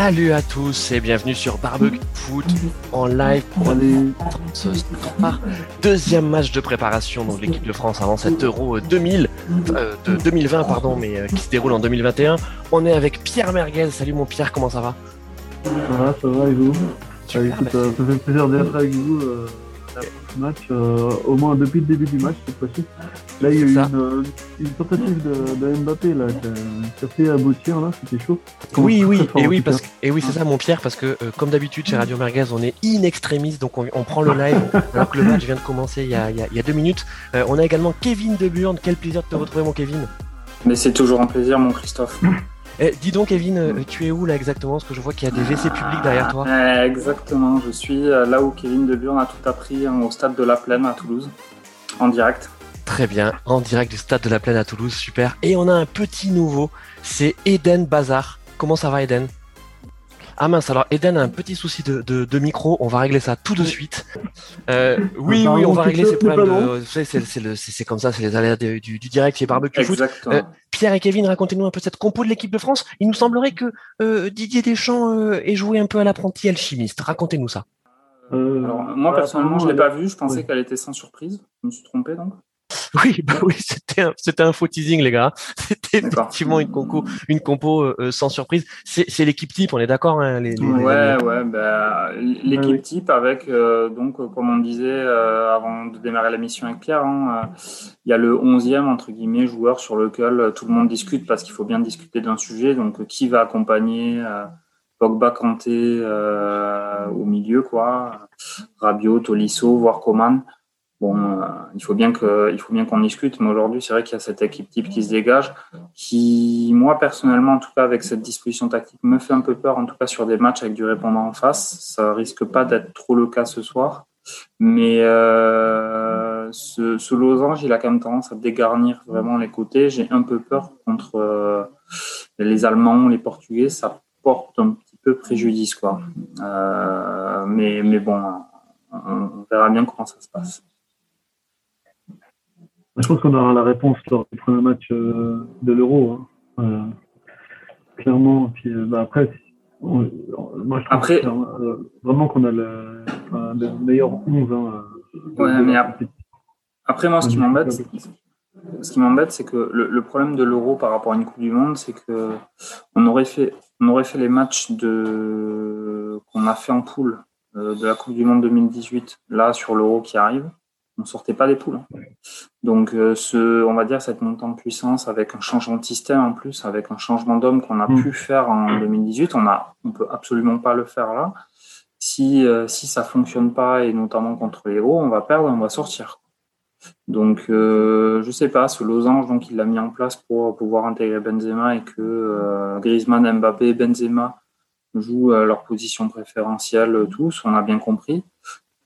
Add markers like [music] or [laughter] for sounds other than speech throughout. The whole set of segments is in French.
Salut à tous et bienvenue sur Barbecue Foot en live pour ce deuxième match de préparation de l'équipe de France avant cet Euro 2000, euh, de 2020 pardon, mais euh, qui se déroule en 2021. On est avec Pierre Merguez. Salut mon Pierre, comment ça va? Ça va, ça va et vous? Ça, fait plaisir d'être avec vous match, euh, au moins depuis le début du match cette fois-ci. Là, il y a eu une, une, tentative de, de, Mbappé là, qui a fait aboutir, là, c'était chaud. oui, oui, et oui, parce que, et oui, c'est ça, mon Pierre, parce que euh, comme d'habitude chez Radio Merguez, on est in extremis, donc on, on prend le live [laughs] alors que le match vient de commencer il y a, il y a, deux minutes. Euh, on a également Kevin De Burne. Quel plaisir de te retrouver, mon Kevin. Mais c'est toujours un plaisir, mon Christophe. [laughs] Eh, dis donc, Kevin, euh, tu es où là exactement? Parce que je vois qu'il y a des WC publics derrière toi. Eh, exactement, je suis euh, là où Kevin De Burne a tout appris hein, au stade de la Plaine à Toulouse, en direct. Très bien, en direct du stade de la Plaine à Toulouse, super. Et on a un petit nouveau, c'est Eden Bazar. Comment ça va, Eden? Ah mince, alors Eden a un petit souci de, de, micro, on va régler ça tout de suite. Euh, oui, oui, on va régler ces problèmes. C'est comme ça, c'est les aléas du, du, direct chez Barbecue Foot. Euh, Pierre et Kevin, racontez-nous un peu cette compo de l'équipe de France. Il nous semblerait que euh, Didier Deschamps euh, ait joué un peu à l'apprenti alchimiste. Racontez-nous ça. alors, moi, personnellement, je ne l'ai pas vu. Je pensais qu'elle était sans surprise. Je me suis trompé donc. [laughs] Oui, bah oui, c'était un, c'était un faux teasing, les gars. [laughs] C'était effectivement une compo, une compo euh, sans surprise. C'est, c'est l'équipe type, on est d'accord, hein, les, Ouais, ouais, bah, l'équipe type avec euh, donc, euh, comme on disait avant de démarrer la mission avec Pierre, hein, il y a le 11e entre guillemets joueur sur lequel tout le monde discute parce qu'il faut bien discuter d'un sujet. Donc, qui va accompagner Pogba, Kanté au milieu, quoi. Rabiot, Tolisso, voire Coman. Bon, euh, il faut bien que, il faut bien qu'on discute. Mais aujourd'hui, c'est vrai qu'il y a cette équipe type qui se dégage, qui, moi personnellement, en tout cas avec cette disposition tactique, me fait un peu peur. En tout cas sur des matchs avec du répondant en face, ça risque pas d'être trop le cas ce soir. Mais euh, ce, ce, losange, il a quand même tendance à dégarnir vraiment les côtés. J'ai un peu peur contre euh, les Allemands, les Portugais. Ça porte un petit peu préjudice, quoi. Euh, mais, mais bon, on, on verra bien comment ça se passe. Je pense qu'on aura la réponse lors du premier match euh, de l'Euro. Hein. clairement. Puis, euh, bah, après, moi, je trouve après, euh, vraiment qu'on a le, meilleur 11. Hein, ouais, mais après, moi, ce qui m'embête, c'est ce qui m'embête, c'est que le, problème de l'Euro par rapport à une Coupe du Monde, c'est que on aurait fait, on aurait fait les matchs de qu'on a fait en poule de la Coupe du Monde 2018 là sur l'Euro qui arrive on sortait pas des poules. Hein. Donc, euh, ce, on va dire cette montée en puissance avec un changement de système en plus, avec un changement d'homme qu'on a mm. pu faire en 2018, on a, on peut absolument pas le faire là. Si euh, si ça fonctionne pas et notamment contre les héros, on va perdre, on va sortir. Donc, euh, je sais pas, ce losange, donc il l'a mis en place pour pouvoir intégrer Benzema et que euh, Griezmann, Mbappé, Benzema jouent leur position préférentielle tous, on a bien compris.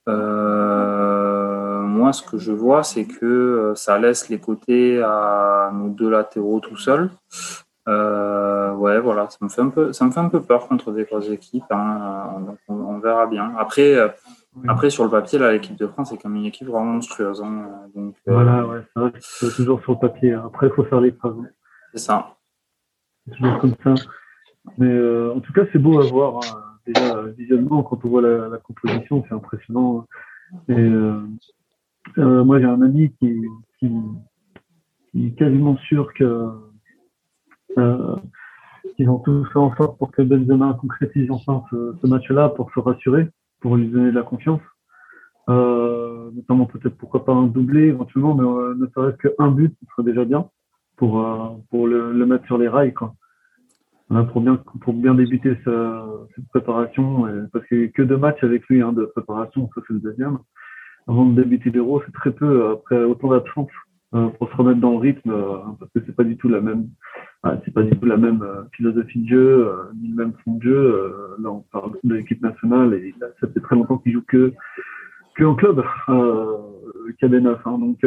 Euh, moi, ce que je vois, c'est que euh, ça laisse les côtés à nos deux latéraux tout seuls. Euh, ouais, voilà, ça me fait un peu, ça me fait un peu peur contre des grosses équipes. Hein. donc on, verra bien. Après, euh, après sur le papier, là, l'équipe de France est comme une équipe vraiment monstrueuse. Hein. Donc, voilà, ouais, c'est toujours sur le papier. Après, il faut faire les preuves. C'est ça. C'est toujours comme ça. Mais en tout cas, c'est beau à voir. Hein. Déjà, visuellement, quand on voit la, composition, c'est impressionnant. Et euh, moi, j'ai un ami qui, est quasiment sûr que euh, qu'ils ont tous fait en sorte pour que Benzema concrétise enfin ce, match-là pour se rassurer, pour lui donner de la confiance. Euh, notamment peut-être pourquoi pas un doublé éventuellement, mais euh, ne serait-ce qu'un but, ce serait déjà bien pour le, mettre sur les rails pour bien débuter cette préparation, parce qu'il n'y a que deux matchs avec lui hein, de préparation, ça c'est le deuxième avant de débuter l'Euro, c'est très peu euh, après autant d'absence euh, pour se remettre dans le rythme euh, parce que c'est pas du tout la même c'est pas du tout la même philosophie de jeu ni le même fond de jeu là on parle de l'équipe nationale et ça fait très longtemps qu'il joue que que en club euh, KB9 hein, donc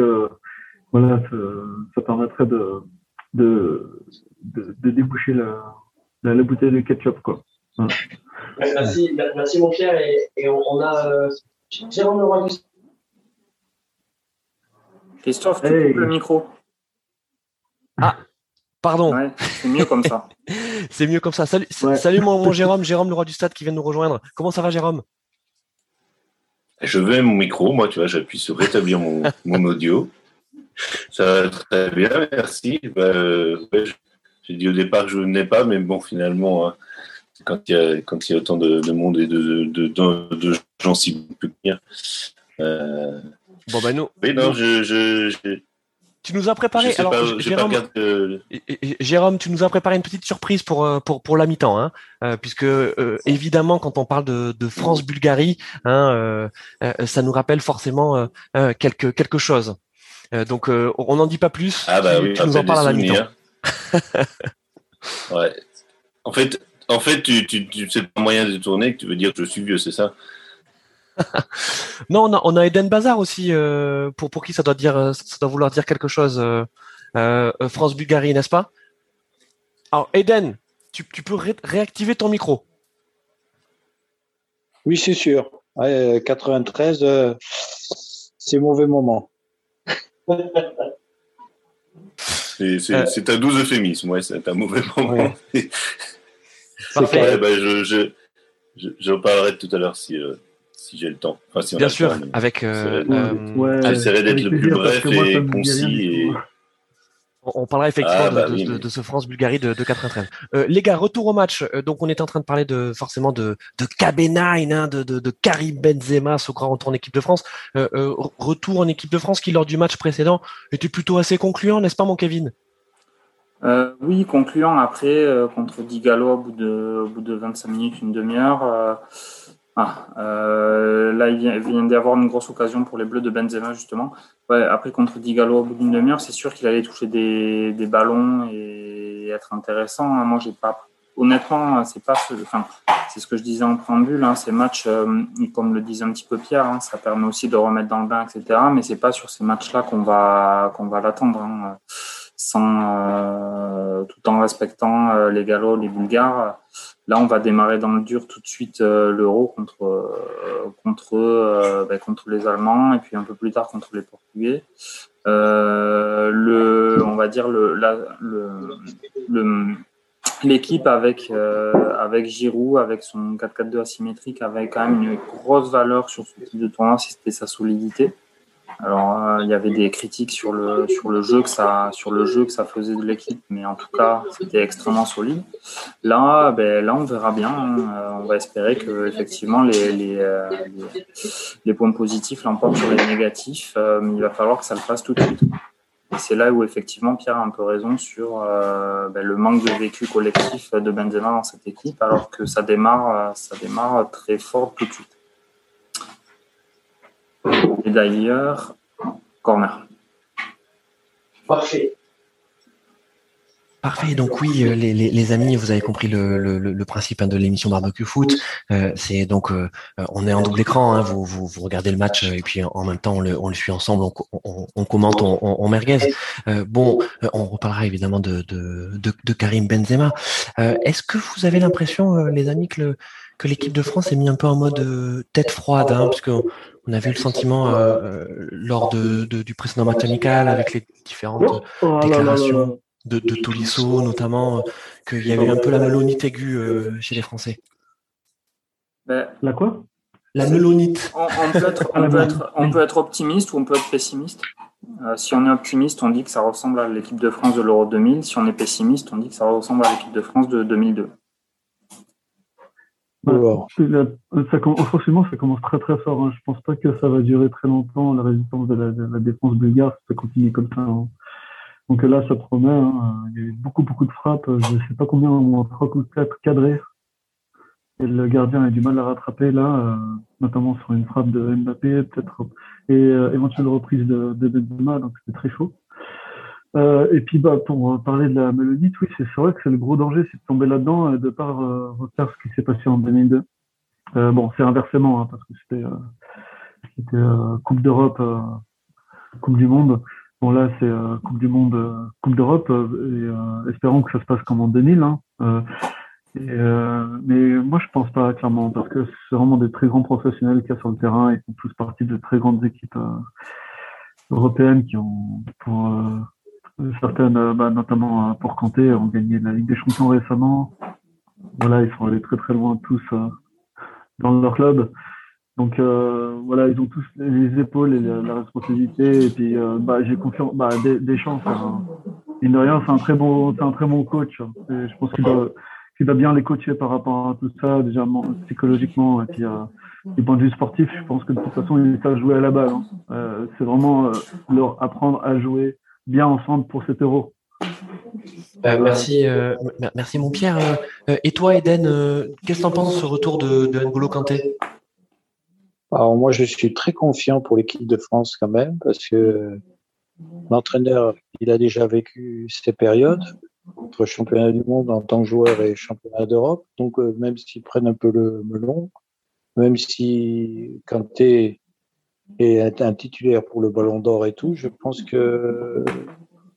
voilà ça, permettrait de de, de, déboucher la, la, bouteille de ketchup quoi. Merci mon Pierre et, et on, a Jérôme Leroy Christophe, tu coupes le micro. Ah, Pardon. c'est mieux comme ça. [laughs] c'est mieux comme ça. Salut, salut mon, Jérôme, Jérôme le roi du stade qui vient de nous rejoindre. Comment ça va Jérôme? Je vais mon micro, moi tu vois, j'appuie sur rétablir mon, [laughs] mon audio. Ça va très bien, merci. Bah, euh, j'ai dit au départ que je venais pas, mais bon, finalement, hein, quand il y a, quand il y a autant de, monde et de, de, de, gens si peu. Euh... Bon, ben nous. Oui, non, je, je, Tu nous as préparé. Alors, Jérôme, Jérôme, tu nous as préparé une petite surprise pour euh, pour pour la mi-temps, hein, euh, puisque euh, évidemment, quand on parle de, de France-Bulgarie, hein, ça nous rappelle forcément quelque quelque chose. donc, on n'en dit pas plus. Ah bah tu, nous en parles à la mi-temps. [laughs] ouais. En fait, en fait, tu, tu, tu c'est pas moyen de tourner que tu veux dire que je suis vieux, c'est ça? [laughs] Non, on a, on a, Eden Bazar aussi, euh, pour, pour qui ça doit, dire, ça doit vouloir dire quelque chose. Euh, euh, France-Bulgarie, n'est-ce pas? Alors, Eden, tu, tu peux réactiver ton micro. Oui, c'est sûr. 93, c'est mauvais moment. C'est un doux euphémisme, ouais, c'est un mauvais moment. Parfait. Bah, je, je, j'en parlerai tout à l'heure si, euh, si j'ai le temps. Bien sûr, avec. Euh, J'essaierai d'être le plus bref et concis. Et... On parlera effectivement ah, bah de, de, ce France-Bulgarie de, de 93. Euh, les gars, retour au match. Euh, donc on est en train de parler de forcément de de KB9, hein, de, de, de Karim Benzema, ce grand retour en équipe de France. Euh, retour en équipe de France qui lors du match précédent était plutôt assez concluant, n'est-ce pas, mon Kevin? Euh, oui, concluant après euh, contre Digalo au bout de, au bout de 25 minutes, une demi-heure. Euh, ah, là, il vient, d'y avoir une grosse occasion pour les Bleus de Benzema, justement. Ouais, après, contre Digalo au bout d'une demi-heure, c'est sûr qu'il allait toucher des, des, ballons et être intéressant. Hein. Moi, j'ai pas. Honnêtement, c'est pas ce, enfin, c'est ce que je disais en préambule. Hein, ces matchs, comme le disait un petit peu Pierre, hein, ça permet aussi de remettre dans le bain, etc. Mais c'est pas sur ces matchs-là qu'on va qu'on va l'attendre. Hein sans, euh, tout en respectant euh, les Gallos, les Bulgares. Là, on va démarrer dans le dur tout de suite euh, l'Euro contre contre ben, contre les Allemands et puis un peu plus tard contre les Portugais. le, on va dire le, l'équipe avec avec Giroud, avec son 4-4-2 asymétrique, avait quand même une grosse valeur sur ce type de tournoi, c'était sa solidité. Alors, euh, il y avait des critiques sur le, sur le jeu que ça, sur le jeu que ça faisait de l'équipe, mais en tout cas, c'était extrêmement solide. Là, ben, là, on verra bien. Hein. Euh, on va espérer que effectivement les, les, euh, les, points positifs l'emportent sur les négatifs, mais il va falloir que ça le fasse tout de suite. Et c'est là où effectivement Pierre a un peu raison sur ben, le manque de vécu collectif de Benzema dans cette équipe, alors que ça démarre, ça démarre très fort tout de suite. Et d'ailleurs, corner. Parfait. Parfait. Donc oui, euh, les, les, amis, vous avez compris le, le, le principe hein, de l'émission Barbecue Foot. Euh, c'est donc euh, on est en double écran. Hein, vous, vous, vous, regardez le match et puis en même temps on le, on le suit ensemble. On, on, on commente, on, on merguez. bon, on reparlera évidemment de, de, de, de Karim Benzema. Est-ce que vous avez l'impression, les amis, que le que l'équipe de France est mis un peu en mode tête froide, hein, parce que on avait eu le sentiment euh, euh, lors de, du précédent match amical avec les différentes oh déclarations de, de Tolisso notamment, euh, qu'il y avait un peu la melonite aiguë chez les Français. Ben, la quoi? La melonite. On, peut être, [laughs] on, peut être, on, peut être, optimiste ou on peut être pessimiste. si on est optimiste, on dit que ça ressemble à l'équipe de France de l'Euro 2000. Si on est pessimiste, on dit que ça ressemble à l'équipe de France de 2002. Ça, forcément, ça commence très très fort. Hein. Je pense pas que ça va durer très longtemps, la résistance de la, défense bulgare, ça continue comme ça. Hein. Donc là, ça promet. Hein. Il y a eu beaucoup beaucoup de frappes. Je ne sais pas combien, au moins 3 ou 4 cadrés. Et le gardien a du mal à rattraper là, euh, notamment sur une frappe de Mbappé, peut-être, et euh, éventuelle reprise de, de Benzema, donc c'était très chaud. Euh, et puis bah, pour parler de la mélodie, oui, c'est vrai que c'est le gros danger, c'est de tomber là-dedans et de pas euh, refaire ce qui s'est passé en 2002. Euh, bon, c'est inversement, hein, parce que c'était euh, Coupe d'Europe, Coupe du Monde. Bon là, c'est Coupe du Monde, Coupe d'Europe, et espérons que ça se passe comme en 2000. Hein. Mais moi, je pense pas clairement, parce que c'est vraiment des très grands professionnels qui sont sur le terrain et qui font tous partie de très grandes équipes européennes qui ont pour certaines, bah, notamment pour Kanté, ont gagné la Ligue des Champions récemment. Voilà, ils sont allés très très loin tous dans leur club. Donc euh, voilà, ils ont tous les épaules et la, responsabilité. Et puis euh, bah, j'ai confiance. Bah, des, des chances. Hein. de rien, c'est un très bon, c'est un très bon coach. Et je pense qu'il doit bien les coacher par rapport à tout ça, déjà psychologiquement. Et puis euh, du point de vue sportif, je pense que de toute façon, ils savent jouer à la balle. Hein. Euh, c'est vraiment euh, leur apprendre à jouer bien ensemble pour cet euro. Euh, merci, merci mon Pierre. et toi, Eden, qu'est-ce que tu en penses de ce retour de, de N'Golo Kanté? Alors moi, je suis très confiant pour l'équipe de France quand même, parce que l'entraîneur, il a déjà vécu ces périodes entre championnat du monde en tant que joueur et championnat d'Europe. Donc euh, même s'ils prennent un peu le melon, même si Kanté est un titulaire pour le Ballon d'Or et tout, je pense que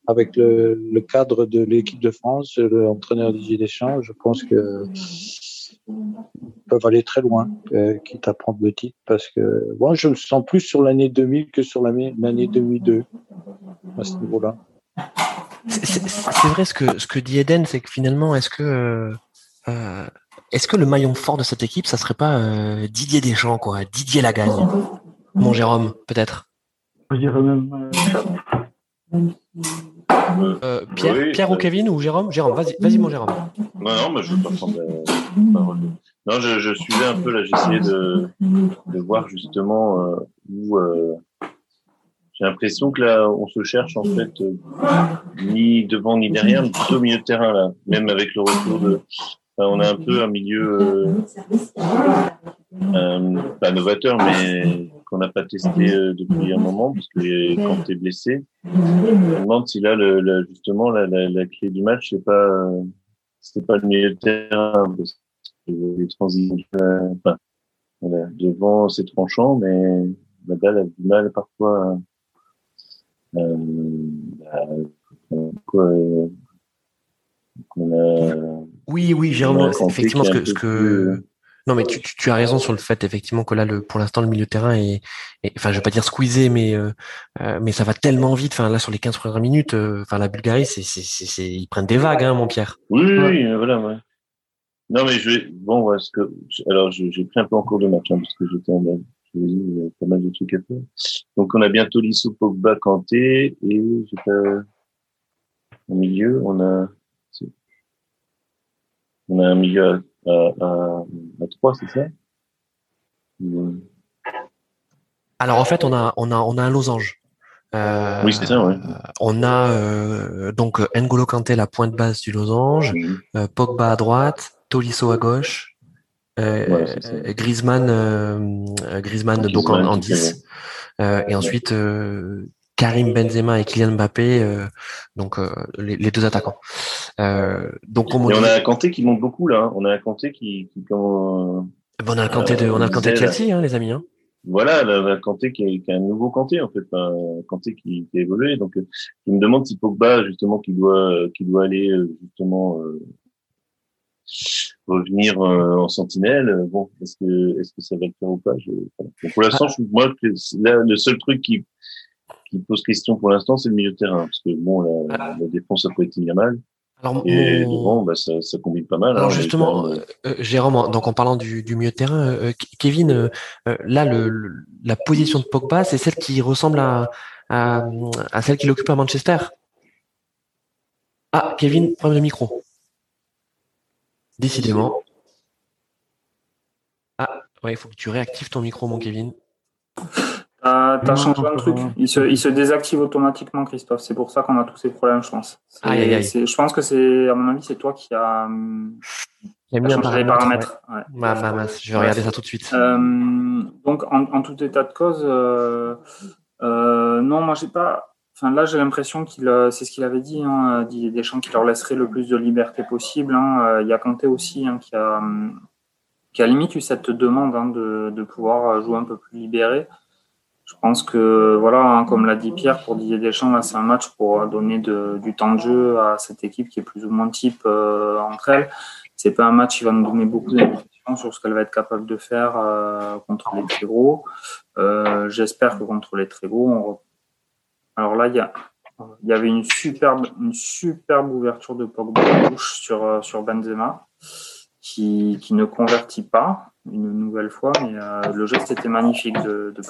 avec le, le cadre de l'équipe de France, l'entraîneur Didier Deschamps, je pense que peuvent aller très loin, euh, quitte à prendre le titre, parce que moi, je me sens plus sur l'année 2000 que sur l'année 2002, à ce niveau-là. C'est vrai ce que, ce que dit Eden, c'est que finalement, est-ce que, euh, euh, est-ce que le maillon fort de cette équipe, ça serait pas Didier Deschamps, quoi, Didier Lagagne Mon Jérôme, peut-être Je dirais même. Euh, Pierre, Pierre ou Kevin ou Jérôme? Jérôme, vas-y, vas-y mon Jérôme. Non, non, mais je vais pas prendre la parole. Non, je, je suivais un peu là, j'essayais de, de voir justement euh, où. Euh, j'ai l'impression que là, on se cherche en fait euh, ni devant ni derrière, mais plutôt au milieu de terrain là. Même avec le retour de, enfin, on a un peu un milieu euh, pas novateur, mais qu'on n'a pas testé euh, depuis un moment, parce que quand tu es blessé, je me demande si là, le, justement, la, la, la, clé du match, c'est pas, euh, pas le milieu de terrain, parce que les transitions, euh, enfin, voilà, devant, c'est tranchant, mais la balle a du mal parfois euh, quoi, oui, oui, Jérôme, effectivement, ce que, ce que, non, mais tu, tu, as raison sur le fait effectivement que là, le, pour l'instant, le milieu de terrain est, enfin, je vais pas dire squeezé, mais euh, euh, mais ça va tellement vite. Enfin, là, sur les 15 premières minutes, euh, enfin, la Bulgarie, c'est, c'est, c'est, ils prennent des vagues, hein, mon Pierre. Oui, oui, voilà, ouais. Non, mais je vais, bon, ouais, ce que, alors, j'ai pris un peu en cours de match, hein, parce que j'étais en j'ai dit, pas mal de trucs à faire. Donc, on a bientôt Lissou, Pogba, Kanté, et pas, au milieu, on a, on a un milieu à 3, c'est ça? Alors en fait, on a, on a, on a un losange. Euh, oui, c'est ça, ouais. On a euh, donc N'Golo Kanté, la pointe basse du losange, euh, Pogba à droite, Tolisso à gauche, euh, ouais, Griezmann, euh, Griezmann, donc en, en 10. et ensuite Karim Benzema et Kylian Mbappé, euh, donc euh, les, les, deux attaquants. Euh, donc on, on a un Kanté qui monte beaucoup là. Hein. On a un Kanté qui, qui comme, eh ben, on a le Kanté de, on a le Kanté de Chelsea, hein, les amis. Hein. Voilà, on a un Kanté qui est, qui est, un nouveau Kanté en fait, un Kanté qui, qui a évolué. Donc je me demande si Pogba justement qui doit, qui doit aller justement revenir en sentinelle. Bon, est-ce que est-ce que ça va le faire ou pas? Je... Pour l'instant, ah. moi, là, le seul truc qui qui pose question pour l'instant, c'est le milieu de terrain. Parce que bon, la, ah. la défense a pas été bien mal. Alors, et devant, bah, ça, ça, combine pas mal. Alors hein, justement, euh, euh, Jérôme, donc en parlant du, du milieu de terrain, euh, Kevin, euh, là, le, la position de Pogba, c'est celle qui ressemble à, à, à celle qu'il occupe à Manchester. Ah, Kevin, problème de micro. Décidément. Ah, ouais, il faut que tu réactives ton micro, mon Kevin. T'as as changé un truc. Il se, il se, désactive automatiquement, Christophe. C'est pour ça qu'on a tous ces problèmes, je pense. Aïe, aïe, aïe. Je pense que c'est, à mon avis, c'est toi qui a, qui a mis changé les paramètres. Ouais. Ouais. Je vais regarder ça tout de suite. Euh, donc, en, en, tout état de cause, euh, euh, non, moi, j'ai pas. Enfin, là, j'ai l'impression qu'il, c'est ce qu'il avait dit, hein, des gens qui leur laisseraient le plus de liberté possible. Hein. Il y a Kanté aussi hein, qui a, qui a limite eu cette demande de, de pouvoir jouer un peu plus libéré. Je pense que, voilà, hein, comme l'a dit Pierre, pour Didier Deschamps, c'est un match pour donner du temps de jeu à cette équipe qui est plus ou moins type euh, entre elles. C'est pas un match qui va nous donner beaucoup d'informations sur ce qu'elle va être capable de faire euh, contre les très gros. Euh, J'espère que contre les très gros, on... alors là, il y a Il y avait une superbe, une superbe ouverture de Pogba sur, sur Benzema qui, qui ne convertit pas une nouvelle fois, mais euh, le geste était magnifique de, de.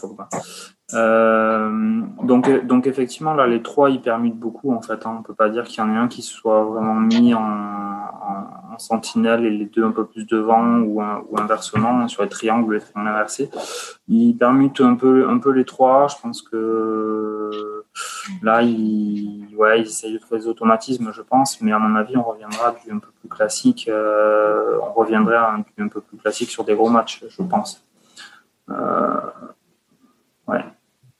Euh, donc, donc effectivement, là, les trois, ils permutent beaucoup, en fait. Hein. On peut pas dire qu'il y en ait un qui soit vraiment mis en, en, en, sentinelle et les deux un peu plus devant ou, ou inversement sur les triangles, les triangles inversés. Ils permutent un peu, un peu les trois. Je pense que là, ils, ouais, essayent de trouver des automatismes, je pense, mais à mon avis, on reviendra du un peu plus classique. Euh, on reviendrait un, un peu plus classique sur des gros matchs, je pense. Euh, ouais.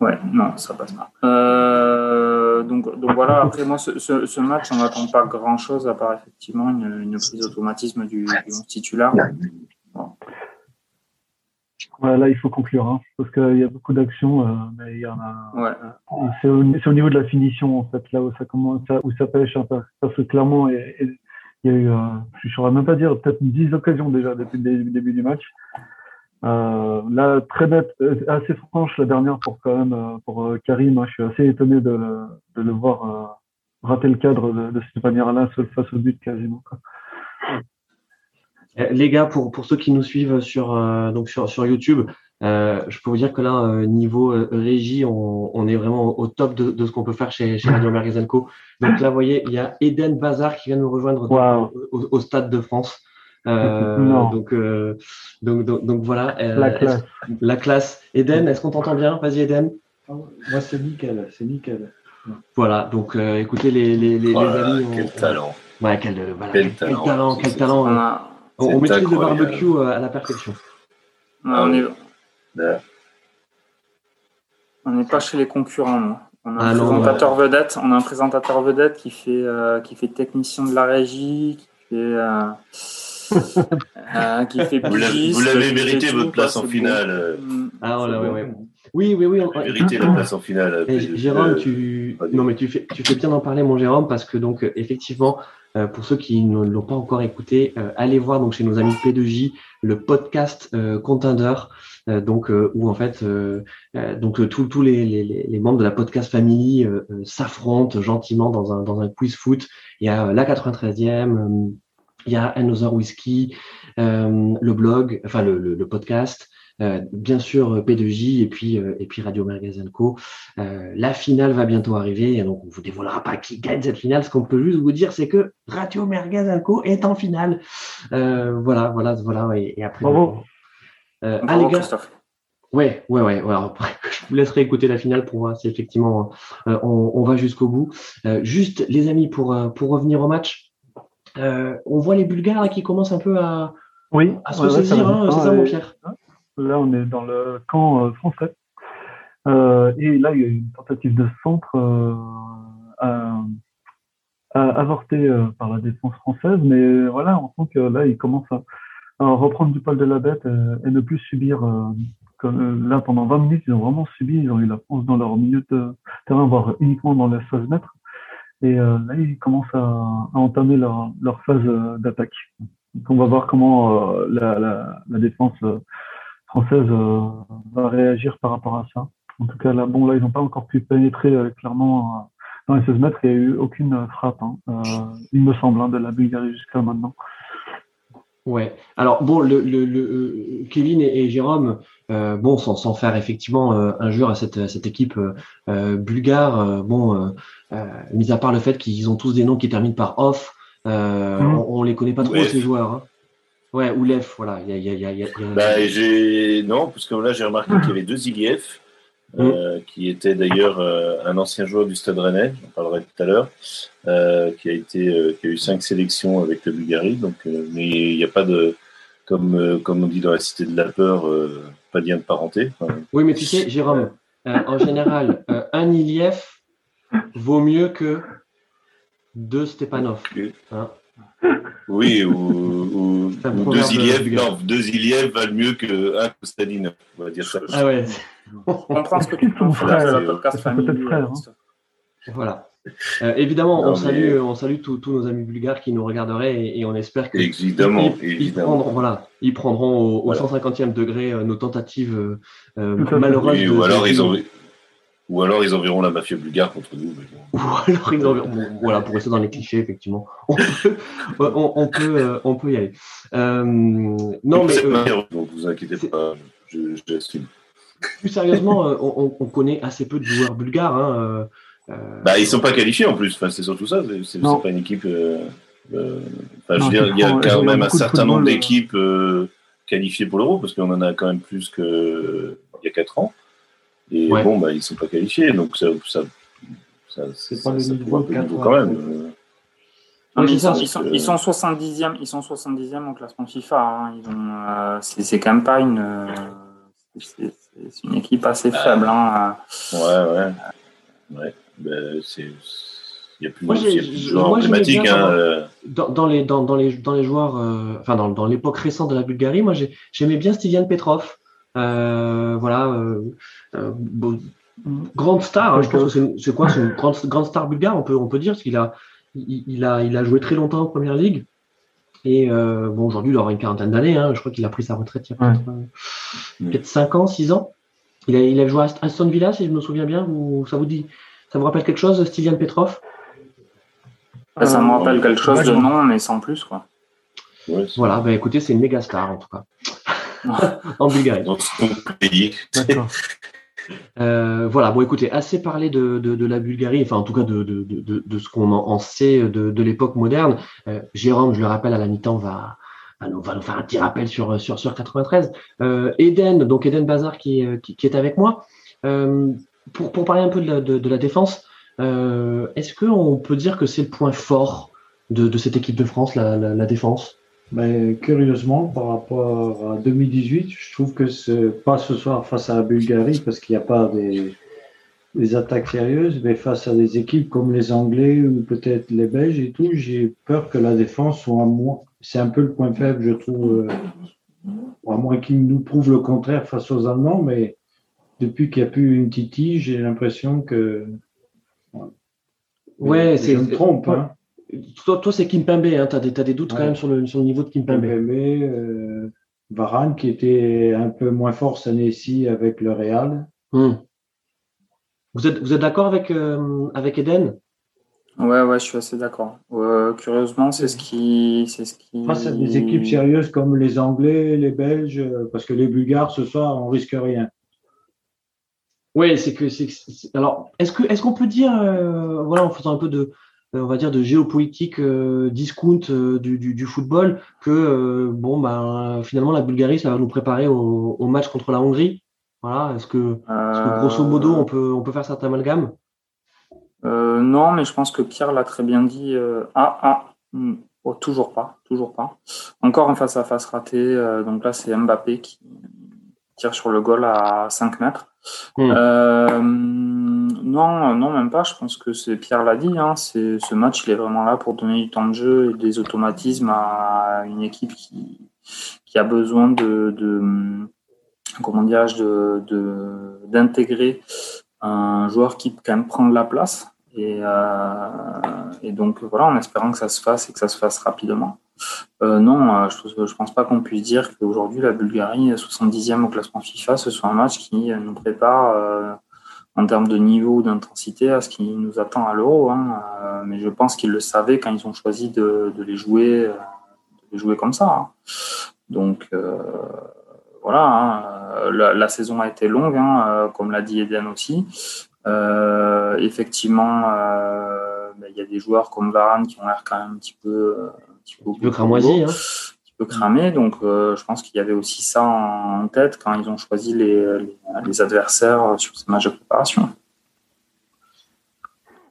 Ouais, non, ça passe pas. Euh, donc, donc voilà, après moi, ce, match, on n'attend pas grand-chose à part effectivement une, prise d'automatisme du titulaire. Ouais, là, il faut conclure, hein, parce qu'il y a beaucoup d'actions, euh, mais il y en a. Ouais. Euh, c'est au, au, niveau de la finition, en fait, là où ça commence, où ça pêche un peu. Parce que clairement, il y a, il y a eu, euh, je ne saurais même pas dire, peut-être 10 occasions déjà depuis le début du match. Euh, là, très nette, euh, assez franche la dernière pour quand même euh, pour Karim. Hein, je suis assez étonné de, le, de le voir rater le cadre de, de cette manière-là face au but quasiment. Quoi. Les gars, pour, pour ceux qui nous suivent sur, euh, donc sur, sur YouTube, euh, je peux vous dire que là, euh, niveau régie, on, on, est vraiment au top de, de ce qu'on peut faire chez, chez Radio Mergazenco. Donc là, vous voyez, il y a Eden Bazar qui vient nous rejoindre wow. au, au, Stade de France. [laughs] donc, donc, donc, donc, voilà. la classe. La classe. Eden, est-ce qu'on t'entend bien? Vas-y, Eden. Moi, c'est nickel. C'est nickel. Voilà, donc écoutez les, les, les, oh les amis. Quel on, talent. Ouais, quel, voilà, quel, quel talent. talent, quel talent. On, on, on maîtrise le barbecue à la perfection. on est, on n'est pas chez les concurrents, non. On a un Ah non, présentateur vedette. On a un présentateur vedette qui fait euh, qui fait technicien de la régie, qui fait euh, [laughs] euh, qui fait Vous l'avez mérité votre place en finale. bon. euh. Ah ouais, ouais, ouais. Oui, oui, oui. on- Vous avez mérité la place en finale. Et Jérôme, tu non mais tu fais tu fais bien d'en parler, mon Jérôme, parce que donc euh, effectivement, euh, pour ceux qui ne l'ont pas encore écouté, euh, allez voir donc chez nos amis P2J le podcast euh, Contender, euh, donc euh, où en fait euh, euh, donc tous tous les, les, les membres de la podcast family s'affrontent gentiment dans un dans un quiz foot. Il y a la 93e, euh, il y a Another Whiskey, euh, le blog, enfin le, le, le podcast. Euh, bien sûr euh, P2J et puis euh, et puis Radio Magazine Co. Euh, la finale va bientôt arriver, et donc on vous dévoilera pas qui gagne cette finale. Ce qu'on peut juste vous dire, c'est que Radio Merguez Co est en finale. Euh, voilà, voilà, voilà. Et, et après, Bravo. euh, ah Bravo, les gars, Christophe. ouais, ouais, ouais. ouais. Alors, après, [laughs] je vous laisserai écouter la finale pour voir si effectivement euh, on, on va jusqu'au bout. Euh, juste, les amis, pour euh, pour revenir au match, euh, on voit les Bulgares là, qui commencent un peu à, Oui, à se ouais, ouais, hein, c'est ça, mon Pierre. Là, on est dans le camp euh, français. Euh, et là, il y a eu une tentative de centre euh, euh, par la défense française, mais voilà, on sent que là, ils commencent à, reprendre du poil de la bête et ne plus subir. là, pendant 20 minutes, ils ont vraiment subi, ils ont eu la France dans leur milieu de terrain, voire uniquement dans les 16 mètres. Et là, ils commencent à, entamer leur, phase d'attaque. Donc, on va voir comment la, défense française euh, va réagir par rapport à ça. En tout cas, là, bon, là, ils n'ont pas encore pu pénétrer euh, clairement euh, dans les 16 mètres. Il n'y a eu aucune frappe, hein, euh, il me semble, hein, de la Bulgarie jusqu'à maintenant. Ouais. Alors bon, le, le, le Kevin et, et Jérôme, euh, bon, sans, sans faire effectivement euh, injure à cette, à cette équipe euh, bulgare, euh, bon, euh, euh, mis à part le fait qu'ils ont tous des noms qui terminent par off, euh, Mhm. on, on les connaît pas trop ces joueurs. Hein. Ouais, ou Lef, voilà. Il y a, y a, y a, Bah, j'ai non, parce que là j'ai remarqué qu'il y avait deux Iliev, euh, qui était d'ailleurs euh, un ancien joueur du Stade Rennais, j'en parlerai tout à l'heure, euh, qui a été, qui a eu cinq sélections avec la Bulgarie. Donc, mais il n'y a pas de, comme comme on dit dans la Cité de la peur, pas de lien de parenté. Enfin, Oui, mais tu sais, Jérôme, en général, un Iliev vaut mieux que deux Stepanov. Hein. Oui, ou, ou, ou deux Iliev, non, deux Iliev valent mieux que un Kostadinov, on va dire ça. Ah ouais. On comprend ce que tu la frère, podcast c'est famille. peut-être frère, hein. Voilà. Euh, évidemment, Non, on mais- salue, on salue tous nos amis bulgares qui nous regarderaient et, et on espère que Évidemment, ils, ils évidemment. prendront, voilà, ils prendront au, au Voilà. 150e degré euh, nos tentives euh, euh, malheureuses. Oui, de- ou alors de- ils ont, Ou alors ils enverront la mafia bulgare contre nous. Ou alors ils enverront. voilà, pour rester dans les clichés, effectivement. On peut, on, peut, euh, on peut y aller. Euh, non, mais. Euh, donc vous inquiétez pas, j'assume. Plus sérieusement, on, on, connaît assez peu de joueurs bulgares. Hein, bah, ils sont pas qualifiés en plus. Enfin, c'est surtout ça. C'est pas une équipe. enfin, je veux dire, il y a quand même un certain nombre d'équipes qualifiées pour l'Euro parce qu'on en a quand même plus qu'il y a 4 ans. Et bon, bah, ils sont pas qualifiés, donc ça, ça, ça c'est pas le niveau, quand même. ils, sont, ils, sont, ils, sont, 70e, ils sont 70e au classement FIFA. Hein. Ils ont, euh, c'est, quand même pas une, euh, c'est, une équipe assez faible. Hein. Ouais, ouais, ouais. Ben, c'est, il y a plus moi, de joueurs emblématiques. Hein, euh. dans, dans, les, dans, dans, les, dans les joueurs, enfin dans, dans l'époque récente de la Bulgarie, moi j'aimais bien Stevian Petrov. Euh, voilà, euh, euh, grande star. Hein, je pense que c'est quoi C'est une grande, grande, star bulgare, on peut, on peut dire, parce qu'il a, il, a, il a joué très longtemps en première ligue. Et bon, aujourd'hui, il aura une quarantaine d'années. Hein, je crois qu'il a pris sa retraite il y a peut-être 5 ans, 6 ans. Il a, il a joué à Aston Villa, si je me souviens bien. Ou ça vous dit Ça vous rappelle quelque chose, Stylian Petrov? Ça me rappelle quelque chose de nom, mais sans plus. quoi. voilà, bah, écoutez, c'est une méga star en tout cas. [laughs] en Bulgarie. Dans son pays. Euh, voilà, bon écoutez, assez parlé de, de, la Bulgarie, enfin en tout cas de, de ce qu'on en, sait de, l'époque moderne. Euh, Jérôme, je le rappelle, à la mi-temps, va, va, nous, va nous faire un petit rappel sur, sur, sur 93. Euh, Eden, donc Eden Bazar qui, qui, est avec moi. Euh, pour, pour parler un peu de la, de, la défense, est-ce qu'on peut dire que c'est le point fort de, cette équipe de France, la, la, la défense? Mais curieusement, par rapport à 2018, je trouve que c'est pas ce soir face à la Bulgarie parce qu'il n'y a pas des, des, attaques sérieuses, mais face à des équipes comme les Anglais ou peut-être les Belges et tout, j'ai peur que la défense soit moins. C'est un peu le point faible, je trouve, euh, à moins qu'ils nous prouvent le contraire face aux Allemands, mais depuis qu'il n'y a plus une Titi, j'ai l'impression que. Ouais, c'est. Je me trompe, hein. Toi, toi c'est Kimpembe, hein, tu as, des doutes quand même sur le, sur le niveau de Kimpembe. Kimpembe, euh, Varane qui était un peu moins fort cette année-ci avec le Real. Hmm. Vous êtes, vous êtes d'accord avec, euh, avec Eden? Ouais, ouais, je suis assez d'accord. curieusement, c'est ce qui. C'est ce qui... Face à des équipes sérieuses comme les Anglais, les Belges, parce que les Bulgares, ce soir, on risque rien. Oui, c'est que. Alors, est-ce qu'on est qu'on peut dire, euh, voilà, en faisant un peu de, euh, on va dire de géopolitique euh, discount euh, du, du, du, football que bon ben finalement la Bulgarie ça va nous préparer au, au match contre la Hongrie. Voilà. Est-ce que, est que, grosso modo on peut on peut faire cet amalgame? Euh, non mais je pense que Pierre l'a très bien dit ah ah hmm, oh, toujours pas toujours pas. Encore un face à face raté donc là c'est Mbappé qui tire sur le goal à 5 mètres hmm. Non, non, même pas. Je pense que c'est Pierre l'a dit. Hein, c'est ce match, il est vraiment là pour donner du temps de jeu et des automatismes à une équipe qui, qui a besoin de, de comment de d'intégrer un joueur qui quand même prendre la place. Euh, et donc voilà, en espérant que ça se fasse et que ça se fasse rapidement. Euh, non, euh, je ne pense pas qu'on puisse dire qu'aujourd'hui la Bulgarie, 70e au classement FIFA, ce soit un match qui nous prépare en termes de niveau ou d'intensité à ce qui nous attend à l'Euro. Hein. Euh, mais je pense qu'ils le savaient quand ils ont choisi de, les jouer, euh, de jouer comme ça. Hein. Donc euh, voilà, hein. la, saison a été longue, comme l'a dit Eden aussi. effectivement, ben, il y a des joueurs comme Varane qui ont l'air quand même un petit peu, un petit peu, cramoisi cramé. Donc, euh, je pense qu'il y avait aussi ça en tête quand ils ont choisi les, les, adversaires sur ce match de préparation.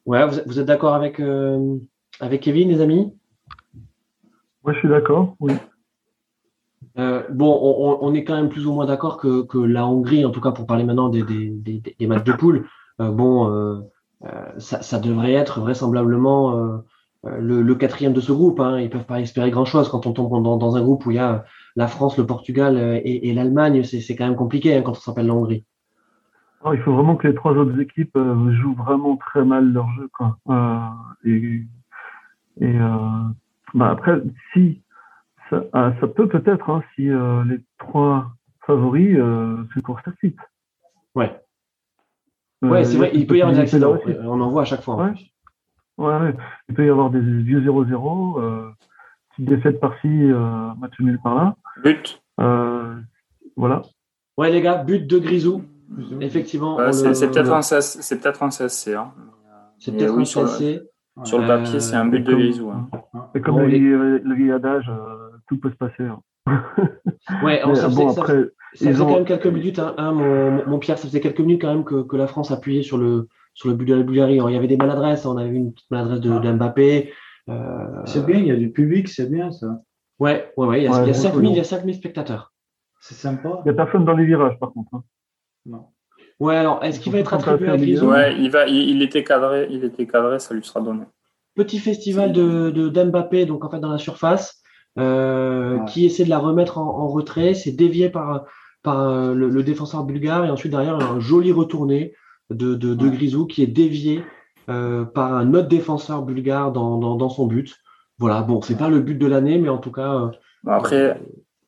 Ouais, vous, êtes d'accord avec, euh, avec Kevin, les amis? Moi, je suis d'accord, oui. Euh, bon, on, est quand même plus ou moins d'accord que, que, la Hongrie, en tout cas pour parler maintenant des, des, des, matchs de poule, bon, ça, ça, devrait être vraisemblablement euh, le, quatrième de ce groupe. Hein. Ils peuvent pas espérer grand-chose quand on tombe dans, un groupe où il y a la France, le Portugal euh, et, l'Allemagne. C'est quand même compliqué hein, quand on s'appelle la Hongrie. il faut vraiment que les trois autres équipes euh, jouent vraiment très mal leur jeu. Quoi. et, bah, après, si ça, ça peut peut-être, hein, si les trois favoris se suite. Ouais. Ouais, c'est vrai, il peut y avoir des accidents. On en voit à chaque fois. Ouais. Ouais. il peut y avoir des vieux 0-0, euh, petite défaite par-ci, euh, match nul par-là. But. Euh, voilà. Ouais, les gars, but de Grisou. Effectivement. c'est peut-être un, c'est peut-être un CSC. Hein. C'est peut-être un CSC. Sur le papier, c'est un but de Grisou. Hein. Et comme le, le vieil adage, tout peut se passer. Hein. [laughs] ouais, on, ça, bon, après, ça faisait quand même quelques minutes, hein, hein, mon, mon, Pierre, ça faisait quelques minutes quand même que, que, la France appuyait sur le, sur le but de la Bulgarie. il y avait des maladresses, on avait vu une petite maladresse de, ah. Mbappé. Euh... C'est bien, il y a du public, c'est bien ça. Ouais, ouais, ouais, il y a, ouais, il y a 5000, il y a 5000 spectateurs. C'est sympa. Il n'y a personne dans les virages par contre. Hein. Non. Ouais, alors, est-ce qu'il va être attribué à Grisou Ouais, il, va, il, il, était cadré, il était cadré, ça lui sera donné. Petit festival de, de d'Mbappé, donc en fait dans la surface, euh, qui essaie de la remettre en, en retrait, c'est dévié par par euh, le, défenseur bulgare et ensuite derrière un joli retourné de, de, de Grisou qui est dévié euh, par un autre défenseur bulgare dans, dans, dans son but. Voilà, bon, c'est pas le but de l'année, mais en tout cas. Euh, après,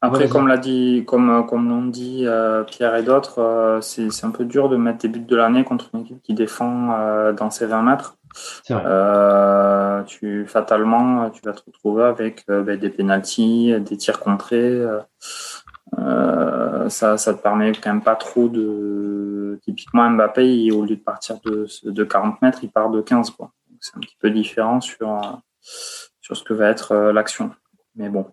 après comme l'a dit, comme, comme l'ont dit Pierre et d'autres, c'est un peu dur de mettre des buts de l'année contre une équipe qui défend dans ses 20 mètres. Vrai. tu fatalement, tu vas te retrouver avec ben, des pénalties, des tirs contrés. Euh, ça, ça te permet quand même pas trop de. Typiquement, Mbappé, au lieu de partir de, de 40 mètres, il part de 15. Quoi. C'est un petit peu différent sur, sur ce que va être euh, l'action. Mais bon.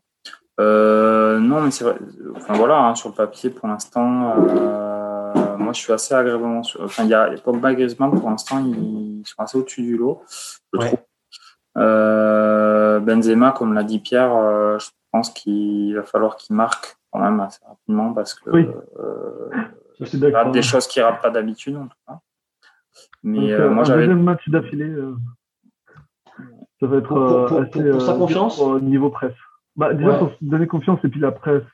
Euh, non, mais c'est vrai. Enfin voilà, hein, sur le papier, pour l'instant, euh, moi je suis assez agréablement. Sur... Enfin, il y a Pogba et Griezmann, pour l'instant, ils sont assez au-dessus du lot, je trouve. Euh, Benzema, comme l'a dit Pierre, je pense qu'il va falloir qu'il marque quand même assez rapidement parce que oui. euh, des choses qui ratent pas d'habitude en tout cas. Mais euh, moi j'avais deuxième match d'affilée. Euh, ça va être pour, pour, assez, pour, pour sa confiance au niveau presse. Bah, déjà ouais. pour se donner confiance et puis la presse.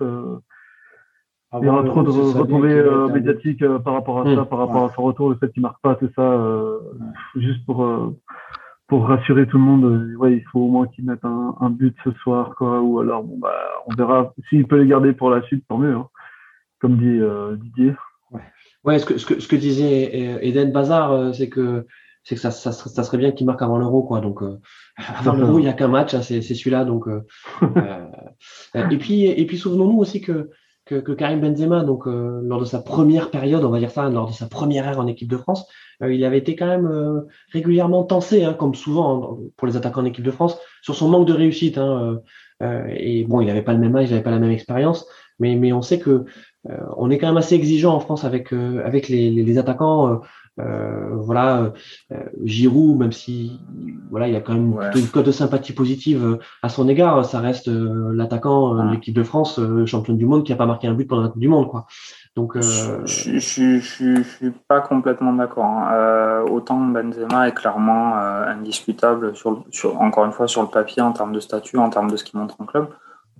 Ah il y aura trop de retombées euh, médiatiques euh, par rapport à mmh. ça, par rapport ouais. à son retour, le fait qu'il marque pas, tout ça, euh, ouais. juste pour pour rassurer tout le monde, euh, ouais, il faut au moins qu'il mette un, un, but ce soir, quoi. Ou alors, bon, bah, on verra. S'il peut les garder pour la suite, tant mieux. Hein, comme dit euh, Didier. Ouais. ouais, ce que, ce que, ce que disait Eden Bazar, euh, c'est que c'est que ça, ça, ça, serait bien qu'il marque avant l'euro, quoi. Donc, euh, [laughs] avant l'euro, il n'y a qu'un match, hein, c'est celui-là. Donc, [laughs] euh, et puis, et puis, souvenons-nous aussi que que, que, Karim Benzema, donc euh, lors de sa première période, on va dire ça, lors de sa première ère en équipe de France, euh, il avait été quand même euh, régulièrement tensé, hein, comme souvent hein, pour les attaquants en équipe de France, sur son manque de réussite. Hein, et bon, il n'avait pas le même âge, il n'avait pas la même expérience, mais, mais on sait que on est quand même assez exigeant en France avec avec les, les, les attaquants. Euh, voilà, euh, Giroud, même si voilà, il a quand même ouais. une cote de sympathie positive euh, à son égard, ça reste l'attaquant de l'équipe de France, championne du monde, qui a pas marqué un but pendant la Coupe du Monde, quoi. Donc, je, je, je, je, suis pas complètement d'accord. Hein. autant Benzema est clairement indiscutable sur, sur, encore une fois, sur le papier en termes de statut, en termes de ce qu'il montre en club.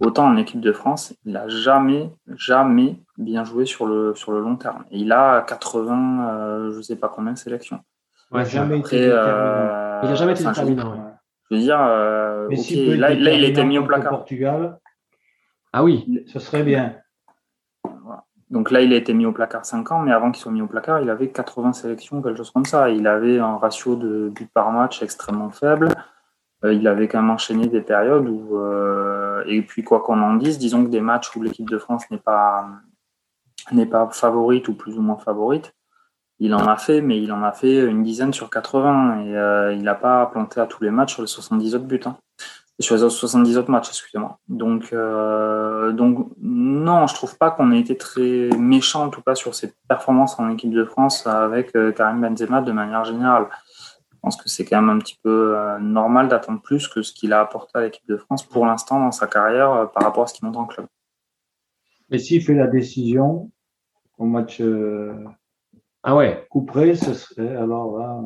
Autant en équipe de France, il n'a jamais, jamais bien joué sur le, sur le long terme. Et il a 80, euh, je ne sais pas combien de sélections. Ouais, jamais Après, été euh, il n'a jamais été déterminant. Ouais. Je veux dire, euh, okay, si là, là, il a été mis au placard. Portugal, ah oui, ce serait bien. Voilà. Donc là, il a été mis au placard 5 ans, mais avant qu'il soit mis au placard, il avait 80 sélections, quelque chose comme ça. Il avait un ratio de buts par match extrêmement faible. Euh, il avait quand même enchaîné des périodes où, euh, et puis quoi qu'on en dise, disons que des matchs où l'équipe de France n'est pas, n'est pas favorite ou plus ou moins favorite, il en a fait, mais il en a fait une dizaine sur 80 et euh, il n'a pas planté à tous les matchs sur les 70 autres buts. Hein. Sur les 70 autres matchs, excusez-moi. Donc, donc, non, je trouve pas qu'on ait été très méchant, en tout cas, sur ses performances en équipe de France avec Karim Benzema de manière générale. Je pense que c'est quand même un petit peu euh, normal d'attendre plus que ce qu'il a apporté à l'équipe de France pour l'instant dans sa carrière euh, par rapport à ce qu'il monte en club. Et s'il fait la décision au match euh, ah ouais. couperé, ce serait alors là,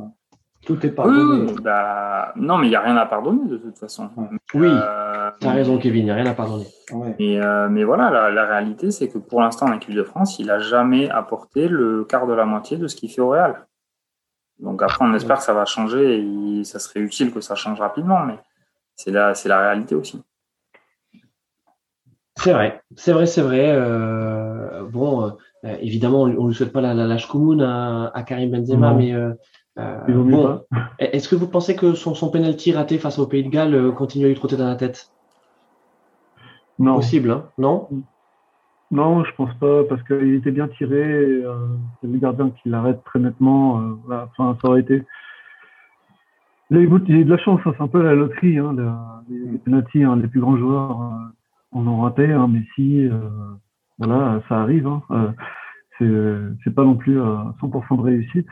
tout est pardonné. Oui, bah, non, mais il n'y a rien à pardonner de toute façon. Ouais. Oui, euh, tu as raison, Kevin, il n'y a rien à pardonner. Ouais. Mais, euh, mais voilà, la, la réalité, c'est que pour l'instant, en équipe de France, il n'a jamais apporté le quart de la moitié de ce qu'il fait au Real. Donc après, on espère que ça va changer et ça serait utile que ça change rapidement, mais c'est la, c'est la réalité aussi. C'est vrai, c'est vrai, c'est vrai. Euh, bon, évidemment, on ne lui souhaite pas la, la lâche commune à, à Karim Benzema, mais bon, [laughs] est-ce que vous pensez que son, son penalty raté face au Pays de Galles continue à lui trotter dans la tête? Non. Possible, hein? Non? Non, je pense pas, parce qu'il était bien tiré. c'est le gardien qui l'arrête très nettement. enfin, ça aurait été il a eu de la chance, hein, c'est un peu la loterie. Hein, les, les penalties, hein, les plus grands joueurs euh, en raté. Hein, Messi, euh, voilà, ça arrive. Hein, euh, c'est pas non plus 100% de réussite.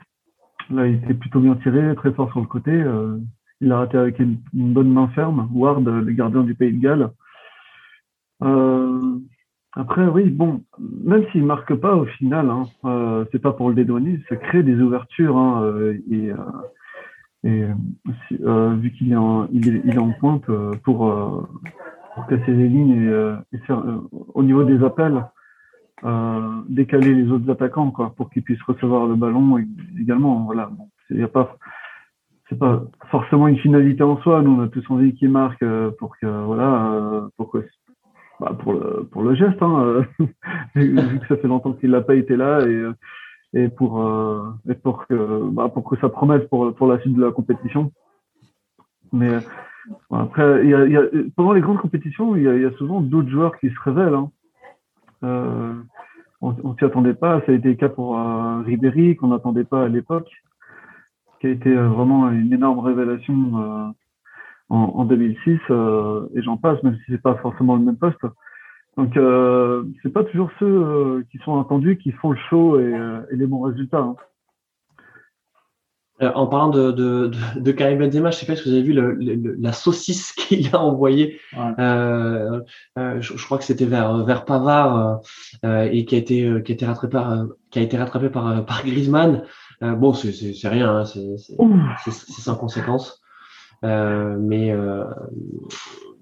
Là, il était plutôt bien tiré, très fort sur le côté. Euh, il a raté avec une, bonne main ferme. Ward, le gardien du Pays de Galles. Euh, après, oui, bon, même s'il marque pas au final, hein, euh, c'est pas pour le dédouaner, ça crée des ouvertures. Hein, et, et euh, vu qu'il est, en, il est, il est en pointe euh, pour, euh, pour casser les lignes et, et au niveau des appels, décaler les autres attaquants quoi, pour qu'ils puissent recevoir le ballon également. Voilà, bon, a pas c'est pas forcément une finalité en soi. Nous, on a tous envie qu'il marque pour que voilà, pour que bah, pour le pour le geste. Hein, [laughs] vu que ça fait longtemps qu'il n'a pas été là et et pour euh, et pour que bah, pour que ça promette pour pour la suite de la compétition. Mais euh, après, il y a, y a, pendant les grandes compétitions, il y a, y a souvent d'autres joueurs qui se révèlent. Hein. Euh, on ne s'y attendait pas. Ça a été le cas pour euh, Ribéry, qu'on n'attendait pas à l'époque, qui a été euh, vraiment une énorme révélation euh, en, en, 2006. et j'en passe, même si c'est pas forcément le même poste. Donc, euh, c'est pas toujours ceux euh, qui sont attendus qui font le show et, euh, et les bons résultats. Hein. Euh, en parlant de, de, de, de, Karim Benzema, je sais pas si vous avez vu le, le, la saucisse [laughs] qu'il a envoyée. Ouais. Euh, je, je, crois que c'était vers vers Pavard et qui a été qui a été rattrapé par qui a été rattrapé par par Griezmann. bon, c'est c'est rien, hein, c'est sans conséquence. Mais,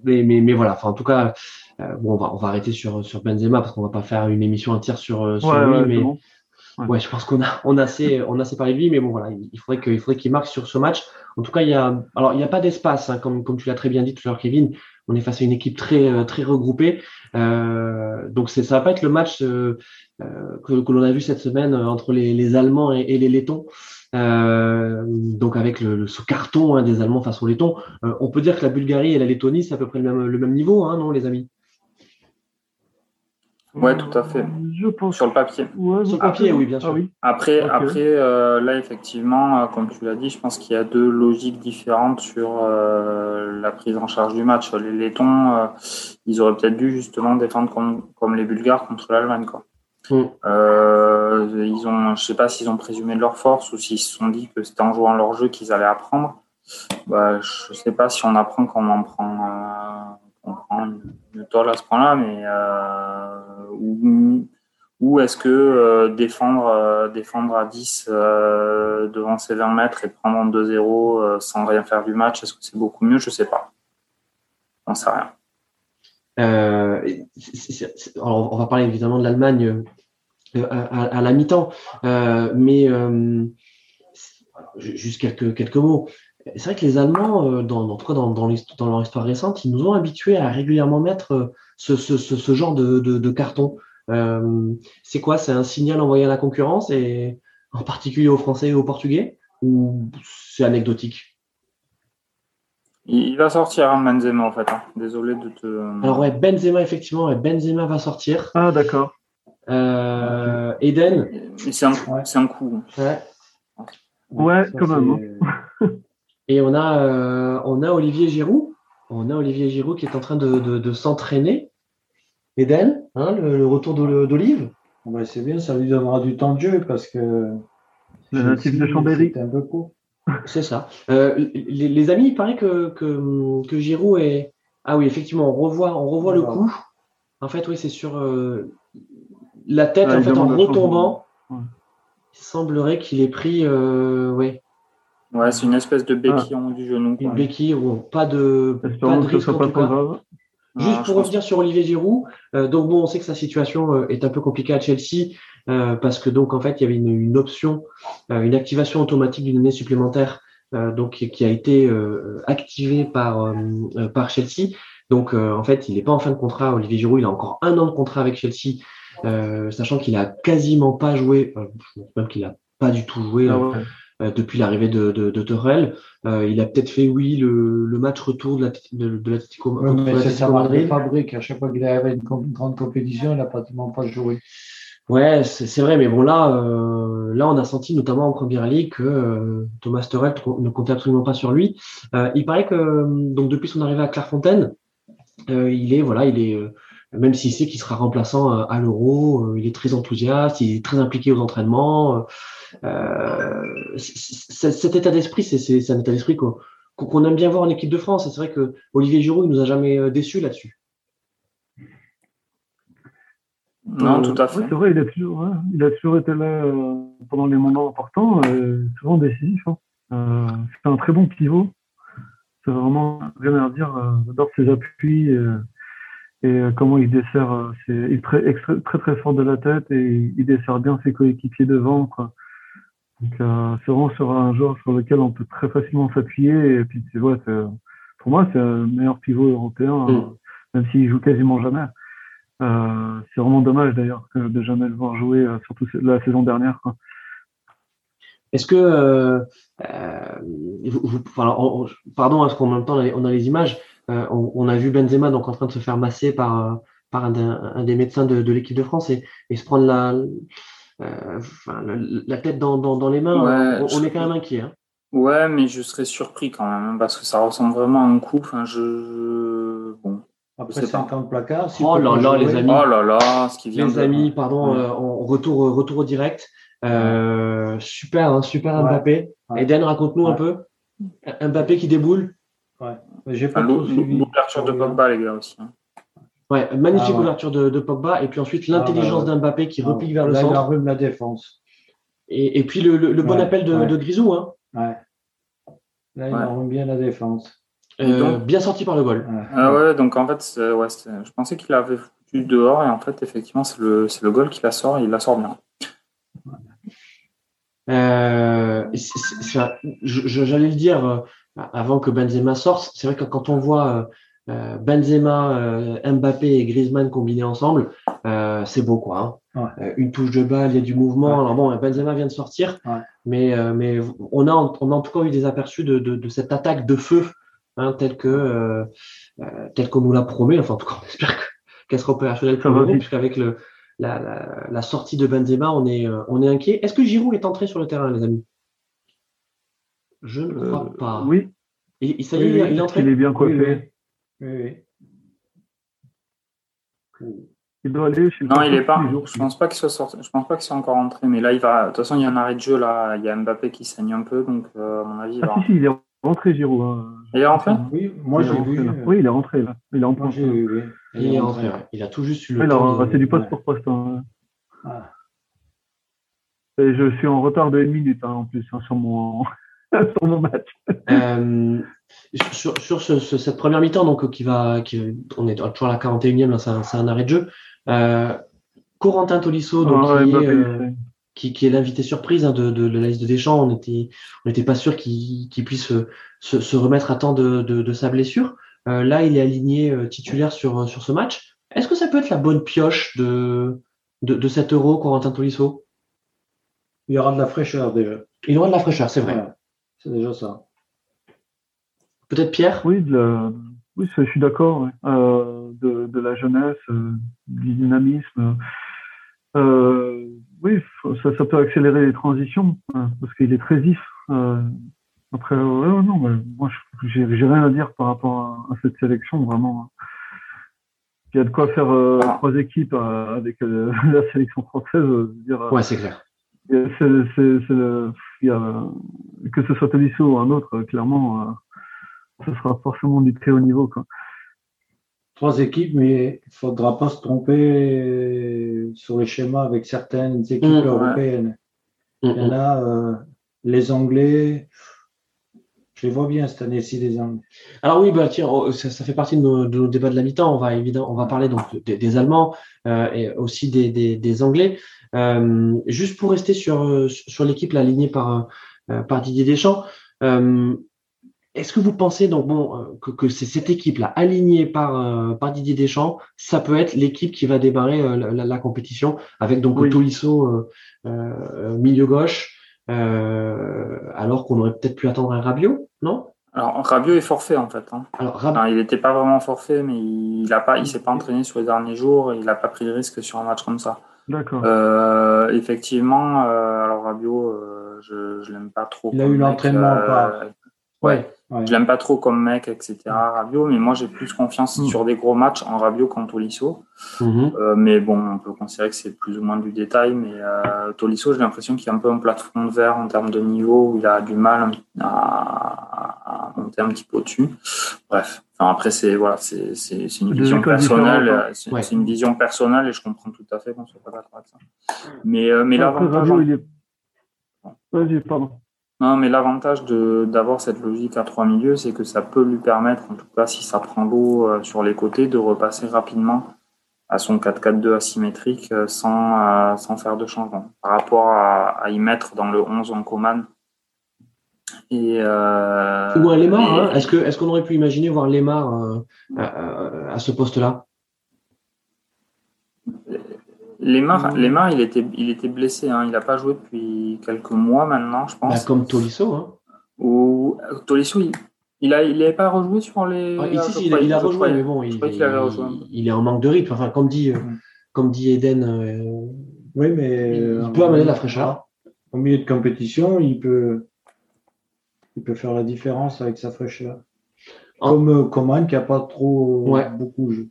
mais mais mais voilà. Enfin, en tout cas, euh, bon, on va, on va arrêter sur, sur Benzema parce qu'on va pas faire une émission entière sur, euh, sur lui, mais ouais. ouais. je pense qu'on a, on a assez, on a assez parlé de lui, mais bon, voilà, il faudrait qu'il faudrait qu'il marque sur ce match. En tout cas, il y a, alors, il n'y a pas d'espace, hein, comme, comme tu l'as très bien dit tout à l'heure, Kevin. On est face à une équipe très, euh, très regroupée. Euh, donc, c'est, ça va pas être le match euh, que, que l'on a vu cette semaine entre les, les Allemands et, et les Lettons. Euh, donc avec le, le ce carton hein, des Allemands face aux Lettons, euh, on peut dire que la Bulgarie et la Lettonie c'est à peu près le même, le même niveau, hein, non les amis? Ouais, tout à fait. Je pense. Sur le papier. Ouais, Sur le papier, oui, bien sûr. Ah, oui. Après, okay. après euh, là, effectivement, euh, comme tu l'as dit, je pense qu'il y a deux logiques différentes sur euh, la prise en charge du match. Les Lettons, euh, ils auraient peut-être dû justement défendre comme, comme les Bulgares contre l'Allemagne, quoi. Mm. ils ont, je sais pas s'ils ont présumé de leur force ou s'ils se sont dit que c'était en jouant leur jeu qu'ils allaient apprendre. Bah, je sais pas si on apprend quand on en prend on prend une, une toile à ce point-là, mais euh, ou, ou est-ce que euh, défendre, euh, défendre à 10 euh, devant ses 20 mètres et prendre en 2-0 euh, sans rien faire du match, est-ce que c'est beaucoup mieux? Je sais pas. On sait rien. Alors on va parler évidemment de l'Allemagne à, à, la mi-temps, mais juste quelques, quelques mots. C'est vrai que les Allemands, euh, dans, en tout cas dans, dans, leur histoire récente, ils nous ont habitués à régulièrement mettre euh, ce, ce, ce, genre de, de, de carton. Euh, c'est quoi? C'est un signal envoyé à la concurrence, et en particulier aux Français et aux Portugais, ou c'est anecdotique? Il va sortir, hein, Benzema, en fait. Hein. Désolé de te. Alors, ouais, Benzema, effectivement, ouais, Benzema va sortir. Ah, d'accord. Euh, Eden. C'est un, ouais. un coup. Ouais, ouais quand même. Et on a, euh, on a Olivier Giroud. On a Olivier Giroud qui est en train de, de, de s'entraîner. Eden, hein, le, le, retour d'Olive. Ouais, c'est bien, ça lui donnera du temps de jeu parce que. Le natif de Chambéry. C'est un peu court. C'est ça. Euh, les, les, amis, il paraît que, que, que Giroud est. Ah oui, effectivement, on revoit, on revoit le coup. En fait, oui, c'est sur euh, la tête, en fait, en retombant. Ouais. Il semblerait qu'il ait pris. Euh, ouais, Ouais, c'est une espèce de béquille ah. en haut du genou. Une béquille, ou pas de, pas de risque en tout cas. Juste ah, pour revenir sur Olivier Giroud, euh, donc bon, on sait que sa situation est un peu compliquée à Chelsea euh, parce que donc en fait il y avait une, une option, euh, une activation automatique d'une année supplémentaire, euh, donc qui a été activée par par Chelsea. Donc en fait il n'est pas en fin de contrat. Olivier Giroud, il a encore un an de contrat avec Chelsea sachant qu'il a quasiment pas joué, même qu'il a pas du tout joué. Ah depuis l'arrivée de, de, de il a peut-être fait, oui, le, le, match retour de l'Atlético la, de, c'est ça, Madrid. Fabrique, à chaque fois qu'il avait une grande compétition, il n'a pratiquement pas joué. Ouais, c'est vrai, mais bon là, euh, là on a senti notamment en première ligue que euh, Thomas Torel ne comptait absolument pas sur lui. Euh, il paraît que donc depuis son arrivée à Clairefontaine, il est voilà, il est même s'il sait qu'il sera remplaçant à l'Euro, il est très enthousiaste, il est très impliqué aux entraînements. cet état d'esprit, c'est un état d'esprit qu'on aime bien voir en équipe de France. C'est vrai que Olivier Giroud nous a jamais déçus là-dessus. Non, tout à fait. c'est vrai, il a, toujours, il a toujours été là euh, pendant les moments importants, euh, souvent décisif. Hein. Euh, c'est un très bon pivot. C'est vraiment rien à dire. J'adore ses appuis et comment il dessert. c'est, il est très, très, très fort de la tête et il dessert bien ses coéquipiers devant. Quoi. Donc, c'est vraiment sur un joueur sur lequel on peut très facilement s'appuyer. Et puis, ouais, pour moi, c'est le meilleur pivot européen, mm. même s'il joue quasiment jamais. Euh, c'est vraiment dommage d'ailleurs de jamais le voir jouer, euh, surtout la saison dernière. Est-ce que, euh, vous, pardon, parce qu'en même temps on a les images, on, a vu Benzema donc en train de se faire masser par, par un, des médecins de, l'équipe de France et, se prendre la, la tête dans, dans, les mains. on, est quand même inquiet. Hein. Ouais, mais je serais surpris quand même hein, parce que ça ressemble vraiment à un coup. Enfin, je après 50 placards. oh là là, les amis. Oh là là, ce qui vient. Les amis, pardon, euh, on retour, euh, retour au direct. Euh, super, hein, super Mbappé. Eden, raconte-nous un peu. Mbappé qui déboule. Ouais. J'ai pas L'ouverture de Pogba, les gars, aussi. Hein. Ouais, magnifique ah, ouverture de, de, Pogba. Et puis ensuite, l'intelligence ah, d'Mbappé qui replie vers le centre. Il la défense. Et, et puis le, le, bon appel de, de Grisou. Hein. Ouais. Là, il enrume bien la défense. Euh, bien sorti par le goal. Ah ouais, donc en fait, ouais, je pensais qu'il avait foutu dehors et en fait, effectivement, c'est le, le goal qui la sort et il la sort bien. Euh, J'allais le dire euh, avant que Benzema sorte. C'est vrai que quand on voit euh, Benzema, Mbappé et Griezmann combinés ensemble, c'est beau quoi. Hein. une touche de balle, il y a du mouvement. Alors bon, Benzema vient de sortir, mais, mais on, a, on a en tout cas eu des aperçus de, de, de cette attaque de feu hein, tel que euh, euh, tel qu'on nous l'a promis. Enfin, en tout cas, on espère qu'elle sera opérationnelle pour le puisqu'avec le, la, la, la, sortie de Benzema, on est, euh, on est inquiet. Est-ce que Giroud est entré sur le terrain, les amis? Je ne crois pas. Oui. Il, il, il, est entré. Il est bien coiffé. Oui, Il doit aller chez Non, il n'est pas. Je pense pas qu'il soit sorti. Je pense pas qu'il soit encore entré. Mais là, il va. De toute façon, il y a un arrêt de jeu là. Il y a Mbappé qui saigne un peu, donc à mon avis, il ah, va. si, si, il est rentré, Giroud. Hein. Il est rentré? Oui, moi j'ai vu. Euh, oui, il est rentré là. Il est rentré. Il, est rentré. Il a tout juste eu le temps. C'est du poste pour poste. Hein. Ah. Et je suis en retard de une minute hein, en plus hein, sur, mon... [laughs] sur mon match. Euh, sur, sur ce, cette première mi-temps, donc qui va, qui, on est toujours à la 41e, c'est un, un, arrêt de jeu. Euh, Corentin Tolisso, donc, ah, qui, est, euh, qui, qui, est l'invité surprise hein, de, de, de, la liste de Deschamps. On était, on n'était pas sûr qu'il puisse se, se, remettre à temps de, de, de sa blessure. Euh, là, il est aligné euh, titulaire sur, sur ce match. Est-ce que ça peut être la bonne pioche de, de, de cet euro, Corentin Tolisso? Il y aura de la fraîcheur déjà. Il y aura de la fraîcheur, c'est vrai. c'est déjà ça. Peut-être Pierre? Oui, de oui je suis d'accord. Euh, de, de, la jeunesse, euh, du dynamisme. Euh, oui, ça, ça, peut accélérer les transitions hein, parce qu'il est très vif. Euh, après, ouais, non, moi, j'ai rien à dire par rapport à, cette sélection, vraiment. Il y a de quoi faire euh, ah. trois équipes euh, avec [laughs] la sélection française. dire, ouais, c'est clair. y a, que ce soit Tolisso ou un autre, clairement, ce sera forcément du très haut niveau. Quoi trois équipes, mais il faudra pas se tromper sur les schémas avec certaines équipes mmh, européennes. Mmh, il y en mmh. a euh, les Anglais. Je les vois bien cette année-ci, les Anglais. Alors oui, bah, tiens, oh, ça, fait partie de nos, débats de la mi-temps. On va évidemment, on va parler donc des, Allemands euh, et aussi des, des, Anglais. Euh, juste pour rester sur, sur l'équipe alignée par, par Didier Deschamps, est-ce que vous pensez donc bon que, que c'est cette équipe-là alignée par par Didier Deschamps, ça peut être l'équipe qui va démarrer la, compétition avec donc oui. Tolisso milieu gauche, alors qu'on aurait peut-être pu attendre un Rabiot, non? Alors Rabiot est forfait en fait. Hein. Alors, il n'était pas vraiment forfait, mais il a pas, il s'est pas entraîné sur les derniers jours, et il n'a pas pris de risque sur un match comme ça. D'accord. Euh, effectivement, euh, alors Rabiot, euh, je, je l'aime pas trop. Il a eu l'entraînement. Euh, ouais. Ouais. Je l'aime pas trop comme mec, etc. Rabiot, mais moi j'ai plus confiance Mm. sur des gros matchs en Rabiot qu'en Tolisso. Mhm. Euh, mais bon, on peut considérer que c'est plus ou moins du détail. Mais euh, Tolisso, j'ai l'impression qu'il y a un peu un plafond de verre en termes de niveau, où il a du mal à, à monter un petit peu au-dessus. Bref, enfin, après, c'est voilà, c'est une vision personnelle. euh, C'est Ouais. une vision personnelle et je comprends tout à fait qu'on soit pas d'accord avec ça. Mais, euh, mais. Rabiot, il est. Vas-y, pardon. Non, mais l'avantage de- d'avoir cette logique à trois milieux, c'est que ça peut lui permettre, en tout cas si ça prend l'eau euh, sur les côtés, de repasser rapidement à son 4-4-2 asymétrique euh, sans, euh, sans faire de changement. Par rapport à, à y mettre dans le 11 en Coman. Et, Ou un Lemar, et- hein. est-ce que est-ce qu'on aurait pu imaginer voir Lemar à, à- à ce poste-là? Lemar, Lemar, il était, il était blessé, hein. il n'a pas joué depuis quelques mois maintenant, je Bah, pense. Comme Tolisso. Hein. Ou Tolisso, il, il a, il n'avait pas rejoué sur les. Ah, ici, si, il, a- il rejoué, mais bon, je il, avait rejoué. il- est en manque de rythme. Enfin, comme dit, euh, Mm. comme dit Eden, euh, Oui, mais il, euh, il peut amener la fraîcheur. Au milieu de compétition, il peut, il peut faire la différence avec sa fraîcheur. Comme euh, Coman qui n'a pas trop Ouais. beaucoup joué.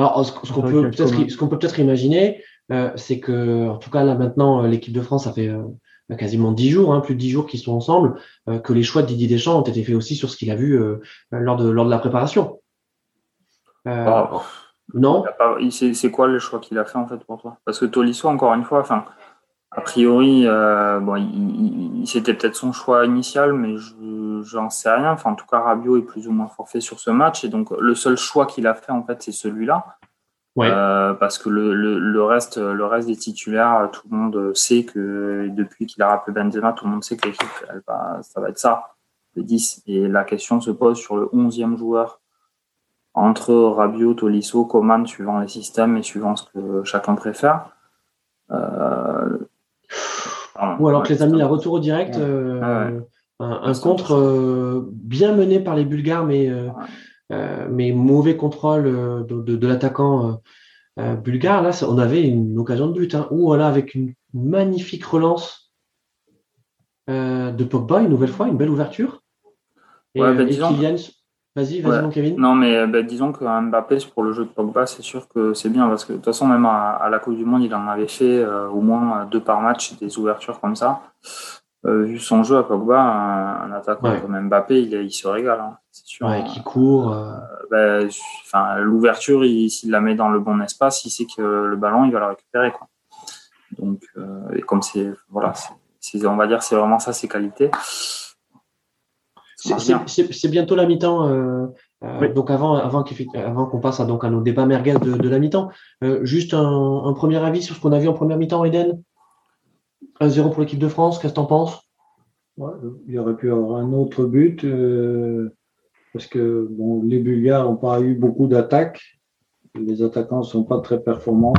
Alors, ce, ce qu'on peut peut-être Coman. ce qu'on peut peut-être imaginer, euh, c'est que, en tout cas là maintenant, euh, l'équipe de France, ça fait euh, quasiment dix jours, hein, plus de dix jours qu'ils sont ensemble, euh, que les choix de Didier Deschamps ont été faits aussi sur ce qu'il a vu euh, lors de lors de la préparation. Euh, Ah, non? C'est c'est quoi le choix qu'il a fait en fait pour toi? Parce que Tolisso, encore une fois, enfin, a priori, euh, bon, il, il- il- c'était peut-être son choix initial, mais je j'en sais rien. Enfin, en tout cas, Rabiot est plus ou moins forfait sur ce match, et donc le seul choix qu'il a fait en fait, c'est celui-là. Ouais. Euh, parce que le, le, le reste, le reste des titulaires, tout le monde sait que depuis qu'il a rappelé Benzema, tout le monde sait que l'équipe, elle va, ça va être ça, le 10. Et la question se pose sur le 11e joueur entre Rabiot, Tolisso, Coman, suivant les systèmes et suivant ce que chacun préfère. Euh... pardon. Ou alors que les amis, c'est un un- retour au direct, Ouais. euh, Ouais. un, un contre euh, bien mené par les Bulgares, mais, euh, euh, mais mauvais contrôle euh, de, de, de l'attaquant euh, euh, bulgare. Là, ça- on avait une occasion de but. Hein, ou voilà, avec une magnifique relance euh, de Pogba, une nouvelle fois, une belle ouverture. Et, euh, disons- Kylian, vas-y, vas-y, Ouais. mon Kevin. Non, mais ben, disons qu'un Mbappé, pour le jeu de Pogba, c'est sûr que c'est bien parce que de toute façon, même à, à la Coupe du Monde, il en avait fait euh, au moins deux par match, des ouvertures comme ça. Euh, vu son jeu à Pogba, un, un attaquant Ouais. comme Mbappé, il, il se régale, hein, c'est sûr. Ouais, qui court. euh, enfin, l'ouverture, il- s'il la met dans le bon espace, il sait que le ballon, il va le récupérer. Quoi. Donc, euh, et comme c'est, voilà, c'est, on va dire, c'est vraiment ça ses qualités. C'est- bientôt la mi-temps. euh, euh, Oui. Donc avant, avant qu'effe- avant qu'on passe à, donc, à nos débats merguez de, de la mi-temps, euh, juste un, un premier avis sur ce qu'on a vu en première mi-temps, Eden? 1-0 pour l'équipe de France, qu'est-ce que t'en penses? Ouais, il y aurait pu y avoir un autre but euh, parce que bon, les Bulgares n'ont pas eu beaucoup d'attaques. Les attaquants ne sont pas très performants.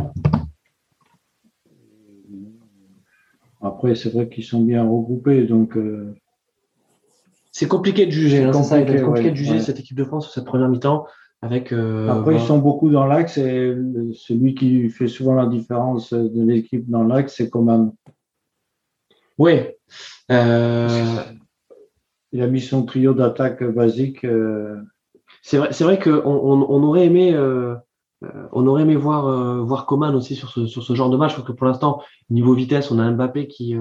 Après, c'est vrai qu'ils sont bien regroupés, donc euh, C'est compliqué de juger, hein, c'est ça, compliqué, compliqué ouais, de juger ouais. cette équipe de France sur cette première mi-temps avec. euh, après ils sont beaucoup dans l'axe et le- celui qui fait souvent la différence de l'équipe dans l'axe, c'est Coman. Oui. Euh, Il a mis son trio d'attaque basique. euh, c'est vrai, c'est vrai qu'on on, on aurait aimé, euh, euh, on aurait aimé voir euh, voir Coman aussi sur ce sur ce genre de match parce que pour l'instant niveau vitesse, on a Mbappé qui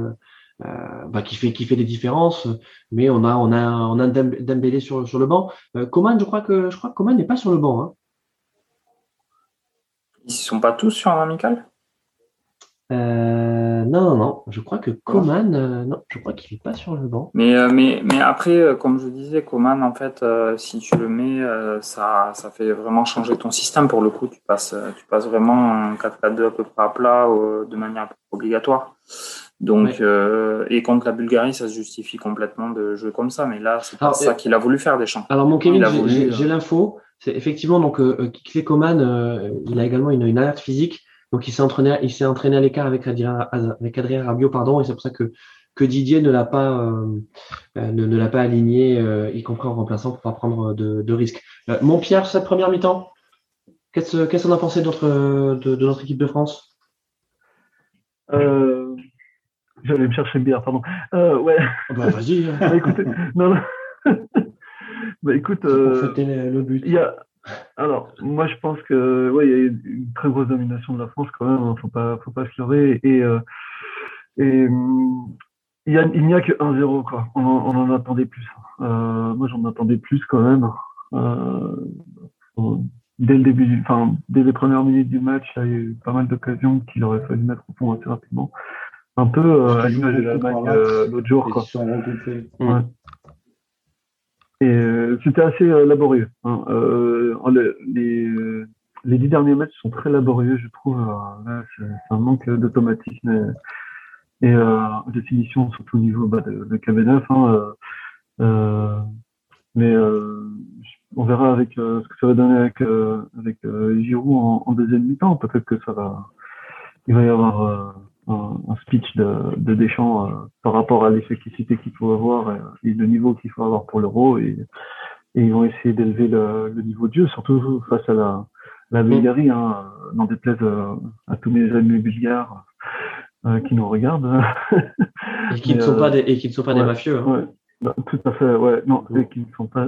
euh, bah, qui fait qui fait des différences, mais on a on a on a Dembélé sur sur le banc. Euh, Coman, je crois que je crois que Coman n'est pas sur le banc. Hein. Ils ne sont pas tous sur un amical? Euh, non non non, je crois que Coman, euh, non, je crois qu'il est pas sur le banc. Mais, euh, mais, mais après, comme je disais, Coman, en fait, si tu le mets, ça, ça fait vraiment changer ton système pour le coup. Tu passes, tu passes vraiment un 4-4-2 à peu près à plat de manière obligatoire. Donc, et contre la Bulgarie, ça se justifie complètement de jouer comme ça. Mais là, c'est pas ça qu'il a voulu faire, Deschamps. Alors, mon Kevin, j'ai l'info. C'est effectivement donc Kikle Coman, il a également une, une alerte physique. Donc il s'est entraîné, il s'est entraîné à l'écart avec Adrien, avec Adrien Rabiot, pardon, et c'est pour ça que que Didier ne l'a pas euh, euh, ne, l'a pas aligné, euh, y compris en remplaçant pour pas prendre de, de risques. mon Pierre, cette première mi-temps, qu'est-ce qu'est-ce qu'on a pensé de notre de, notre équipe de France? J'allais me chercher une bière, pardon. ouais. Ah bah, vas-y. bah, écoutez, non, non. [laughs] bah écoute, le but. Y a alors, moi, je pense que, ouais, il y a une très grosse domination de la France quand même. Hein, faut pas, faut pas se leurrer. Et, euh, et il, y a, il n'y a que 1-0, quoi. On, on, en attendait plus. Euh, moi, j'en attendais plus quand même. Euh, dès le début, enfin, dès les premières minutes du match, il y a eu pas mal d'occasions qu'il aurait fallu mettre au fond assez rapidement. Un peu euh, à l'image de l'Allemagne euh, l'autre jour, quoi. Ouais. Et euh, c'était assez euh, laborieux. Hein. Euh, les, les dix derniers matchs sont très laborieux, je trouve. c'est un manque d'automatisme et, et de finition, surtout au niveau bah, de, de KB9. Hein, mais on verra avec ce que ça va donner avec, avec Giroud en, en deuxième mi-temps. Peut-être que ça va, il va y avoir un, speech de, de Deschamps euh, par rapport à l'efficacité qu'il faut avoir euh, et, le niveau qu'il faut avoir pour l'euro et, et, ils vont essayer d'élever le, le, niveau de jeu, surtout face à la, la Bulgarie, hein, n'en déplaise euh, à tous mes amis bulgares qui nous regardent. et qui ne sont pas des, et qui ne sont pas des mafieux. Hein. Ouais. Tout à fait, ouais. Non, et qui ne sont pas,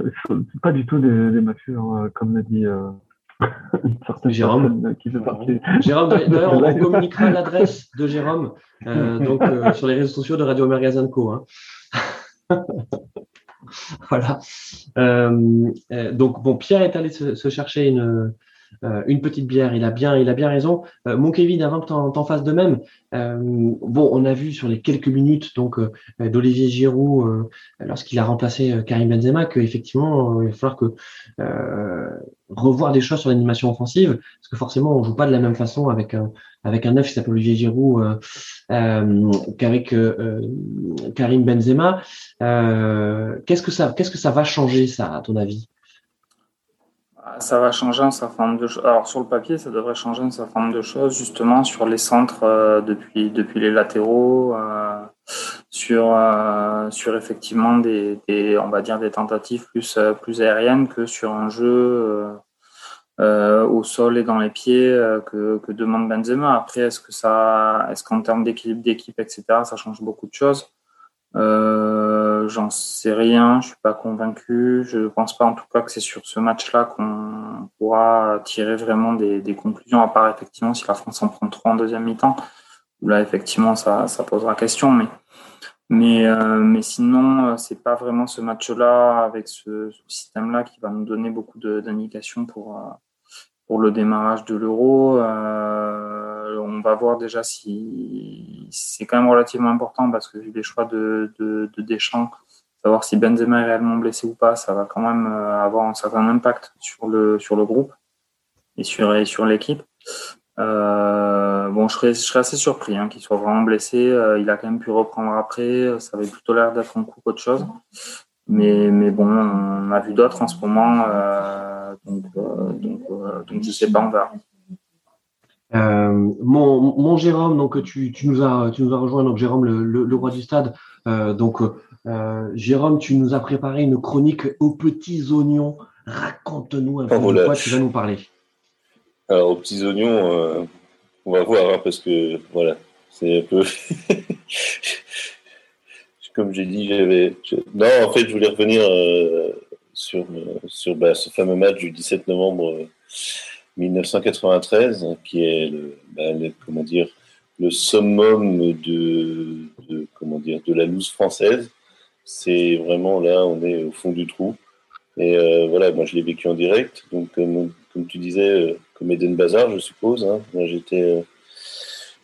pas du tout des, des mafieux, hein, comme l'a dit [laughs] Jérôme. Jérôme, d'ailleurs, [laughs] on communiquera l'adresse de Jérôme euh, [laughs] donc, euh, sur les réseaux sociaux de Radio Magazine Co. Hein. voilà. Euh, donc, bon, Pierre est allé se, se chercher une, euh, une petite bière. Il a bien, il a bien raison. Euh, mon Kevin, avant que tu en, fasses de même, euh, bon, on a vu sur les quelques minutes donc d'Olivier Giroud lorsqu'il a remplacé Karim Benzema qu'effectivement il va falloir que revoir des choses sur l'animation offensive parce que forcément on joue pas de la même façon avec un avec un neuf qui s'appelle Olivier Giroud qu'avec Karim Benzema. qu'est-ce que ça qu'est-ce que ça va changer ça à ton avis? Ça va changer un certain nombre de choses. Alors sur le papier, ça devrait changer un certain nombre de choses, justement sur les centres euh, depuis depuis les latéraux, euh, sur euh, sur effectivement des, des, on va dire des tentatives plus plus aériennes que sur un jeu au sol et dans les pieds que, que demande Benzema. Après, est-ce que est-ce qu'en termes d'équilibre d'équipe, etc., ça change beaucoup de choses? J'en sais rien, je suis pas convaincu. Je pense pas en tout cas que c'est sur ce match-là qu'on pourra tirer vraiment des, conclusions, à part effectivement si la France en prend trois en deuxième mi-temps. Là, effectivement, ça, ça posera question, mais mais, euh, mais sinon, euh, c'est pas vraiment ce match-là avec ce, ce système-là qui va nous donner beaucoup d'indications pour, euh, pour le démarrage de l'euro. Euh, on va voir déjà si c'est quand même relativement important parce que vu les choix de, de, de, Deschamps, savoir si Benzema est réellement blessé ou pas, ça va quand même euh, avoir un certain impact sur le, groupe et sur, sur l'équipe. Euh, bon, je serais, assez surpris hein, qu'il soit vraiment blessé. Euh, il a quand même pu reprendre après. Ça avait plutôt l'air d'être un coup qu'autre chose. Mais, mais bon, on a vu d'autres en ce moment. Euh, donc, euh, donc, euh, donc, je sais pas, on verra. Mon, mon Jérôme, donc tu, tu, nous as tu nous as rejoint donc Jérôme le, le, roi du stade. donc Jérôme, tu nous as préparé une chronique aux petits oignons. Raconte-nous un peu oh, de quoi tu vas nous parler. Alors aux petits oignons, on va voir hein, parce que voilà, c'est un peu [laughs] comme j'ai dit, j'avais. Non, en fait, je voulais revenir euh, sur, sur bah, ce fameux match du 17 novembre 1993, hein, qui est le, bah, comment dire, le summum de, de, comment dire, de la loose française. C'est vraiment là, on est au fond du trou. Et euh, voilà, moi je l'ai vécu en direct. Donc, comme, comme tu disais, euh, comme Eden Bazar, je suppose. Hein. Moi j'étais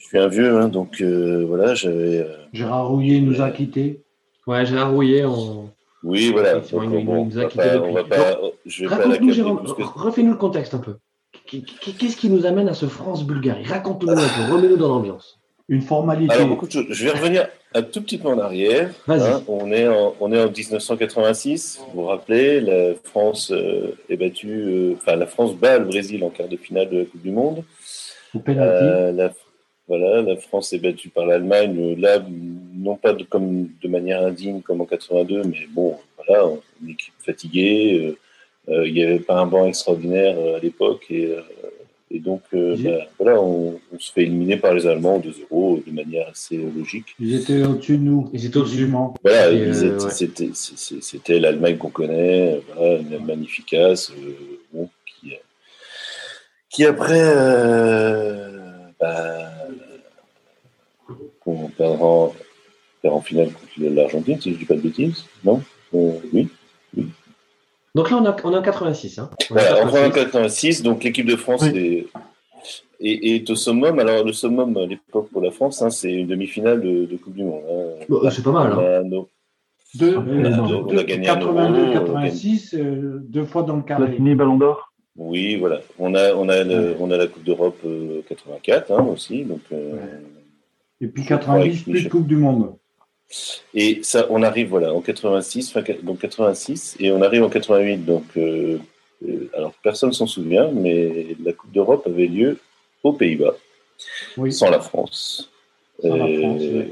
je suis un vieux, hein, donc euh, voilà, j'avais. Euh, Gérard Rouillet nous a quittés. Ouais, Gérard Rouillet, on. Oui, voilà. Donc, il, bon, nous a quittés depuis. Raconte-nous, Jérôme, refais-nous le contexte un peu. Qu'est-ce qui nous amène à ce France-Bulgarie? Raconte-nous un peu, remets-nous dans l'ambiance. une formalité. Alors, beaucoup de choses. Je vais revenir un tout petit peu en arrière. Hein. on, est en, on est en 1986. Vous vous rappelez, la France euh, est battue, euh, enfin, la France bat le Brésil en quart de finale de la Coupe du Monde. Euh, la, voilà, la France est battue par l'Allemagne. Là, non pas de, comme, de manière indigne comme en 82, mais bon, voilà, une équipe fatiguée. Il n'y avait pas un banc extraordinaire à l'époque et et donc, euh, bah, voilà, on, se fait éliminer par les Allemands 2-0 de manière assez logique. Ils étaient au-dessus de nous. Ils étaient au-dessus. Voilà, euh, c'était l'Allemagne qu'on connaît, voilà, une Allemagne efficace, euh, bon, qui, qui après, bah, on perdra, en finale contre l'Argentine, si je ne dis pas de bêtises, non? Oui, oui. Donc là, on, est en 86. Hein. On, voilà, en 86, donc l'équipe de France est, est, au summum. Alors, le summum à l'époque pour la France, hein, c'est une demi-finale de, Coupe du Monde. Hein. c'est pas mal. Hein. Deux, on, a, gagné 82, 86, euh, deux fois dans le carré. fini Ballon d'Or. Oui, voilà. On a, on a, on a la Coupe d'Europe 84 euh, hein, aussi. Donc, euh, Et puis 90, plus de Coupe du Monde. Et ça, on arrive voilà en 86, donc 86, et on arrive en 88. Donc, euh, euh, alors personne s'en souvient, mais la Coupe d'Europe avait lieu aux Pays-Bas, sans la France, euh,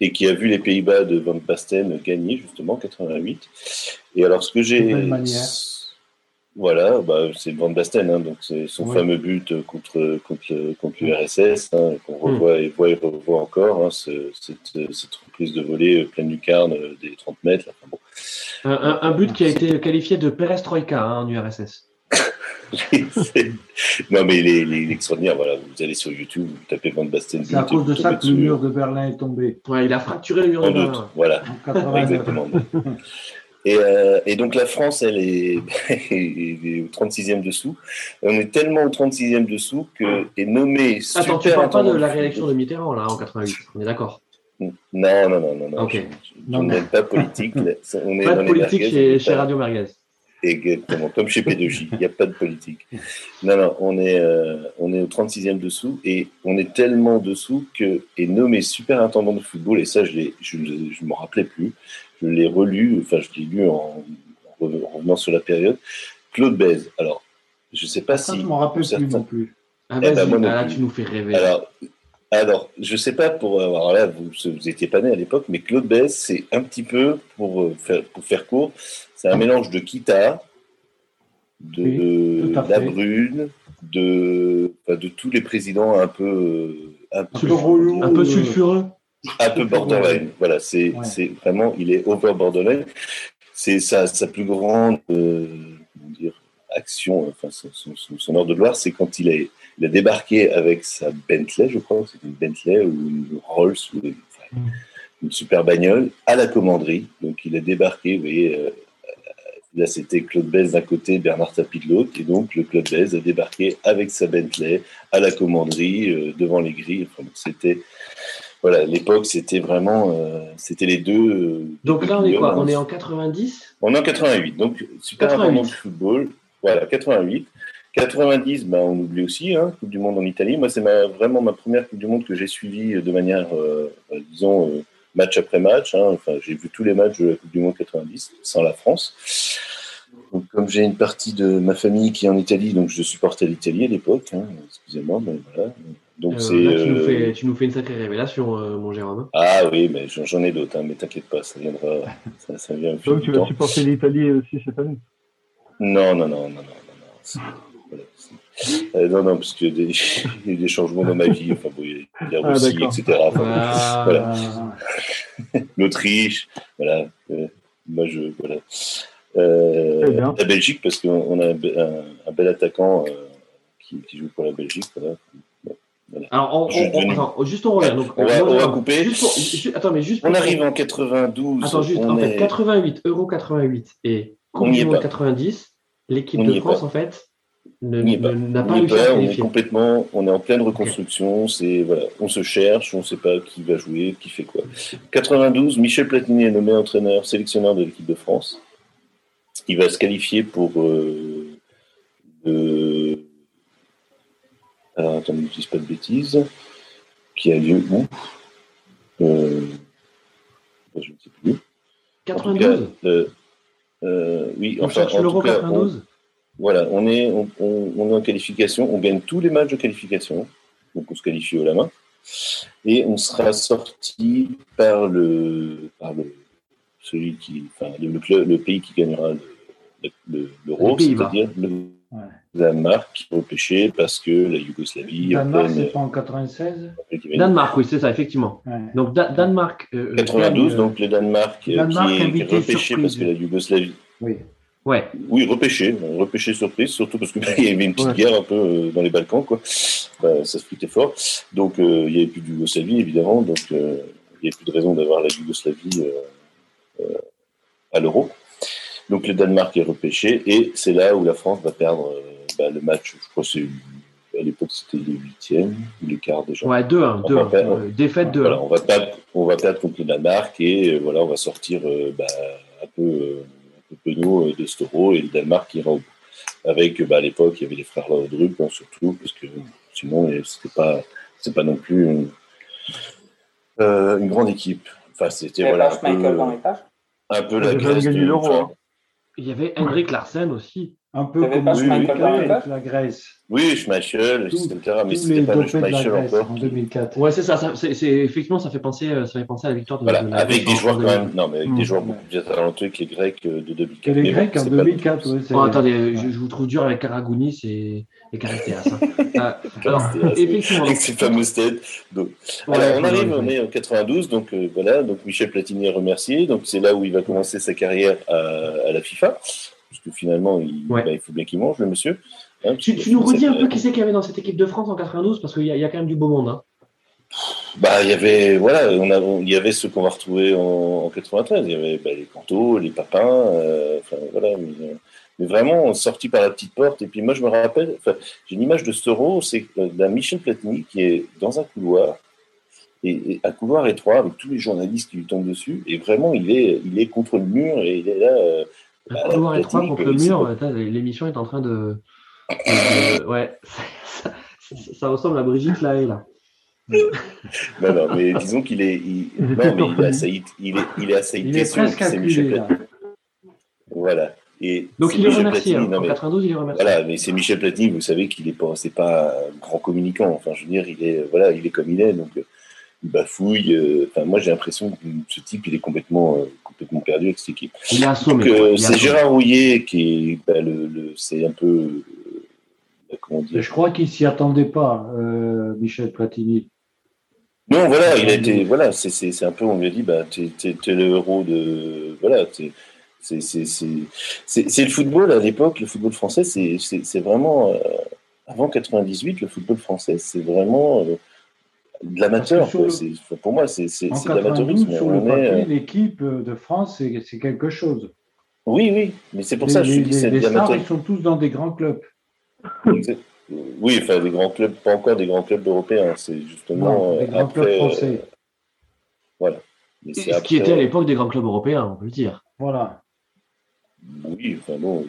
et qui a vu les Pays-Bas de Van Basten gagner justement en 88. Et alors ce que j'ai voilà, bah, c'est Van Basten, hein, donc c'est son fameux but contre, contre, contre l'URSS, hein, qu'on hmm. revoit et voit et revoit encore, hein, cette, cette, reprise de volée euh, pleine lucarne euh, des 30 mètres. bon. un, un, but qui a été qualifié de perestroïka hein, en URSS. [laughs] non, mais il est, extraordinaire. Voilà, vous allez sur YouTube, vous tapez Van Basten. C'est à cause de ça que le mur de Berlin est tombé. Ouais, il a fracturé le mur de Berlin. Voilà, exactement. [laughs] Euh, et, donc la France, elle est, [laughs] au 36e dessous. On est tellement au 36e dessous que est nommé. Attends, tu parles pas de la réélection de Mitterrand là en 88. On est d'accord? Non, non, non, non, non. on n'est pas politique. [laughs] On est, pas de politique chez, chez, Radio Merguez. Exactement, comme chez P2J, il n'y a pas de politique. Non, non, on est, euh, on est au 36e dessous et on est tellement dessous que est nommé superintendant de football, et ça, je ne je, je m'en rappelais plus, je l'ai relu, enfin je l'ai lu en, revenant sur la période. Claude Bèze. Alors, je ne sais pas si. Je ne m'en rappelle plus non plus. Ah, eh ben, ah, tu nous fais rêver. Alors, alors je ne sais pas pour. Alors là, vous n'étiez pas né à l'époque, mais Claude Bèze, c'est un petit peu, pour euh, faire, pour faire court, c'est un mélange de Kita, de La Brune, de, de tous les présidents un peu. Un peu, un peu sulfureux un peu borderline. Voilà, c'est vraiment, il est over borderline. C'est sa, sa, plus grande euh, dire, action, enfin son, son, ordre de gloire, c'est quand il a, il a, débarqué avec sa Bentley, je crois, c'était une Bentley ou une Rolls ou une, une, super bagnole à la commanderie. Donc il a débarqué, vous voyez. Euh, là, c'était Claude Bèze d'un côté, Bernard Tapie de l'autre. Et donc, le Claude Bèze a débarqué avec sa Bentley à la commanderie, euh, devant les grilles. Enfin, c'était voilà, l'époque, c'était vraiment, euh, c'était les deux. Euh, donc là, on est quoi? On est en 90 On est en 88. Donc, super important du football. Voilà, 88. 90, ben, on oublie aussi, hein, Coupe du Monde en Italie. Moi, c'est vraiment ma première Coupe du Monde que j'ai suivie de manière, disons, match après match. Hein. Enfin, j'ai vu tous les matchs de la Coupe du Monde 90 sans la France. Donc, comme j'ai une partie de ma famille qui est en Italie, donc je supportais l'Italie à l'époque. Hein, excusez-moi, mais voilà. Donc euh, c'est. Tu, nous fais, tu nous fais une sacrée révélation, euh, mon Jérôme. Ah oui, mais j'en ai d'autres, hein, mais t'inquiète pas, ça viendra. ça, ça vient Donc tu vas supporter l'Italie aussi cette année? Non, non, non, non, non, non. Voilà, euh, non, non, parce qu'il y, [laughs] y, a des changements dans ma vie, enfin, bon, il y a la ah, Russie, etc. Enfin, ah. voilà. [laughs] L'Autriche, voilà. Euh, moi, je. Voilà. Euh, la Belgique, parce qu'on a un, un, bel attaquant qui, qui, joue pour la Belgique. Voilà. Alors, on, on, attends, juste on revient. Donc, on, va, couper. Juste pour, juste, attends, mais juste on arrive en 92. Attends, juste, en est... fait, 88, Euro 88 et Coupe du Monde 90, l'équipe de France, en fait, n'a pas réussi à On est complètement, on est en pleine reconstruction. C'est voilà, on se cherche, on ne sait pas qui va jouer, qui fait quoi. 92, Michel Platini est nommé entraîneur, sélectionneur de l'équipe de France. Il va se qualifier pour euh, alors attends, ne dis pas de bêtises, qui a lieu où? Euh, Je ne sais plus. 92 Oui, enfin, en tout cas, 92 voilà, on est, on, on, est en qualification, on gagne tous les matchs de qualification, donc on se qualifie au la main, et on sera sorti par le, par le celui qui, enfin, le, le pays qui gagnera l'euro, c'est-à-dire le Danemark qui est repêché parce que la Yougoslavie. Danemark, c'est pas en 96 Danemark, oui, c'est ça, effectivement. Donc Danemark. 92, euh, donc le Danemark, euh, qui, est, repêché parce que la Yougoslavie. Oui. Ouais. Oui, repêché, repêché surprise, surtout parce qu'il [laughs] y avait une petite guerre un peu euh, dans les Balkans, quoi. ça se fritait fort. Donc, il n'y avait plus de Yougoslavie, évidemment, donc il n'y avait plus de raison d'avoir la Yougoslavie à l'euro. Donc le Danemark est repêché et c'est là où la France va perdre euh, bah, le match. Je crois que à l'époque c'était les huitièmes ou les quarts déjà. Ouais, 2-1, 2 euh, défaite 2 voilà, on va perdre, on va perdre contre le Danemark et euh, voilà, on va sortir bah, un peu un peu penaud de euro et le Danemark ira au bout. Avec bah, à l'époque il y avait les frères Laudrup hein, surtout parce que sinon c'était pas c'est pas non plus une, une grande équipe. Enfin c'était voilà un peu, un peu la Grèce de l'euro. Il y avait Henrik Larsen aussi. Un peu comme oui, avec la Grèce. Oui, Schmeichel, etc. Mais c'était pas le Schmeichel encore. En 2004. Ouais, c'est ça. ça c'est, effectivement, ça fait penser, euh, ça fait penser à la victoire de, voilà, de avec des joueurs quand même. Non, mais avec des mmh. joueurs beaucoup plus talentueux que les Grecs euh, de 2004. les Grecs en 2004, oui. Oh, attendez, je, je, vous trouve dur avec Karagounis et, et Caristeas. Hein. euh, [laughs] alors, effectivement. Avec ses fameuses têtes. Donc, ouais, alors, on arrive, on est en 92, donc euh, voilà. Donc Michel Platini est remercié. Donc c'est là où il va commencer sa carrière à, à la FIFA que finalement, il, bah, il faut bien qu'il mange, le monsieur. Hein, tu, tu nous redis un peu qui c'est qu'il y avait dans cette équipe de France en 92, parce qu'il y, y, a quand même du beau monde. Hein. Bah, il y avait, voilà, on a, on, il y avait ceux qu'on va retrouver en, en 93. Il y avait bah, les Cantos, les Papins, euh, enfin, voilà. Mais, mais, vraiment, sorti par la petite porte. Et puis moi, je me rappelle, j'ai une image de Storo, c'est d'un Michel Platini qui est dans un couloir, et, et, un couloir étroit avec tous les journalistes qui lui tombent dessus. Et vraiment, il est, il est contre le mur et il est là. Euh, un couloir étroit contre le mur, l'émission est en train de. ouais, [laughs] ça, ça, ressemble à Brigitte là et là. non, non, mais disons qu'il est. Il, [laughs] non, mais il est il est, il est il est presque acculé, Voilà. Et Donc il est remercié. Hein. En 92, il est remercié. Voilà, mais c'est Michel Platini, vous savez qu'il n'est pas, c'est pas un grand communicant. Enfin, je veux dire, il est, voilà, il est comme il est. Donc, il bafouille. Euh, enfin, moi, j'ai l'impression que ce type, il est complètement, euh, complètement perdu avec cette équipe. Il est assommé. Euh, c'est Gérard Rouillet qui est, bah, le, le c'est un peu, comment dire. Je crois qu'il s'y attendait pas, Michel Platini. Non, voilà, il a été, voilà, c'est un peu, on lui a dit, bah, t'es es, le héros de, voilà, c'est le football à l'époque, le football français, c'est vraiment, avant 98, le football français, c'est vraiment de l'amateur. Pour moi, c'est de l'amateurisme. Sur le papier, euh, l'équipe de France, c'est quelque chose. Oui, oui, mais c'est pour ça que je dis c'est de l'amateur. Ils sont tous dans des grands clubs. Oui, enfin, des grands clubs, pas encore des grands clubs européens. C'est justement non, des grands après, clubs français. Euh, voilà. Mais ce après, qui était à l'époque des grands clubs européens, on peut le dire. Voilà. Oui, enfin bon.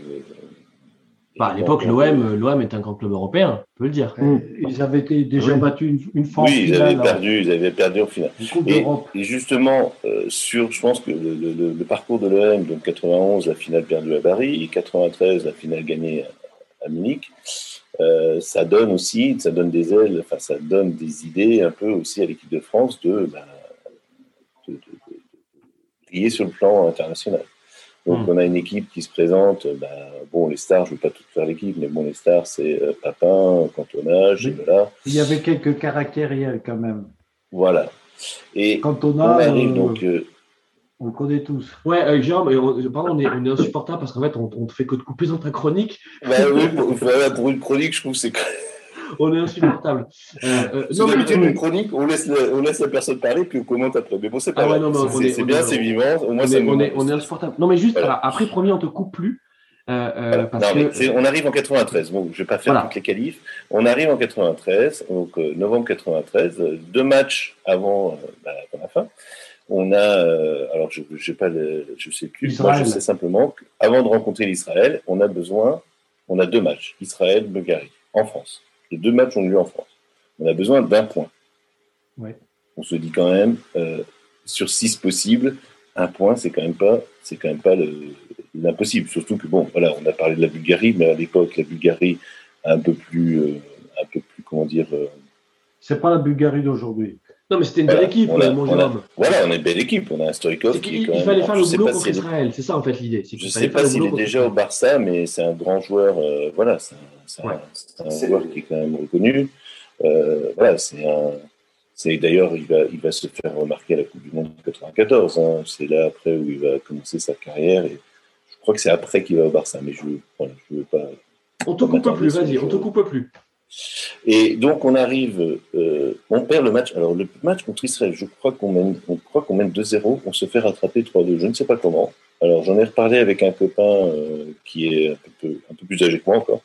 Euh, bah, à l'époque, l'OM, l'OM est un grand club européen, on peut le dire. Mm. Ils avaient été déjà oui. battus une, une fois. Oui, ils avaient perdu, ils avaient perdu au final. Et, et, justement, euh, sur, je pense que le, le, le parcours de l'OM, donc 91, la finale perdue à Paris, et 93, la finale gagnée à, à Munich, euh, ça donne aussi, ça donne des ailes, enfin, ça donne des idées un peu aussi à l'équipe de France de, bah, de, de, de briller sur le plan international. Donc, mmh. on a une équipe qui se présente. Bah, bon, les stars, je ne veux pas tout faire l'équipe, mais bon, les stars, c'est euh, Papin, Cantona. Il y avait quelques caractériels quand même. Voilà. Et Cantona, on arrive euh, donc. Euh, on le connaît tous. Ouais, euh, Jérôme, on, pardon, on est, on est insupportable parce qu'en fait, on ne fait que de couper dans ta chronique. Bah oui, [laughs] pour, voilà, pour une chronique, je trouve que c'est [laughs] on est insupportable. Euh, euh, non, d'habitude, une chronique, on laisse, la, on laisse la personne parler, puis on commente après. Mais bon, c'est pas ah ouais, c'est bien, c'est vivant. Au moins, on, est, on, est, on est insupportable. Non, mais juste, voilà. alors, après, premier, on te coupe plus. Euh, voilà. parce non, que... on arrive en 93. Bon, je vais pas faire voilà. toutes les qualifs. On arrive en 93, donc euh, novembre 93, deux matchs avant, bah, avant la fin. On a, euh, alors je, pas, le, je sais plus. Moi, je sais simplement qu'avant de rencontrer l'Israël, on a besoin, on a deux matchs, Israël, Bulgarie, en France. Les deux matchs ont lieu en France. On a besoin d'un point. On se dit quand même, sur six possibles, un point, c'est quand même pas, c'est quand même pas l'impossible. Surtout que bon, voilà, on a parlé de la Bulgarie, mais à l'époque, la Bulgarie un peu plus, un peu plus, comment dire. c'est pas la Bulgarie d'aujourd'hui. Non, mais c'était une belle équipe, on a, mon on a, Voilà, on a une belle équipe. On a un Stoikov qui. Il, il fallait faire le boulot contre Israël, c'est ça en fait l'idée. Je ne sais pas s'il est déjà au Barça, mais c'est un grand joueur. Euh, voilà, c'est un, ouais. un, un joueur qui est quand même reconnu. Euh, voilà, c'est un. D'ailleurs, il va, il va se faire remarquer à la Coupe du Monde 94. Hein. C'est là après où il va commencer sa carrière. Et je crois que c'est après qu'il va au Barça, mais je ne voilà, veux pas. On te coupe plus, vas-y, on te coupe plus. Et donc on arrive, euh, on perd le match. Alors le match contre Israël, je crois qu'on mène, on croit qu'on mène 2-0, on se fait rattraper 3-2. Je ne sais pas comment. Alors j'en ai reparlé avec un copain euh, qui est un peu, plus âgé que moi encore,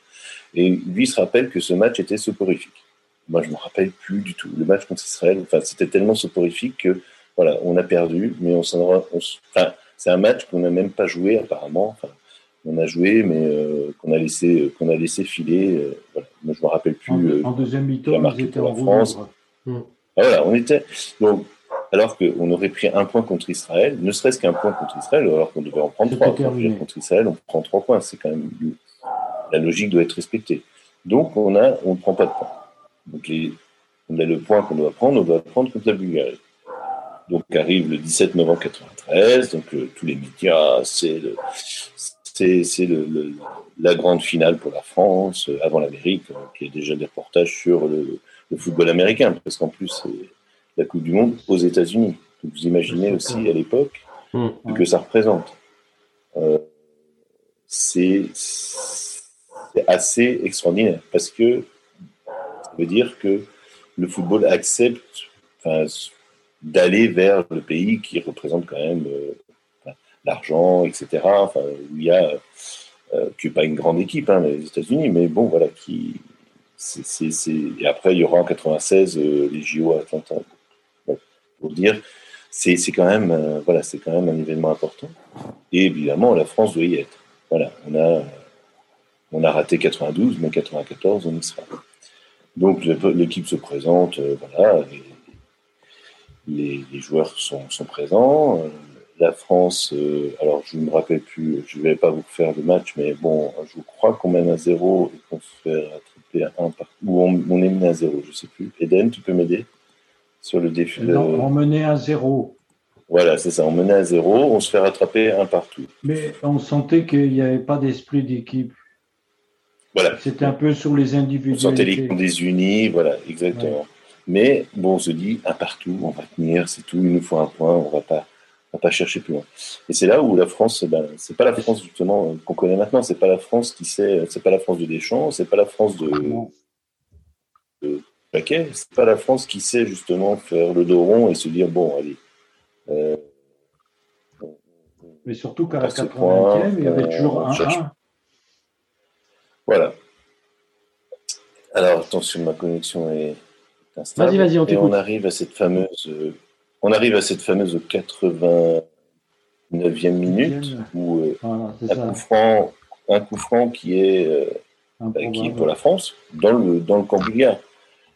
et lui se rappelle que ce match était soporifique. Moi je me rappelle plus du tout. Le match contre Israël, enfin c'était tellement soporifique que voilà, on a perdu, mais on s'en, c'est un match qu'on n'a même pas joué apparemment. On a joué, mais euh, qu'on a laissé qu'on a laissé filer. Euh, voilà. Moi, je me rappelle plus. En, en deuxième mi-temps, on était en France. Ah, voilà, on était donc alors qu'on aurait pris un point contre Israël, ne serait-ce qu'un point contre Israël, alors qu'on devait en prendre trois. Contre Israël, on prend trois points. C'est quand même la logique doit être respectée. Donc on a, on ne prend pas de points. Donc les, on a le point qu'on doit prendre, on doit prendre contre la Bulgarie. Donc arrive le 17 novembre 93, donc euh, tous les médias, c'est le, c'est le, la grande finale pour la France, euh, avant l'Amérique, euh, qui a déjà des reportages sur le, football américain, parce qu'en plus, c'est la Coupe du Monde aux États-Unis. Vous imaginez aussi à l'époque mmh. que ça représente. Euh, c'est assez extraordinaire, parce que ça veut dire que le football accepte d'aller vers le pays qui représente quand même l'argent, etc. Enfin, il y a, euh, qui pas une grande équipe, hein, les États-Unis, mais bon, voilà, qui. Et après, il y aura en 96 euh, les JO à Atlanta. pour dire, c'est quand même, euh, voilà, quand même un événement important. Et évidemment, la France doit y être. Voilà, on a, on a raté 92, mais 94, on y sera. Donc l'équipe se présente, voilà, les, les, joueurs sont, sont présents la France, euh, alors je ne me rappelle plus, je ne vais pas vous faire le match, mais bon, je crois qu'on mène à zéro et qu'on se fait rattraper à un partout, ou on, est mené à zéro, je ne sais plus. Eden, tu peux m'aider sur le défi Non, on menait à zéro. Voilà, c'est ça, on menait à zéro, on se fait rattraper un partout. Mais on sentait qu'il n'y avait pas d'esprit d'équipe. Voilà. C'était un peu sur les individus. On sentait les des unis, voilà, exactement. Mais bon, on se dit, un partout, on va tenir, c'est tout, il nous faut un point, on ne va pas va pas chercher plus loin. Et c'est là où la France, ben, c'est pas la France justement qu'on connaît maintenant, c'est pas la France qui sait, c'est pas la France de Deschamps, c'est pas la France de, de Paquet, c'est pas la France qui sait justement faire le dos rond et se dire bon, allez. Euh, Mais surtout qu'à la 80e, il y avait toujours un 1. Voilà. Alors attention, ma connexion est instable. Vas-y, vas-y, on Et on arrive à cette fameuse on arrive à cette fameuse 89e minute où euh, un, coup franc, un, coup franc, qui est, euh, bah, qui est pour la France dans le, dans le camp bulgare.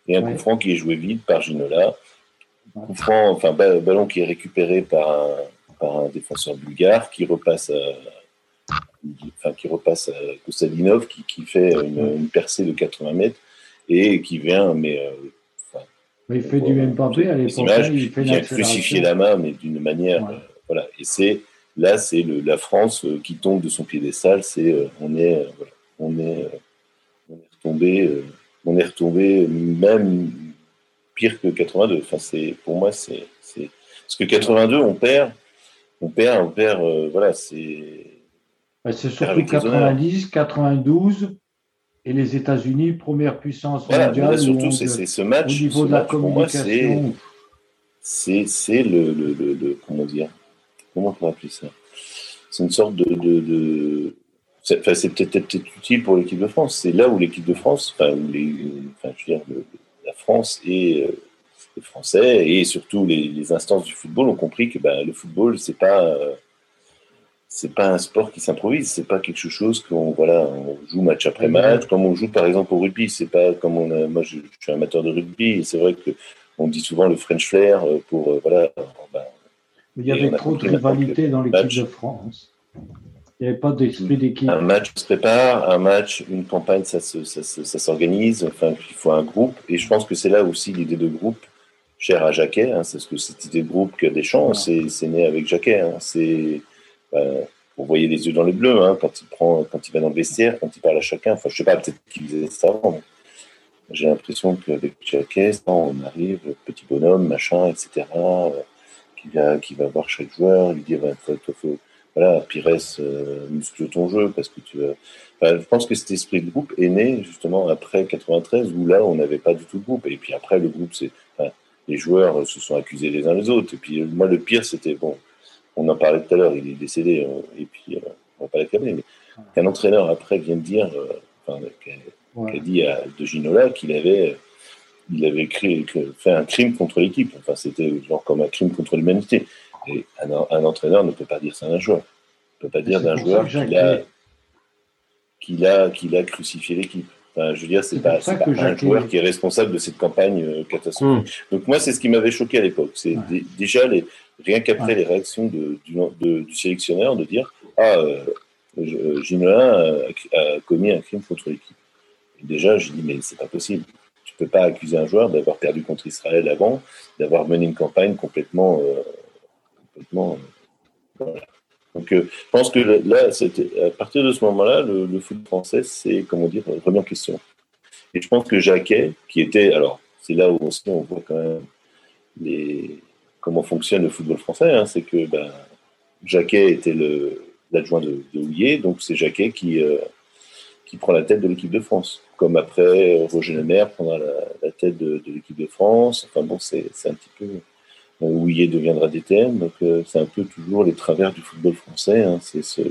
Et un coup franc qui est joué vite par Ginola. Coup franc, enfin, ballon qui est récupéré par un, par un défenseur bulgare qui repasse à, enfin, qui repasse à Kostadinov qui, qui fait une, percée de 80 mètres et qui vient, mais euh, il fait du même Mbappé à l'époque. Il fait vient crucifier la main, mais d'une manière. Euh, voilà. Et c'est là, c'est la France euh, qui tombe de son piédestal. C'est euh, on est, on est, on est retombé, on est retombé même pire que 82. Enfin, c'est pour moi, c'est parce que 82, on perd, on perd, on perd. voilà, c'est. C'est surtout 90, 92 et les États-Unis, première puissance mondiale. surtout, c'est ce match. Au niveau de la communication. C'est le, le, le, Comment dire Comment on peut appeler ça? C'est une sorte de. de, de c'est peut-être utile pour l'équipe de France. C'est là où l'équipe de France, enfin, où les, enfin, je veux dire, la France et euh, les Français et surtout les, les, instances du football ont compris que ben, le football, c'est pas. Euh, c'est pas un sport qui s'improvise, c'est pas quelque chose qu'on voilà, on joue match après match, comme on joue par exemple au rugby, c'est pas comme on a, moi je, suis amateur de rugby, et c'est vrai que on dit souvent le French flair pour voilà. Ben, il y avait trop de rivalité dans l'équipe de France. Il n'y avait pas d'esprit d'équipe. Un match se prépare, un match, une campagne, ça, s'organise. Enfin, il faut un groupe. Et je pense que c'est là aussi l'idée de groupe, chère à Jacquet. Hein, c'est ce que cette idée de groupe que Deschamps, c'est, c'est né avec Jacquet. Hein, c'est, ben, vous voyez les yeux dans les bleus hein, quand il prend, quand il va dans le vestiaire, quand il parle à chacun. Enfin, je sais pas, peut-être qu'il faisait ça avant. J'ai l'impression qu'avec Jacquet, on arrive, petit bonhomme, machin, etc. Euh, qui va, qui va voir chaque joueur, lui dire, faut, faut, voilà, Pires, euh, muscle ton jeu, parce que tu je pense que cet esprit de groupe est né justement après 93, où là, on n'avait pas du tout de groupe. Et puis après, le groupe, c'est. les joueurs se sont accusés les uns les autres. Et puis, moi, le pire, c'était. Bon, on en parlait tout à l'heure, il est décédé, euh, et puis, euh, on va pas l'accabler, mais qu'un entraîneur après vient de dire, enfin, qui a, dit à De Ginola qu'il avait. Il avait créé, fait un crime contre l'équipe. Enfin, c'était genre comme un crime contre l'humanité. Et un, entraîneur ne peut pas dire ça d'un joueur. Il ne peut pas dire d'un joueur qu'il a, qu'il a, qu'il a crucifié l'équipe. Enfin, je veux dire, c'est pas, pas un joueur qui est responsable de cette campagne euh, catastrophique. Hmm. Donc moi, c'est ce qui m'avait choqué à l'époque. C'est déjà les, rien qu'après les réactions de, du, sélectionneur de dire ah euh, euh a, commis un crime contre l'équipe. Déjà, je dis mais c'est pas possible. Tu peux pas accuser un joueur d'avoir perdu contre Israël avant, d'avoir mené une campagne complètement euh, donc, euh, je pense que là, à partir de ce moment-là, le, foot français, c'est, comment dire, remis en question. Et je pense que Jacquet, qui était, alors, c'est là où aussi on voit quand même comment fonctionne le football français, hein, c'est que ben, Jacquet était l'adjoint de, de donc c'est Jacquet qui, euh, qui prend la tête de l'équipe de France. Comme après, Roger Lemaire prendra la, tête de, de l'équipe de France. Enfin bon, c'est un petit peu Houillet deviendra DTM. Donc, euh, c'est un peu toujours les travers du football français. Hein. c'est ce,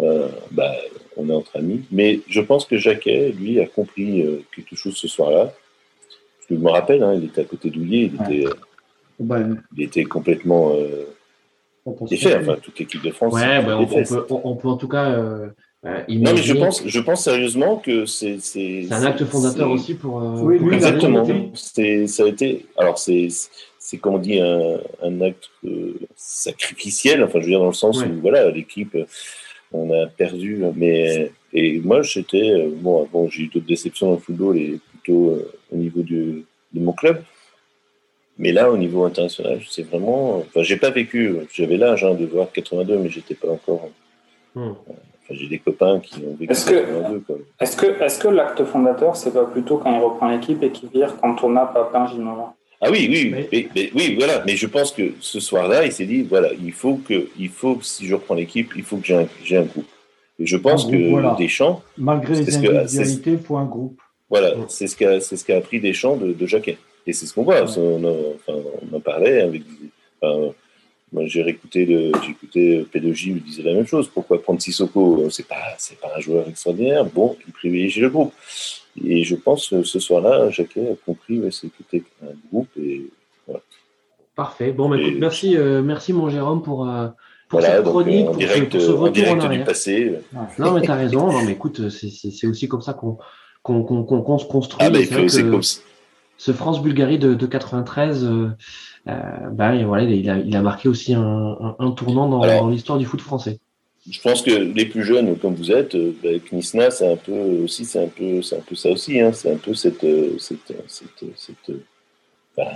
euh, bah, on est entre amis. Mais je pense que Jacquet, lui, a compris euh, quelque chose ce soir-là. Je me rappelle, hein, il était à côté d'Houillet, il, était, il était complètement défait. Enfin, toute l'équipe de France. Ouais, bah, on, peut, on, peut, en tout cas. non, mais je pense, je pense sérieusement que c'est. C'est un acte fondateur aussi pour. oui, exactement. Ça a été. Alors, c'est c'est comme on dit un, acte euh, sacrificiel, enfin je veux dire dans le sens où voilà l'équipe on a perdu, mais et moi j'étais euh, bon, bon j'ai eu d'autres déceptions dans le football et plutôt euh, au niveau de mon club, mais là au niveau international c'est vraiment, enfin j'ai pas vécu, j'avais l'âge hein, de voir 82 mais j'étais pas encore. Hmm. Enfin, j'ai des copains qui ont vécu est-ce que, Est-ce que, est-ce que l'acte fondateur, c'est pas plutôt quand il reprend l'équipe et qu'il vire quand on a Papin Ginova ah oui, oui, mais, oui, voilà. Mais je pense que ce soir-là, il s'est dit voilà, il faut que, il faut si je reprends l'équipe, il faut que j'ai un, un, groupe. Et je pense que Deschamps, malgré les individualités, il faut un groupe. Voilà, c'est ce qu'a, c'est ce qu'a appris Deschamps de, de Jacquet. Et c'est ce qu'on voit. On, en parlait avec. moi, j'ai réécouté, j'ai écouté P2J, il disait la même chose. Pourquoi prendre Sissoko? C'est pas, c'est pas un joueur extraordinaire. Bon, il privilégie le groupe. Et je pense que ce soir-là, Jacquet a compris ouais, c'était un groupe. Et, voilà. Parfait. Bon, bah, écoute, merci, euh, merci mon Jérôme pour, euh, pour voilà, cette chronique, en direct, pour, ce, retour en, direct en du passé. Non, mais tu as raison. Non, mais écoute, c'est aussi comme ça qu'on qu'on qu'on se construit. Ah, bah, c'est comme Ce France-Bulgarie de, de 93, euh, euh, bah, voilà, il, a, il a marqué aussi un, un, un tournant dans, dans l'histoire du foot français je pense que les plus jeunes, comme vous êtes, euh, avec Nisna, c'est un peu aussi, c'est un peu, c'est un peu ça aussi. Hein, c'est un peu cette, euh, cette, cette, cette bah,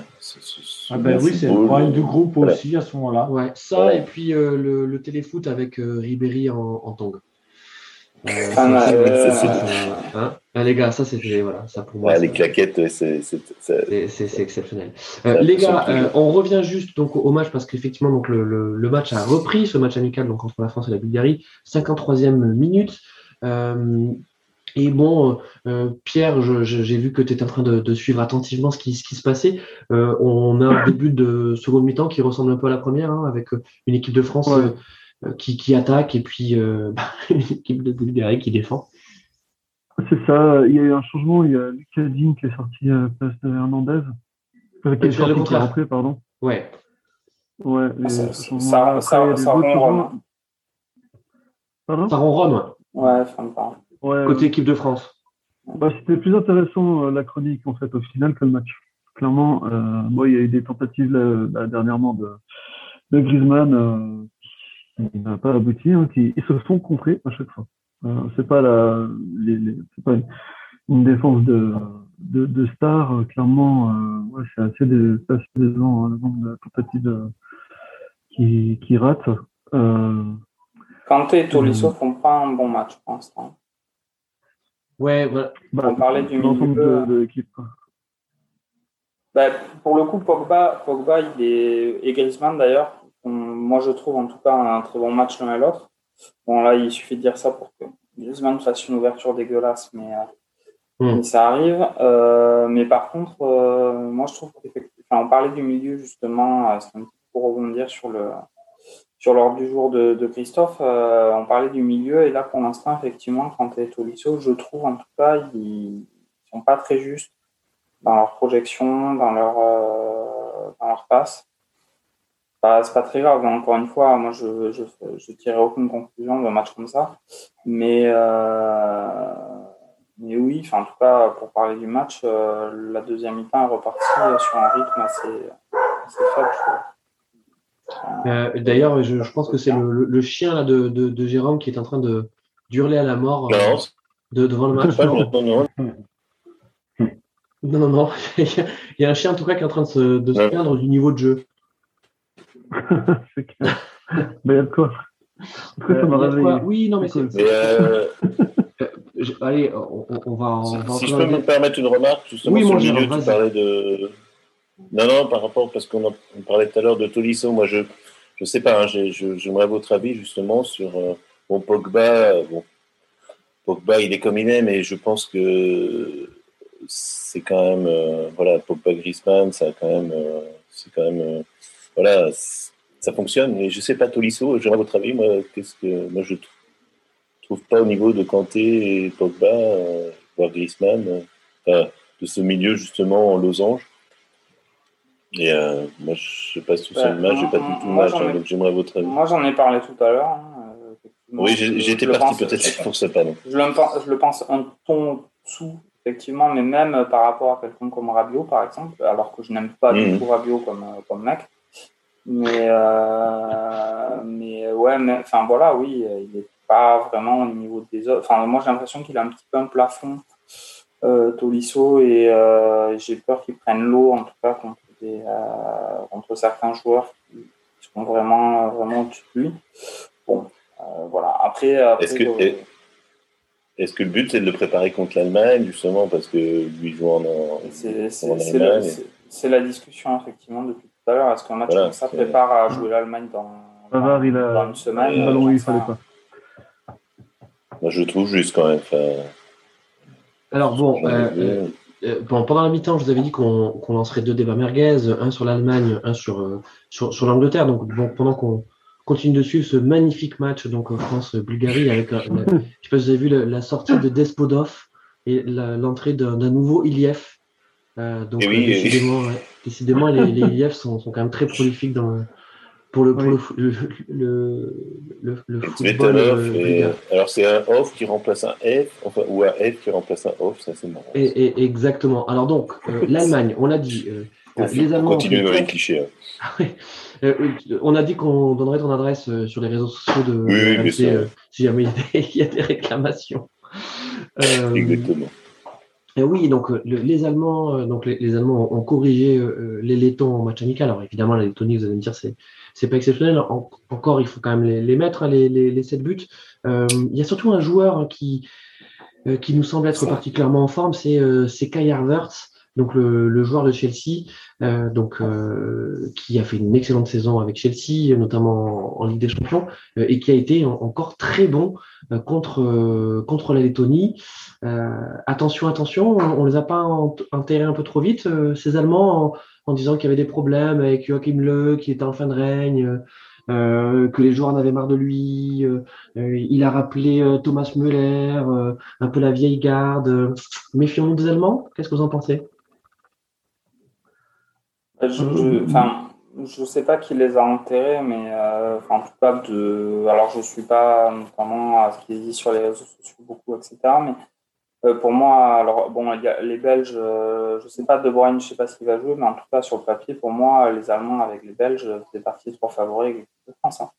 ah ben oui, c'est le problème du groupe aussi à ce moment-là. Ouais, ça et puis euh, le, le, téléfoot avec euh, Ribéry en, en tong. [laughs] Euh, ah, hein ah, les gars, ça c'était voilà, ça pour moi. les claquettes, c'est exceptionnel. Euh, les gars, euh, on revient juste donc au match parce qu'effectivement donc le, le, match a repris, ce match amical donc entre la France et la Bulgarie, 53e minute. et bon, Pierre, j'ai vu que tu étais en train de, de, suivre attentivement ce qui, ce qui se passait. on a un début de seconde mi-temps qui ressemble un peu à la première, hein, avec une équipe de France euh, qui, qui, attaque et puis euh, [laughs] bah, une équipe de Bulgarie qui défend. C'est ça, il y a eu un changement, il y a Lucas Digne qui est sorti à la place de Hernandez. Euh, qui est sorti qui rentré, pardon. Ouais. Ouais, ah, ça, ça, ça, ça Rome. Pardon? Ça Rome. Ouais, fin ouais. Côté équipe de France. Bah, C'était plus intéressant la chronique en fait au final que le match. clairement, moi, il y a eu des tentatives là, dernièrement de, de Griezmann qui n'a pas abouti, hein, qui ils se sont contrés à chaque fois. c'est pas la, les, les, c'est pas une, défense de, de, de star. clairement, ouais, c'est assez, des, assez décevant hein, le nombre de tentatives qui, qui ratent. Kanté et Tolisso font pas un bon match pour l'instant. Ouais, voilà. Bah, on parlait du milieu. De, l'équipe. Bah, pour le coup, Pogba, Pogba il est, et Griezmann d'ailleurs, moi je trouve en tout cas un très bon match l'un et l'autre. Bon là, il suffit de dire ça pour que Griezmann fasse une ouverture dégueulasse, mais, euh, hmm. ça arrive. Euh, mais par contre, euh, moi je trouve qu'effectivement, on parlait du milieu justement, c'est un petit peu pour rebondir sur le sur l'ordre du jour de, Christophe, euh, on parlait du milieu et là pour l'instant effectivement quand est Tolisso, je trouve en tout cas ils sont pas très justes dans leur projection, dans leur dans leur passe. Bah, c'est pas très grave. Encore une fois, moi je je, je tirerai aucune conclusion d'un match comme ça, mais euh, mais oui, enfin en tout cas pour parler du match, la deuxième mi-temps est repartie sur un rythme assez assez faible. Euh, d'ailleurs, je, pense que c'est le, chien là, de, de, Jérôme qui est en train de d'hurler à la mort euh, de, devant le match. Non, non, non. [laughs] Il y a un chien en tout cas qui est en train de se, de se plaindre du niveau de jeu. [laughs] c'est clair. Mais il y a de quoi. Euh, oui, non, mais c'est. [laughs] allez, on, va. si, je peux me permettre une remarque, justement, oui, sur le milieu, tu parlais de non, non, par rapport, parce qu'on parlait tout à l'heure de Tolisso, moi je je sais pas, hein, j'aimerais votre avis justement sur euh, bon, Pogba. Bon, Pogba, il est comme il est, mais je pense que c'est quand même, euh, voilà, Pogba Griezmann, ça quand même, euh, c'est quand même, voilà, ça fonctionne. Mais je sais pas, Tolisso, j'aimerais votre avis, moi, qu'est-ce que, moi je trouve pas au niveau de Kanté et Pogba, voire Griezmann, de ce milieu justement en losange. Et euh, moi, je sais pas si c'est le match, j'ai pas du tout match, hein, donc j'aimerais votre avis. Moi, j'en ai parlé tout à l'heure. Hein, oui, j'étais parti peut-être pour ça, pardon. Je le, je le pense un ton dessous, effectivement, mais même par rapport à quelqu'un comme Rabiot, par exemple, alors que je n'aime pas du mmh. tout Rabiot comme, euh, comme mec. Mais, euh, mais ouais, mais, enfin voilà, oui, il n'est pas vraiment au niveau des autres. Enfin, moi, j'ai l'impression qu'il a un petit peu un plafond, euh, Tolisso, et euh, j'ai peur qu'il prenne l'eau, en tout cas, contre euh, contre certains joueurs qui sont vraiment, vraiment au-dessus de lui. Bon, euh, voilà. Après, est-ce que, euh, est-ce que le but c'est de le préparer contre l'Allemagne justement parce que lui joue en, en, Allemagne C'est la discussion effectivement depuis tout à l'heure. Est-ce qu'un match comme ça prépare à jouer l'Allemagne dans, dans, il a, une semaine il fallait pas. Moi, je trouve juste quand même. Alors bon, euh, pendant la mi-temps, je vous avais dit qu'on lancerait deux débats merguez, un sur l'Allemagne, un sur, euh, sur, sur l'Angleterre. Donc, bon, pendant qu'on continue de suivre ce magnifique match donc euh, France-Bulgarie, avec, je sais pas si vous avez vu la, sortie de Despodov et l'entrée d'un nouveau Iliev. Donc, oui, décidément, décidément les, les Iliev sont, sont, quand même très prolifiques dans, pour le, le, le, le, football. Euh, alors, c'est un off qui remplace un F, enfin, ou un F qui remplace un off, ça c'est marrant. Et, exactement. Alors, donc, euh, [laughs] l'Allemagne, on l'a dit. Euh, les Allemands. Continue dans les clichés. Hein. [laughs] on a dit qu'on donnerait ton adresse sur les réseaux sociaux de oui, si jamais il y, a des, [laughs] réclamations. Exactement. Et oui, donc les Allemands, donc les, Allemands ont, corrigé les Lettons en match amical. Alors évidemment, la Lettonie, vous allez me dire, c'est c'est pas exceptionnel. encore, il faut quand même les, mettre, hein, les, les, 7 buts. Euh, il y a surtout un joueur qui, euh, qui nous semble être particulièrement en forme, c'est euh, Kai Havertz, donc le, joueur de Chelsea, donc qui a fait une excellente saison avec Chelsea, notamment en, Ligue des Champions, et qui a été encore très bon contre contre la Lettonie. attention, attention, on, ne les a pas enterrés un peu trop vite, ces Allemands en disant qu'il y avait des problèmes avec Joachim Le, qui était en fin de règne, euh, que les joueurs en avaient marre de lui. Euh, il a rappelé euh, Thomas Müller, un peu la vieille garde. Méfions-nous des Allemands. Qu'est-ce que vous en pensez? Je ne sais pas qui les a enterrés, mais en tout cas, de, alors je ne suis pas notamment à ce qu'il dit sur les réseaux sociaux beaucoup, etc. Mais pour moi, alors bon, il y a les Belges, je ne sais pas De Bruyne, je sais pas s'il va jouer, mais en tout cas sur le papier, pour moi, les Allemands avec les Belges, c'est parti pour favoriser l'équipe de France. Hein.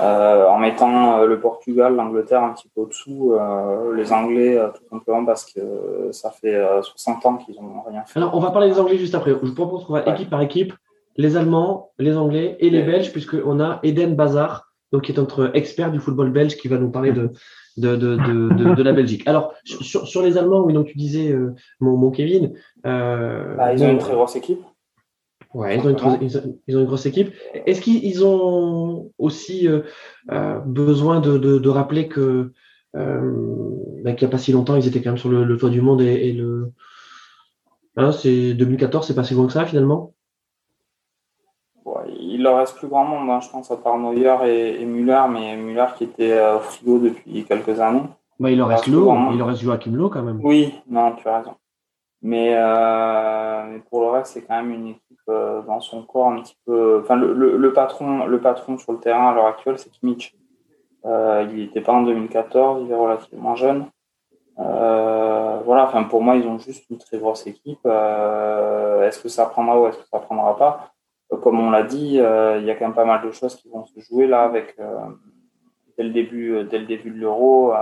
Euh, en mettant euh, le Portugal, l'Angleterre un petit peu au-dessous, euh, les Anglais tout simplement parce que ça fait 60 ans qu'ils n'ont rien fait. Alors, on va parler des Anglais juste après. Je propose qu'on va équipe par équipe, les Allemands, les Anglais et les Belges, puisqu'on a Eden Bazar, donc qui est notre expert du football belge, qui va nous parler de, de, de, de, de, la Belgique. Alors, sur, sur, les Allemands, oui, donc tu disais, mon, mon, Kevin. Bah, ils ont une très grosse équipe. Ouais, ils ont, une, ils ont, une, grosse équipe. Est-ce qu'ils ont aussi euh, euh, besoin de, de, de, rappeler que euh, bah, qu'il n'y a pas si longtemps, ils étaient quand même sur le, toit du monde et, le. Hein, c'est 2014, c'est pas si loin que ça finalement? Ouais, il leur reste plus grand monde, hein, je pense, à part Neuer et, et Müller, mais Müller qui était au frigo depuis quelques années. Bah, il leur reste il leur reste Joachim Lowe quand même. Oui, non, tu as raison. Mais, mais pour le reste, c'est quand même une équipe euh, dans son corps un petit peu. Enfin, le, patron, le patron sur le terrain à l'heure actuelle, c'est Kimmich. Euh, il n'était pas en 2014, il est relativement jeune. Euh, voilà, enfin pour moi, ils ont juste une très grosse équipe. est-ce que ça prendra ou est-ce que ça prendra pas? Comme on l'a dit, il y a quand même pas mal de choses qui vont se jouer là avec dès le début, dès le début de l'Euro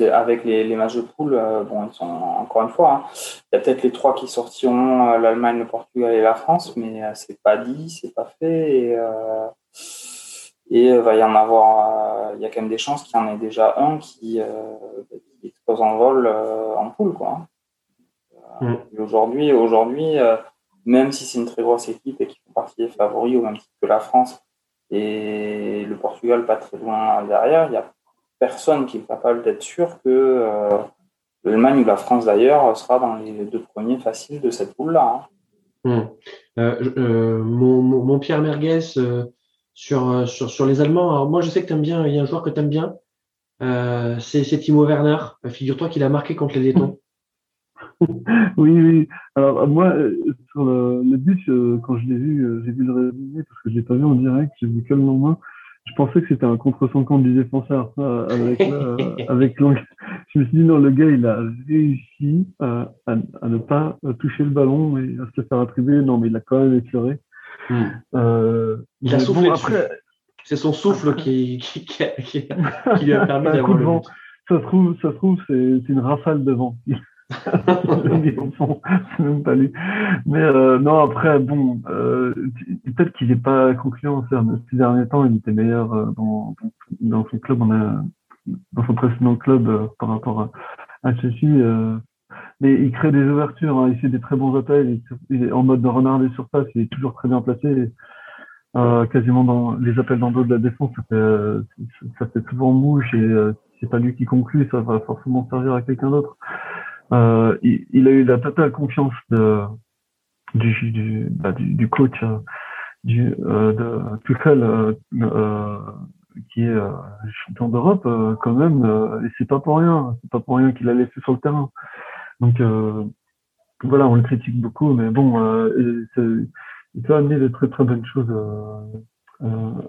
avec les, les, matchs de poule, euh, bon, ils sont encore une fois, hein, il y a peut-être les trois qui sortiront, euh, l'Allemagne, le Portugal et la France, mais euh, c'est pas dit, c'est pas fait. Et, et va y en avoir, il y a quand même des chances qu'il y en ait déjà un qui, qui explose en vol en poule, quoi. Hein. Mm. Aujourd'hui, aujourd'hui, même si c'est une très grosse équipe et qu'ils font partie des favoris au même titre que la France et le Portugal pas très loin derrière, il y a personne qui est capable d'être sûr que euh, l'Allemagne ou la France d'ailleurs sera dans les deux premiers faciles de cette poule-là. Hein. Hmm. Euh, euh, mon, Pierre Merguez sur, sur, sur, les Allemands, alors moi je sais que tu aimes bien, il y a un joueur que tu aimes bien, c'est Timo Werner. Figure-toi qu'il a marqué contre les Lettons. [laughs] oui, oui. Alors moi, sur le, le but, quand je l'ai vu, j'ai vu le résumé parce que je l'ai pas vu en direct, j'ai vu que le lendemain je pensais que c'était un contre 50 du défenseur avec euh, [laughs] avec Je me suis dit non, le gars il a réussi à, à, ne pas toucher le ballon et à se faire attribuer. Non, mais il a quand même. Hmm. Euh, il a soufflé. après, c'est son souffle qui qui, [laughs] qui, qui, qui lui a [laughs] permis d'avoir le vent. Ça se trouve, ça se trouve, c'est une rafale de vent. C'est même pas lui. Mais euh, non, après, bon, euh, peut-être qu'il n'est pas concluant. Ces derniers temps, il était meilleur euh, dans, son club, dans son précédent club par rapport à, à mais il crée des ouvertures, hein, il fait des très bons appels. Il, est en mode de renard des surfaces, il est toujours très bien placé. Quasiment dans les appels dans dos de la défense, ça fait, ça souvent mouche et c'est pas lui qui conclut, ça va forcément servir à quelqu'un d'autre. Euh, il, a eu la totale confiance de, du, du, bah, du, coach euh, du, euh, de Tuchel, euh, qui est champion d'Europe quand même, et c'est pas pour rien, c'est pas pour rien qu'il a laissé sur le terrain. Donc voilà, on le critique beaucoup, mais bon, il peut amener de très très bonnes choses en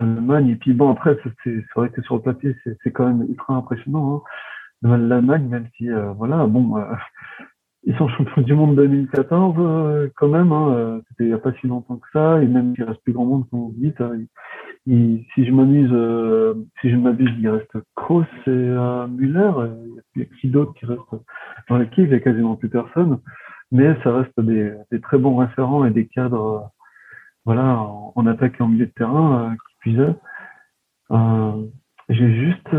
Allemagne. Et puis bon, après, c'est vrai que sur le papier, c'est quand même ultra impressionnant. Hein l'Allemagne, même si, euh, voilà, bon, euh, ils sont champions du monde 2014 euh, quand même. Hein, C'était il n'y a pas si longtemps que ça, et même s'il reste plus grand monde, comme vous dites. Hein, si je m'amuse, si je m'abuse, il reste Kroos et Müller. Il y a qui d'autres qui restent dans l'équipe Il n'y a quasiment plus personne. Mais ça reste des, très bons référents et des cadres, voilà, en, attaque et en milieu de terrain qui puisaient. J'ai juste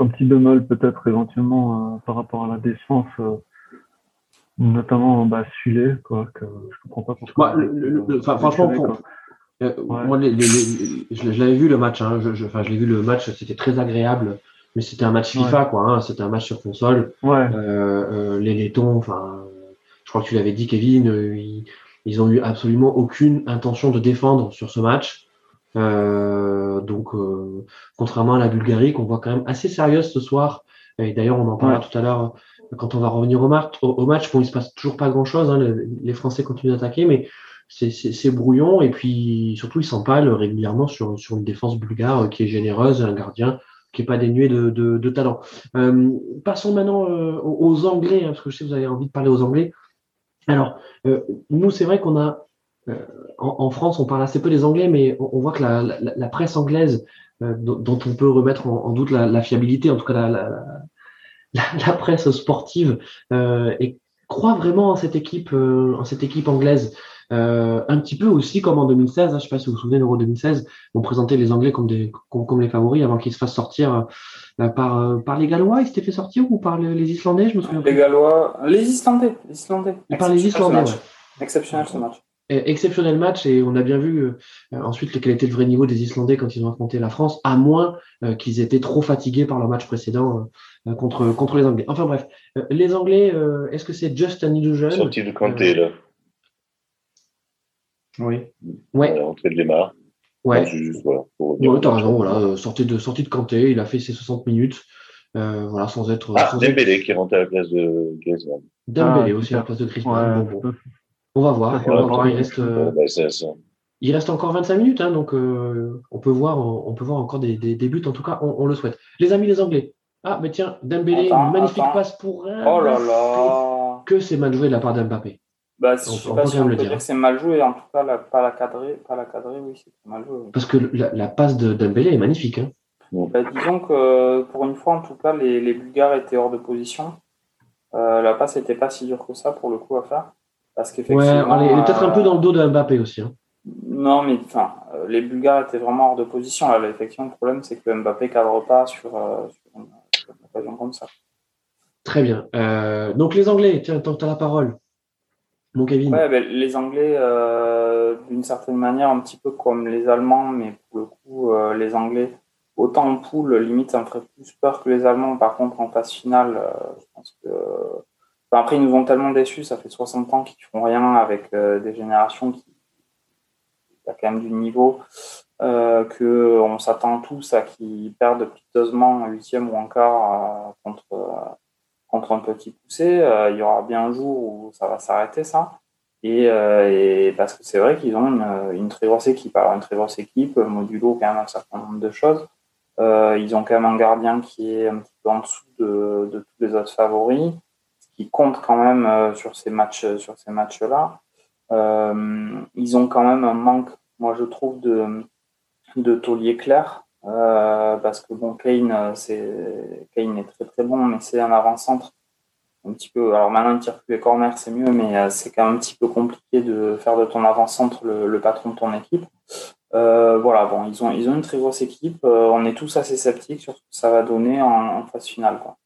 un petit bémol peut-être éventuellement euh, par rapport à la défense, euh, notamment bah, Sulé, quoi, que je comprends pas pourquoi. Bah, franchement, moi, les, les, je, l'avais vu le match, hein, je, je, enfin, je l'ai vu le match, c'était très agréable, mais c'était un match FIFA, quoi, hein, c'était un match sur console. Ouais. les Lettons, enfin, je crois que tu l'avais dit, Kevin, ils, ils ont eu absolument aucune intention de défendre sur ce match. Euh, donc, euh, contrairement à la Bulgarie, qu'on voit quand même assez sérieuse ce soir. Et d'ailleurs, on en parlera tout à l'heure quand on va revenir au, match. Au, match, bon, il se passe toujours pas grand-chose. Hein, les Français continuent d'attaquer, mais c'est brouillon. Et puis, surtout, ils s'empalent régulièrement sur, sur une défense bulgare qui est généreuse, un gardien qui est pas dénué de, de, talent. passons maintenant aux Anglais, hein, parce que je sais que vous avez envie de parler aux Anglais. Alors, nous, c'est vrai qu'on a en, France, on parle assez peu des Anglais, mais on, voit que la, presse anglaise, dont, on peut remettre en, doute la, fiabilité, en tout cas la, [laughs] presse sportive, et croit vraiment en cette équipe, en cette équipe anglaise. Euh, un petit peu aussi comme en 2016, hein, je ne sais pas si vous vous souvenez, l'Euro 2016, on présentait les Anglais comme, des, comme, les favoris avant qu'ils se fassent sortir euh, par, euh, par les Gallois. Ils s'étaient fait sortir ou par les, Islandais Je me souviens. Les Gallois, les Islandais. Les Islandais. Par les Islandais, Exceptionnel ce match. Exceptionnel match et on a bien vu ensuite quel était le vrai niveau des Islandais quand ils ont affronté la France, à moins qu'ils étaient trop fatigués par leur match précédent contre, contre les Anglais. Enfin bref, les Anglais, est-ce que c'est just an illusion? Sorti de Kanté là. Oui. Ouais. Entrée de Lemar. Ouais. ouais, t'as raison, voilà. Euh, sortie de, sortie de Kanté, il a fait ses 60 minutes. Euh, voilà, sans être. Ah, Dembélé qui est rentré à la place de Griezmann. Dembélé ah, aussi à la place de Griezmann. On va voir. On va voir. Il reste. Euh, il reste encore 25 minutes, hein, donc euh, on peut voir, on peut voir encore des, des, des buts. En tout cas, on, on, le souhaite. Les amis, les Anglais. Ah, mais tiens, Dembélé, magnifique passe pour. Oh là là. Que c'est mal joué de la part d'Mbappé. Bah, je ne sais pas si on peut dire que c'est mal joué, en tout cas, la, pas la cadrer, pas la cadrer, oui, c'est mal joué. Parce que la, la passe de Dembélé est magnifique. Hein. Bah, disons que pour une fois, en tout cas, les, les Bulgares étaient hors de position. Euh, la passe n'était pas si dure que ça pour le coup à faire. Parce qu'effectivement. Ouais, elle est peut-être un peu dans le dos de Mbappé aussi. Hein. Non, mais enfin, euh, les Bulgares étaient vraiment hors de position. Là, effectivement, le problème, c'est que Mbappé ne cadre pas sur, euh, sur, une, occasion comme ça. Très bien. Euh, donc les Anglais, tiens, tant que tu as la parole. Ouais, ben, les Anglais, euh, d'une certaine manière, un petit peu comme les Allemands, mais pour le coup, les Anglais, autant en poule, limite, ça me ferait plus peur que les Allemands. Par contre, en phase finale, je pense que. Après, ils nous ont tellement déçus, ça fait 60 ans qu'ils font rien avec des générations qui. ont quand même du niveau, qu'on s'attend tous à qu'ils perdent piteusement en huitième ou en quart contre contre un petit poussé, euh, il y aura bien un jour où ça va s'arrêter ça. Euh, parce que c'est vrai qu'ils ont une, très grosse équipe. Alors une très grosse équipe, modulo quand même un certain nombre de choses. Euh, ils ont quand même un gardien qui est un petit peu en dessous de, tous les autres favoris, qui compte quand même sur ces matchs, sur ces matchs-là. ils ont quand même un manque, moi je trouve, de, de taulier clair. Euh, parce que bon, Kane, euh, c'est Kane est très très bon, mais c'est un avant-centre un petit peu. Alors maintenant, il tire plus les corners, c'est mieux, mais euh, c'est quand même un petit peu compliqué de faire de ton avant-centre le, patron de ton équipe. voilà, bon, ils ont ils ont une très grosse équipe. on est tous assez sceptiques sur ce que ça va donner en, phase finale, quoi.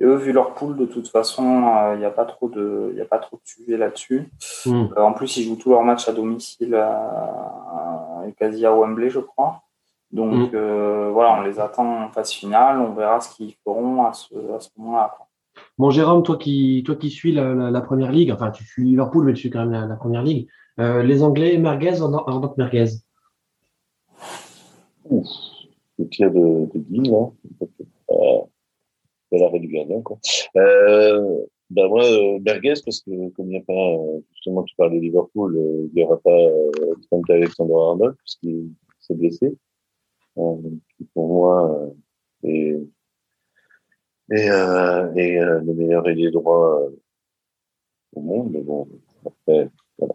Et eux, vu leur poule, de toute façon, il n'y a pas trop de, il a pas trop de sujet là-dessus. Hmm. en plus, ils jouent tous leurs matchs à domicile, quasi à Wembley, je crois. Donc mm. euh, voilà, on les attend en phase finale, on verra ce qu'ils feront à ce, moment-là. Bon, Jérôme, toi qui, toi qui suis la, première ligue, enfin tu suis Liverpool, mais tu suis quand même la, première ligue, euh, les Anglais, merguez tant que merguez Le tir de, de Guy, là. Euh, de la régulière, quoi. Euh, ben moi, euh, parce que comme il n'y a pas, justement, tu parles de Liverpool, il n'y aura pas Trent Alexander-Arnold, puisqu'il s'est blessé qui pour moi est, est, euh, euh, le meilleur ailier droit euh, au monde. Mais bon, après, voilà.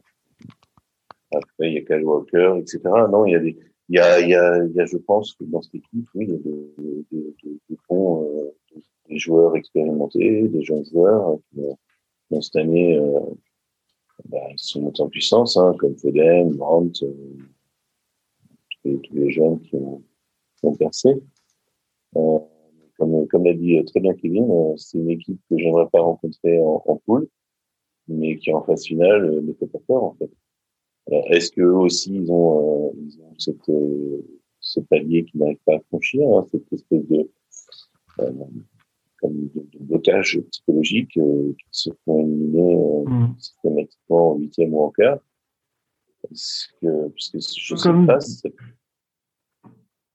Après, il y a Kyle Walker, etc. Non, il y a des, y a, y a, y a, je pense que dans cette équipe, oui, il y a des, des, des, euh, des joueurs expérimentés, des jeunes joueurs qui, qui cette année, euh, bah, ils sont en puissance, hein, comme Foden, Brandt, euh, tous, les, jeunes qui ont, sont percés. Euh, comme, l'a dit très bien Kevin, euh, c'est une équipe que j'aimerais pas rencontrer en, en poule, mais qui en phase finale euh, ne fait pas peur en fait. Est-ce que aussi ils ont, ils ont cette, ce palier qu'ils n'arrivent pas à franchir, hein, cette espèce de, comme de, de, blocage psychologique euh, qui se font éliminer mmh. systématiquement en huitième ou en quart. Parce que, puisque je sais pas, c'est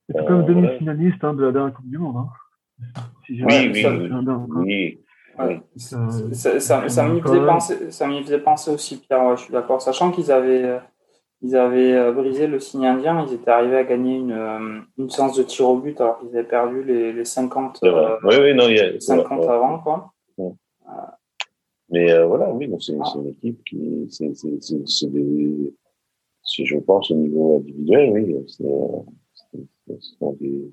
quand même demi-finaliste hein, de la dernière Coupe du Monde. Hein. Si oui, oui, oui, oui. Ça, ça, ça m'y faisait, penser, faisait penser aussi, Pierre, ouais, je suis d'accord. Sachant qu'ils avaient, ils avaient brisé le signe indien. Ils étaient arrivés à gagner une, une séance de tir au but alors qu'ils avaient perdu les, les 50, oui, oui, non, il y a, 50 avant. Quoi. Mais voilà, oui, c'est ah. une équipe qui. C'est des. Je pense au niveau individuel, oui, c'est des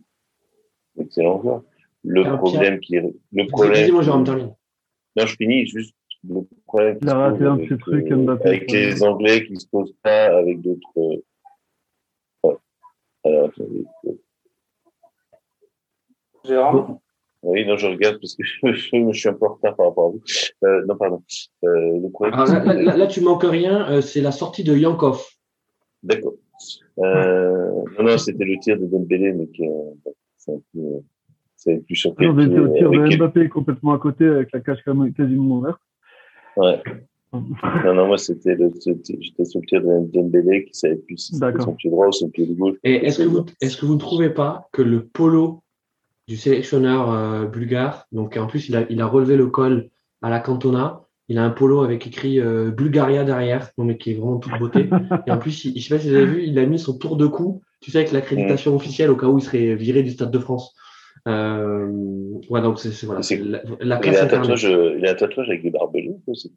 excellents joueurs. Le problème qui. Le problème. Jérôme, non, je finis juste le problème. Il a raté un petit truc, Mbappé. Avec les Anglais qui se posent pas avec d'autres. Euh... Alors, attendez. Jérôme Oui, non, je regarde parce que [laughs] je, je, suis un peu en retard par rapport à vous. Euh, non, pardon. Euh, le problème, Alors, là, là, là, tu manques rien, euh, c'est la sortie de Yankov. D'accord. Euh, non, non, c'était le tir de Dembélé, mais qui, c'est un peu c'est plus surpris. Non, mais le tir de Mbappé est complètement à côté avec la cage quasiment ouverte. Ouais. [laughs] non, non, moi, c'était le, j'étais sur le tir de Dembélé qui savait plus si c'était son pied droit ou son pied gauche. Et est-ce que vous, est-ce que vous ne trouvez pas que le polo du sélectionneur euh, bulgare, donc en plus, il a, il a relevé le col à la Cantona, il a un polo avec écrit euh, Bulgaria derrière, donc mais qui est vraiment toute beauté. [laughs] Et en plus, il, je sais pas si vous avez vu, il a mis son tour de cou, tu sais, avec l'accréditation officielle au cas où il serait viré du Stade de France. Euh, ouais, donc c'est voilà, la, la il, a un tatouage, il a un tatouage avec des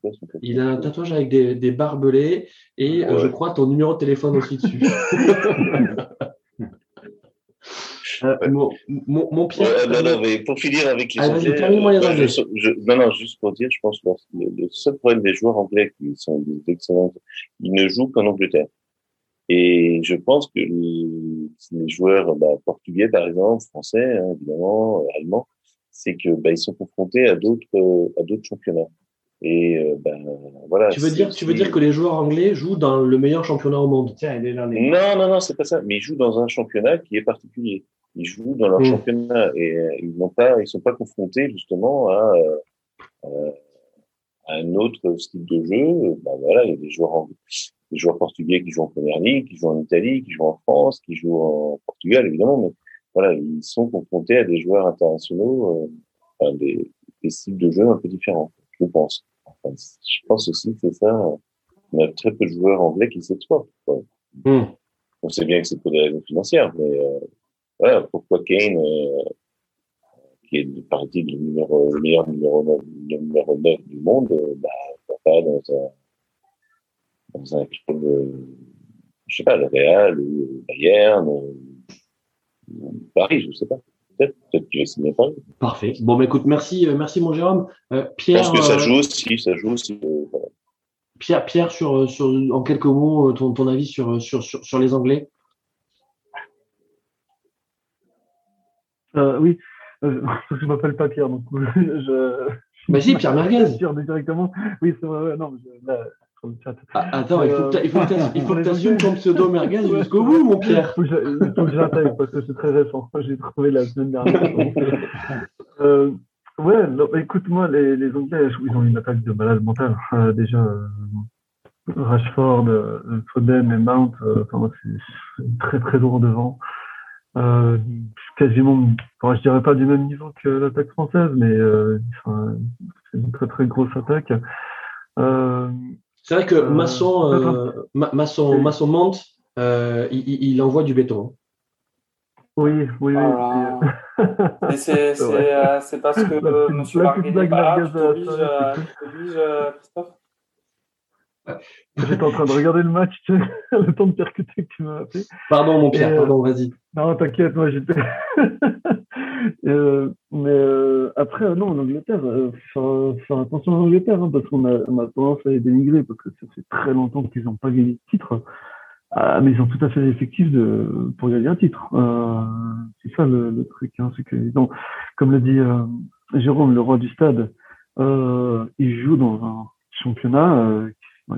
Quoi, il a un tatouage avec des, des barbelés et euh, ouais. je crois ton numéro de téléphone aussi dessus. [laughs] euh, mon, mon. Ouais, non, non, mais pour finir avec les ah, Anglais. Euh, je, je, non, non, juste pour dire, je pense que le, le seul problème des joueurs anglais qui sont des excellents, ils ne jouent qu'en Angleterre. Et je pense que les joueurs bah, portugais, par exemple, français, hein, évidemment, allemands, c'est que bah, ils sont confrontés à d'autres à d'autres championnats. Et euh, ben voilà. Tu veux dire, tu veux dire que les joueurs anglais jouent dans le meilleur championnat au monde Tiens, Non, non, non, c'est pas ça. Mais ils jouent dans un championnat qui est particulier. Ils jouent dans leur mmh. championnat et euh, ils n'ont pas, ils sont pas confrontés justement à, euh, à un autre style de jeu. Ben voilà, il y a des joueurs anglais des joueurs portugais qui jouent en première ligue, qui jouent en Italie, qui jouent en France, qui jouent en Portugal, évidemment, mais voilà, ils sont confrontés à des joueurs internationaux, euh, enfin, des, des, styles de jeu un peu différents, je pense. Enfin, je pense aussi que c'est ça. On a très peu de joueurs anglais qui s'exportent. Mm. On sait bien que c'est pour des raisons financières, mais euh, voilà, pourquoi Kane, euh, qui est, le, numéro, le meilleur numéro, le numéro 9 du monde, euh, bah, pas dans un dans un club, euh, je sais pas, le Real ou Bayern ou Paris, je sais pas. Peut-être, peut-être qu'il va signer Paris. Parfait. Bon, bah, écoute, merci, euh, merci mon Jérôme. Euh, Pierre. Je pense que ça joue aussi, ça joue aussi. Voilà. Pierre, Pierre, sur, sur, en quelques mots, ton, ton avis sur, sur, sur, sur les Anglais. Euh, oui, euh, [laughs] je m'appelle pas Pierre, donc [laughs] je. Vas-y, Pierre Merguez. Pierre directement. Oui, c'est vrai. Non, je, là, ah, attends, il faut que tu assumes ton pseudo merguez jusqu'au bout, mon Pierre. Il faut que j'intègre parce que c'est très récent. J'ai trouvé la semaine dernière. euh, ouais, écoute-moi, les, les Anglais, ils ont une attaque de malade mental. Euh, déjà, euh, Rashford, euh, Foden et Mount, euh, enfin, c'est très très lourd devant. Euh, quasiment, enfin, je dirais pas du même niveau que l'attaque française, mais enfin, c'est une très très grosse attaque. Euh, c'est vrai que euh, Masson, euh, Masson, Masson monte, euh, il, il, envoie du béton. Oui, oui, oui. Et [laughs] c'est c'est parce que [laughs] Monsieur Marguerite n'est pas là, t'oblige, Christophe J'étais en [laughs] train de regarder le match, [laughs] le temps de percuter que tu m'as appelé. Pardon, mon Pierre, pardon, vas-y. Non, t'inquiète, moi j'étais. [laughs] euh, mais euh, après, non, en Angleterre, euh, faire, faire, attention en Angleterre, hein, parce qu'on a, on a tendance à les dénigrer, parce que ça fait très longtemps qu'ils n'ont pas gagné de titre. Ah, mais ils ont tout à fait l'effectif de, pour gagner un titre. Euh, c'est ça le, le truc, hein, c'est que, donc, comme l'a dit euh, Jérôme, le roi du stade, euh, il joue dans un championnat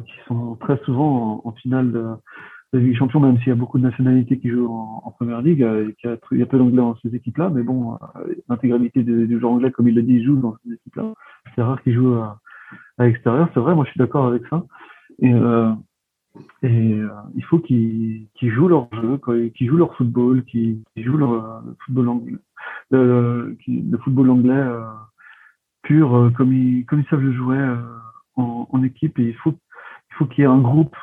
qui sont très souvent en, finale de, de Ligue des Champions, même s'il y a beaucoup de nationalités qui jouent en, en Première Ligue, euh, il y a, il peu d'anglais dans ces équipes-là, mais bon, euh, l'intégralité du joueurs anglais, comme il le dit, joue dans ces équipes-là. C'est rare qu'ils jouent à, à l'extérieur, c'est vrai, moi je suis d'accord avec ça. Et, euh, et euh, il faut qu'ils qu jouent leur jeu, qu'ils jouent leur football, qu'ils jouent leur le football anglais, euh, pur, comme ils, savent le jouer en, en équipe. Et il faut faut qu'il y ait un groupe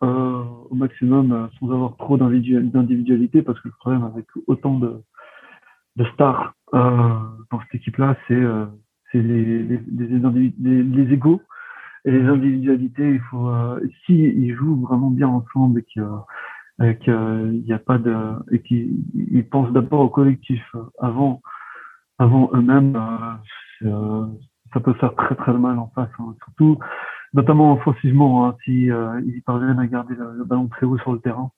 au maximum sans avoir trop d'individualité parce que le problème avec autant de, de stars dans cette équipe-là, c'est les, les, les, les, égaux et les individualités. Il faut, si ils jouent vraiment bien ensemble et qu'il n'y a pas de et qu'ils pensent d'abord au collectif avant avant eux-mêmes, euh, ça peut faire très très mal en face, hein. surtout notamment offensivement, hein, si euh, ils parviennent à garder le, ballon très haut sur le terrain.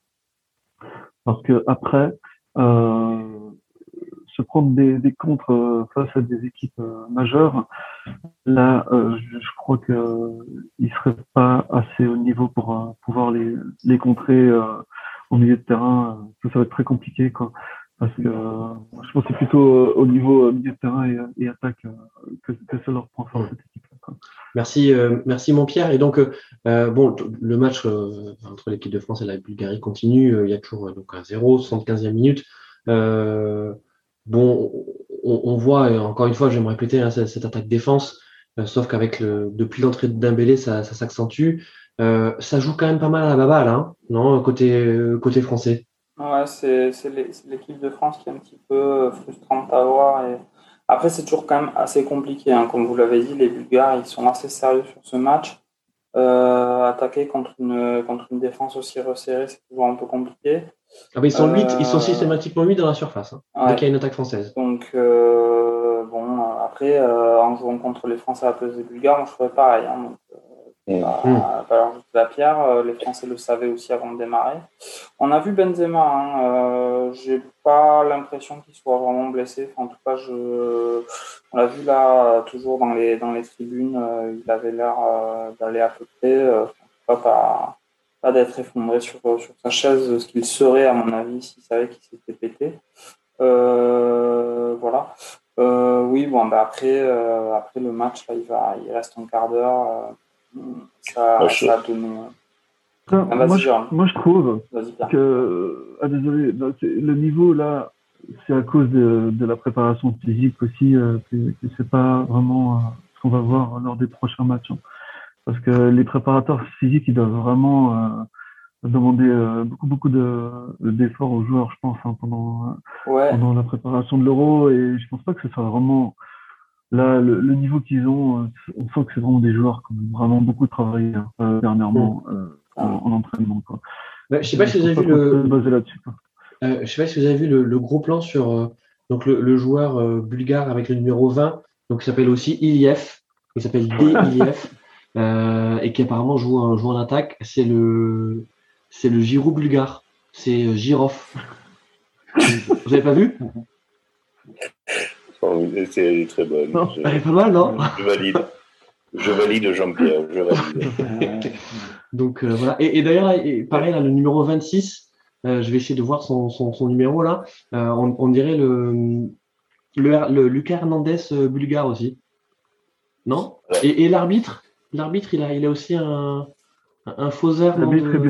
Parce que après, euh, se prendre des, des contres euh, face à des équipes majeures, là, je, crois que ils seraient pas assez au niveau pour pouvoir les, les contrer au milieu de terrain. ça va être très compliqué, quoi. Parce que euh, je c'est plutôt au niveau milieu de terrain et, attaque que, que ça leur prend fort cette équipe. Merci, merci mon Pierre. Et donc, bon, le match entre l'équipe de France et la Bulgarie continue. il y a toujours donc un 0, 75e minute. bon, on, voit, encore une fois, je vais me répéter, hein, cette, attaque défense, sauf qu'avec le, depuis l'entrée de Dembélé, ça, ça s'accentue. ça joue quand même pas mal à la baballe, hein, non, côté, côté français? C'est l'équipe de France qui est un petit peu euh, frustrante à voir. Et... Après, c'est toujours quand même assez compliqué. Hein. Comme vous l'avez dit, les Bulgares, ils sont assez sérieux sur ce match. Euh, attaquer contre une, contre une défense aussi resserrée, c'est toujours un peu compliqué. Ah bah ils, sont 8, ils sont euh, systématiquement 8 dans la surface, hein, dès qu'il y a une attaque française. Donc, bon, après, en jouant contre les Français à la place des Bulgares, moi, je ferais pareil. Hein, donc, Mm. Bah, alors, la pierre, euh, les Français le savaient aussi avant de démarrer. On a vu Benzema, hein, euh, j'ai pas l'impression qu'il soit vraiment blessé. en tout cas, je, on l'a vu là, toujours dans les, dans les tribunes, euh, il avait l'air d'aller à peu près, pas, pas, d'être effondré sur, sur sa chaise, ce qu'il serait, à mon avis, s'il savait qu'il s'était pété. voilà. oui, bon, bah après, après le match, là, il, va, il reste un quart d'heure ça, moi, je, trouve que, ah, désolé, le niveau là, c'est à cause de, de, la préparation physique aussi, euh, que, c'est pas vraiment euh, ce qu'on va voir lors des prochains matchs. Hein. Parce que les préparateurs physiques, ils doivent vraiment euh, demander euh, beaucoup beaucoup de d'efforts aux joueurs, je pense, hein, pendant pendant la préparation de l'Euro, et je pense pas que ce soit vraiment là, le, le niveau qu'ils ont, euh, on sent que c'est vraiment des joueurs qui ont vraiment beaucoup travaillé hein, euh, dernièrement euh, en, entraînement. Quoi. Bah, je sais pas si vous avez vu le. Euh, je sais pas si vous avez vu le, le gros plan sur donc le, le joueur bulgare avec le numéro 20, donc il s'appelle aussi Iliev, il s'appelle D [laughs] Iliev, et qui apparemment joue en, joue en attaque. C'est le c'est le bulgare, c'est Girov. [laughs] vous avez pas vu? C'est très bonne. je, elle est pas mal, non Je valide. Je valide Jean-Pierre. Je valide. [laughs] Donc euh, voilà. Et, d'ailleurs, pareil, là, le numéro 26, euh, je vais essayer de voir son, son, numéro là. Euh, on, dirait le, le, le, Lucas Hernandez bulgare aussi. Non Et, l'arbitre L'arbitre, il a, il a aussi un, un fauseur. Il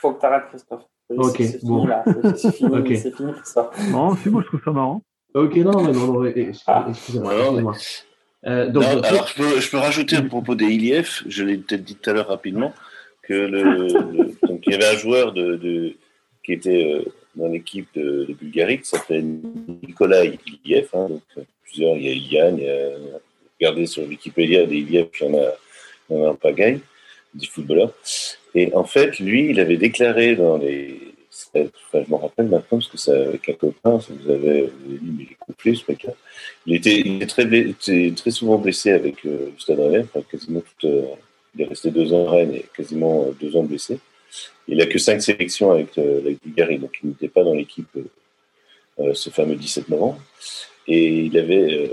faut que tu arrêtes, Christophe. Ok, bon. C'est fini, [laughs] c'est fini, Christophe. Non, c'est bon, je trouve ça marrant. Ok, non, non, non, ah. excusez-moi. Euh, alors, je peux, je peux, rajouter à propos des Iliev, je l'ai peut-être dit tout à l'heure rapidement, que le, donc, il y avait un joueur de, de qui était euh, dans l'équipe de, de, Bulgarie qui s'appelait Nicolas Iliev. Hein, donc, plusieurs, il y a Ilian, il y a, regardez sur Wikipédia des Iliev, il y en a, il y en a un pagaille, des footballeurs. Et en fait, lui, il avait déclaré dans les je me rappelle maintenant parce que ça, avec un copain, ça vous avait, dit, mais il est ce mec-là. Il était, il est très, très souvent blessé avec euh, le Stade Rennais, enfin, quasiment tout, euh, il est resté deux ans à Rennes et quasiment euh, deux ans blessé. Il a que cinq sélections avec la Bulgarie, donc il n'était pas dans l'équipe ce fameux 17 novembre. Et il avait,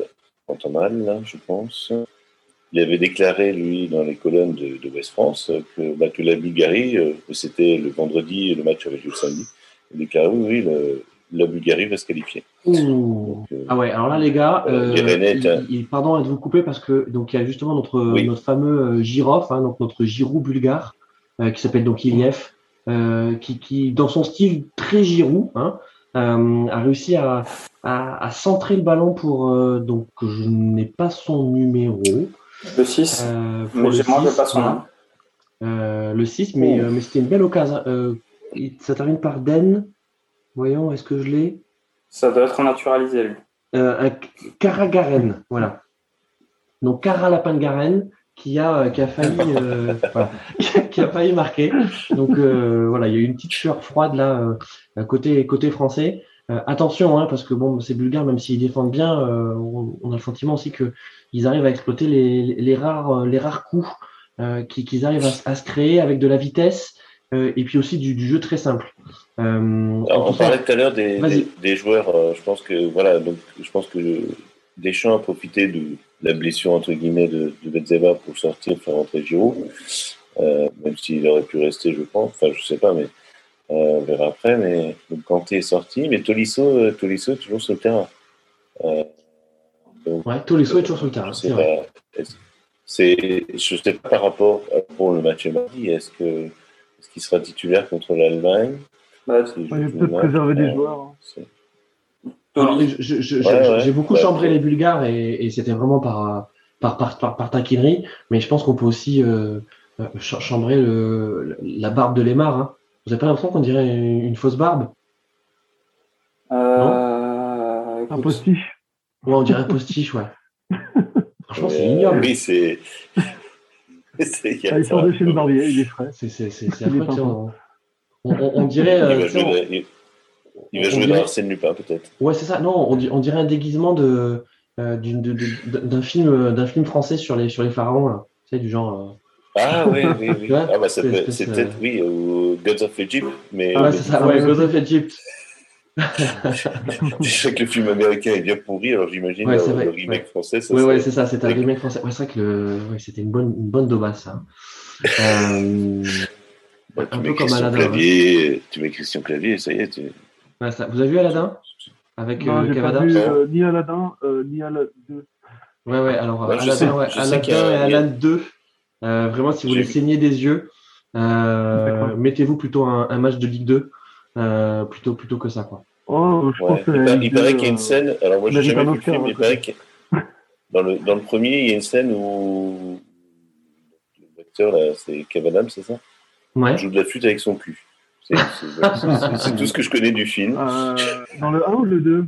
en mal, là, je pense, il avait déclaré, lui, dans les colonnes de, de West France, que, bah, que la Bulgarie, euh, c'était le vendredi et le match avait lieu le samedi. Il a déclaré, oui, oui, la Bulgarie va se qualifier. Donc, euh, ah ouais, alors là, les gars, euh, il, pardon de vous couper parce que donc il y a justement notre, notre fameux Girov, hein, donc notre Giroud bulgare, qui s'appelle donc Iliev, qui, qui, dans son style très Giroud, hein, a réussi à, à, à, centrer le ballon pour donc je n'ai pas son numéro. Le 6. Euh, mais moi, je pas son nom. le 6, mais, mais c'était une belle occasion. ça termine par Den. Voyons, est-ce que je l'ai? Ça doit être naturalisé, lui. un Karagaren, voilà. Donc Cara Lapin de Garenne qui a qui a failli [laughs] [laughs] qui a failli marquer. Donc voilà, il y a eu une petite sueur froide là côté côté français. Euh, attention, hein, parce que bon, ces Bulgares, même s'ils défendent bien, euh, on, a le sentiment aussi qu'ils arrivent à exploiter les, rares, euh, les rares coups qu'ils arrivent à, se créer avec de la vitesse et puis aussi du, jeu très simple. on parlait tout à l'heure des, joueurs. je pense que voilà, donc je pense que Deschamps a profité de la blessure entre guillemets de, de pour sortir, faire rentrer Giroud, même s'il aurait pu rester, je pense. Enfin, je sais pas, mais on verra après, mais donc, Kanté est sorti, mais Tolisso, euh, Tolisso est toujours sur le terrain. Euh, ouais, Tolisso est toujours sur le terrain. C'est vrai. C'est, je sais pas par rapport pour le match mardi, est-ce que est-ce qu'il sera titulaire contre l'Allemagne? Bah, Il peut préserver des joueurs. Hein. j'ai beaucoup chambré les Bulgares et, c'était vraiment par par, par, par, taquinerie, mais je pense qu'on peut aussi chambrer le, la barbe de Lemar. Hein. Vous n'avez pas l'impression qu'on dirait une, fausse barbe? Euh, Un postiche Ouais, on dirait un postiche, ouais. [laughs] Franchement, c'est ignoble. Oui, [laughs] [laughs] c'est. ah, il sort de chez le barbier, il est frais. C'est affreux. On, on, on, dirait. il va euh, jouer, il, il va jouer dans Arsène Lupin, peut-être. Ouais, c'est ça. Non, on, on, dirait un déguisement de, euh, d'un film, d'un film français sur les, sur les pharaons, là. Tu sais, du genre. Euh, ah oui, oui, oui. [laughs] ah bah c'est peut-être, oui, ou Gods of Egypt. Mais, ah, c'est ça, ouais, Gods of Egypt. [laughs] je sais que le film américain est bien pourri, alors j'imagine ouais, le, le, remake français. oui, ouais, c'est ça, c'est un remake français. Ouais, c'est vrai que le... ouais, c'était une bonne, une bonne daubasse, ça. [laughs] Euh... Ouais, un peu comme Aladdin. Clavier, Tu mets Christian Clavier, ça y est. Tu... Ouais, ça... Vous avez vu Aladdin? Avec non, euh, Cavada pas vu, euh, Ni Aladdin, euh, ni Aladdin 2. Ouais, ouais, alors Aladdin, sais, ouais, Aladdin et Aladdin 2. Euh, vraiment, si vous voulez saigner des yeux, euh, mettez-vous plutôt un, un, match de Ligue 2 euh, plutôt, plutôt que ça. Quoi. Oh, je pense il, il paraît qu'il y a une scène, alors moi j'ai jamais vu le film, mais il paraît que dans le, dans le premier, il y a une scène où l'acteur, là, c'est Kevin c'est ça? Ouais. Il joue de la flûte avec son cul. [laughs] C'est tout ce que je connais du film. Euh, dans le 1 ou le 2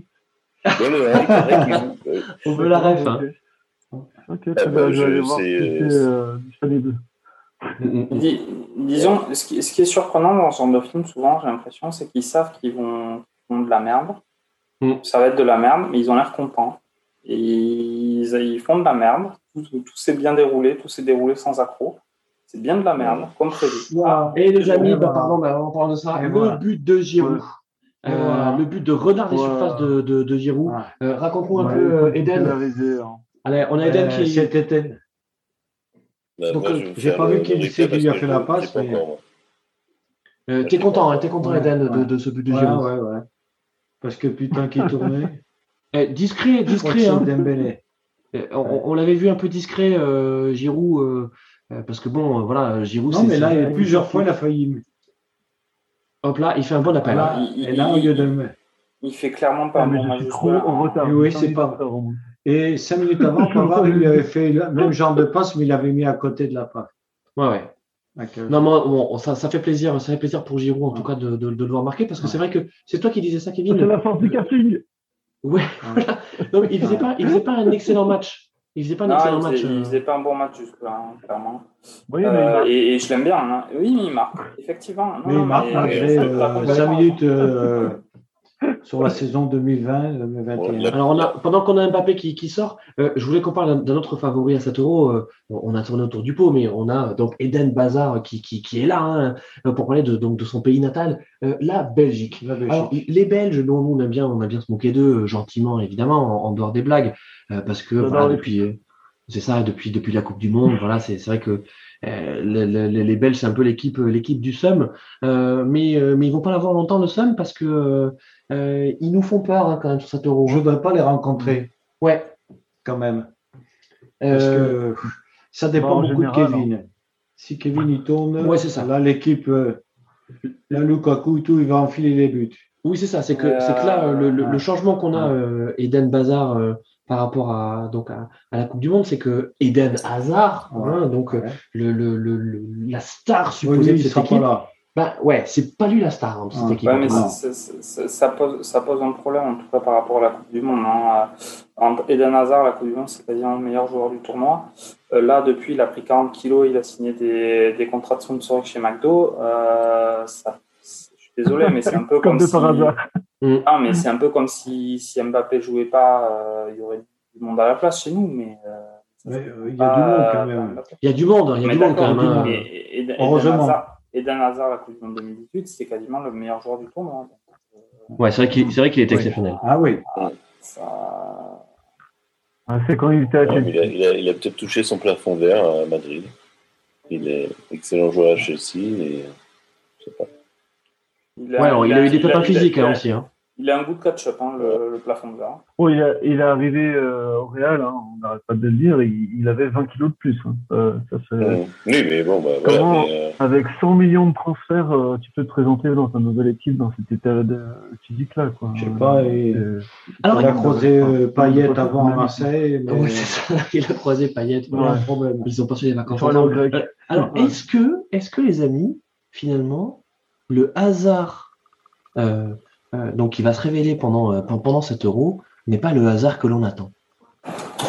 Dans le 1, il paraît qu'il joue. On veut la ref. Hein. Ok, ah bah. Je, vais aller voir euh, [laughs] disons, ce qui, ce qui, est surprenant dans ce genre de film, souvent, j'ai l'impression, c'est qu'ils savent qu'ils vont font de la merde. Mm. Ça va être de la merde, mais ils ont l'air contents. Et ils, ils, font de la merde. Tout, tout, s'est bien déroulé, tout s'est déroulé sans accroc. C'est bien de la merde, comme prévu. Et les amis, bah, pardon, bah, on parle de ça. le but de Giroud. Euh, le but de renard des surfaces de, de, de Giroud. Euh, Raconte-nous un peu, euh, Eden. Allez, on a Eden qui. C'est Eden. Bah, Donc, j'ai pas vu qui c'est qui lui a fait la passe. Mais... Euh, t'es content, hein, t'es content, ouais, Eden, ouais. de, de, ce but de ouais, Giroud. Ouais, ouais. Parce que putain, qui tournait. [laughs] eh, discret, discret. Hein. Eh, on, on l'avait vu un peu discret, euh, Giroud, euh, euh parce que bon, voilà, Giroud. Non, mais là, il plusieurs fois, il a failli. Hop là, il fait un bon appel. Là, il, et là, au lieu de. Il fait clairement pas un bon match. trop en retard. Oui, c'est pas. Et cinq minutes avant, [laughs] Pavard, il lui avait fait le même genre de passe, mais il l'avait mis à côté de la passe. Ouais, ouais. Non, bon, ça, ça, fait plaisir, ça fait plaisir pour Giroud en tout cas de, de, de, le voir marquer parce que c'est vrai que c'est toi qui disais ça, Kevin. C'est la force du karting. Ouais, [laughs] voilà. Non, il faisait pas, il faisait pas un excellent match. Il faisait pas un excellent il match. Il faisait pas un bon match jusque-là, hein, clairement. Oui, euh, et, et, je l'aime bien. Hein. Oui, mais il marque, effectivement. Non, mais il marque malgré euh, 5 minutes. Euh, [laughs] sur la saison 2020-2021. Alors, on a, pendant qu'on a Mbappé qui, qui sort, euh, je voulais qu'on parle d'un autre favori à cet euro. Euh, on a tourné autour du pot, mais on a donc Eden Bazar qui, qui, qui est là hein, pour parler de, donc, de son pays natal, euh, la Belgique. La Belgique. Alors, les Belges, nous, on aime bien, on a bien se moquer d'eux, gentiment, évidemment, en, dehors des blagues, parce que voilà, depuis, c'est ça, depuis, depuis la Coupe du Monde, voilà, c'est vrai que euh, les, les, Belges, c'est un peu l'équipe l'équipe du SUM, euh, mais euh, mais ils vont pas l'avoir longtemps le SUM parce que ils nous font peur hein, quand même sur cet euro. Je voudrais pas les rencontrer. Ouais, quand même. Parce que ça dépend beaucoup de Kevin. Hein. Si Kevin il tourne, ouais, c'est ça. là l'équipe, là Lukaku et tout, il va enfiler les buts. Oui, c'est ça. C'est que que là le, le, changement qu'on a Eden Bazar par rapport à, donc à, la Coupe du Monde, c'est que Eden Hazard, hein, donc le, le, le, la star supposée de cette équipe, là. Bah, ouais, c'est pas lui la star hein, de cette équipe. Ouais, mais ça, pose, ça pose un problème, en tout cas par rapport à la Coupe du Monde. Hein. Eden Hazard, la Coupe du Monde, c'est quasiment le meilleur joueur du tournoi. Euh, là, depuis, il a pris 40 kilos, il a signé des, des contrats de sponsoring chez McDo. Euh, ça, je suis désolé, mais c'est un peu [laughs] comme, si. Mm. Ah, mais c'est un peu comme si, si Mbappé jouait pas, euh, il y aurait du monde à la place chez nous, mais. il y a du monde quand même. Il y a du monde, il y a du monde quand même. Hein. Heureusement. Eden Hazard, la Coupe du Monde 2018, c'était quasiment le meilleur joueur du tournoi. Euh, ouais, c'est vrai qu'il qu'il est exceptionnel. Ah oui. Ça... Ah, c'est quand il était à Chelsea. il a, il a, peut-être touché son plafond vert à Madrid. Il est excellent joueur à Chelsea. Et... Je sais pas. Il a, ouais, alors, il, a, eu des pépins physiques hein, aussi. Hein. Il a un goût de catch-up, hein, le, plafond de verre. Oh, il, il est arrivé euh, au Real, hein, on n'arrête pas de le dire, il, il, avait 20 kilos de plus. Hein. Euh, ça, mmh. Oui, mais bon, bah, Comment, mais, euh... avec 100 millions de transferts, euh, tu peux te présenter dans ta nouvelle équipe dans cet état physique-là quoi. Je sais pas. Et... Alors, il a croisé Payet avant à Marseille. Mais... Oui, c'est ça, [laughs] il a croisé Payet. Ouais. un problème. Ils ont passé les vacances. Alors, est-ce que, est-ce que les amis, finalement, le hasard donc il va se révéler pendant, euh, pendant cet euro, n'est pas le hasard que l'on attend.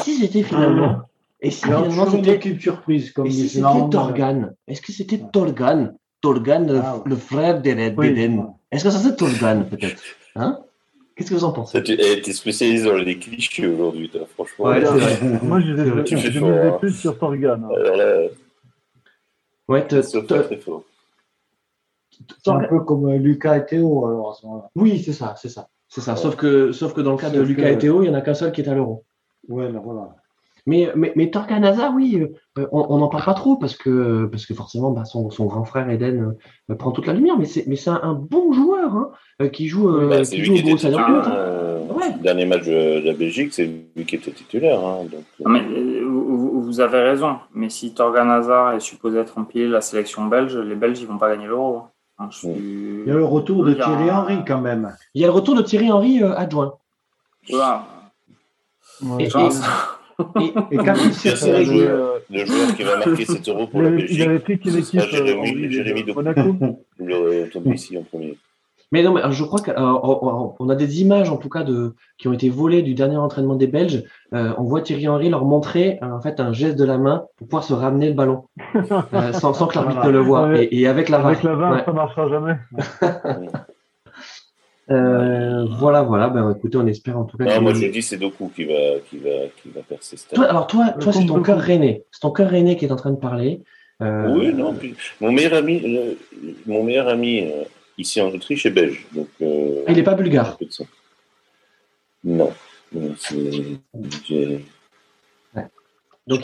Si c'était finalement. Et si finalement c'était. équipe surprise, comme et si c'était Torgan Est-ce que c'était Torgan? Torgan, ah, le, frère d'Eden oui. Est-ce que ça c'est Torgan, peut-être hein? Qu'est-ce que vous en pensez? Tu es spécialisé dans les clichés aujourd'hui, franchement. Ouais, [laughs] Moi, je vais plus sur Torgan. Hein. Alors là. Ouais, c'est très fort. C'est un peu comme euh, Lucas et Théo alors à ce moment-là. Oui, c'est ça, c'est ça. C'est ça. Sauf que, sauf que dans le cas de Lucas et Théo, il n'y en a qu'un seul qui est à l'euro. Ouais, ben voilà. Mais, mais, mais Torganaza, oui, euh, on n'en parle pas trop parce que, parce que forcément, bah, son, son, grand frère Eden euh, prend toute la lumière. Mais c'est, mais c'est un, bon joueur hein, qui joue, bah, qui joue au gros Le dernier match de la Belgique, c'est lui qui était titulaire. Hein, donc, mais, vous, vous, avez raison. Mais si Torgan est supposé être en pied la sélection belge, les Belges, ils vont pas gagner l'euro. Il y a le retour de Thierry Henry quand même. Il y a le retour de Thierry Henry euh, adjoint. Voilà. Et, et, et, et quand il s'est joueur, le joueur qui va marquer cet euro pour la Belgique, il avait pris quelle équipe Jérémy, euh, Jérémy de Monaco. Le tombe ici en premier. Mais non, mais je crois qu'on a des images en tout cas de qui ont été volées du dernier entraînement des Belges. Euh, on voit Thierry Henry leur montrer en fait un geste de la main pour pouvoir se ramener le ballon euh, [laughs] sans, sans, que l'arbitre ne le voit. Et, et, avec la VAR. Avec la VAR, ouais. ça marchera jamais. [laughs] euh, voilà, voilà. Ben, écoutez, on espère en tout cas. Non, moi je dis c'est Doku qui va, qui va, qui va percer toi, Alors toi, toi c'est ton cœur René. C'est ton cœur René qui est en train de parler. Euh... Oui, non. Puis, mon meilleur ami, le, mon meilleur ami euh, ici en Autriche est belge. Donc, euh, il n'est pas bulgare Non. Donc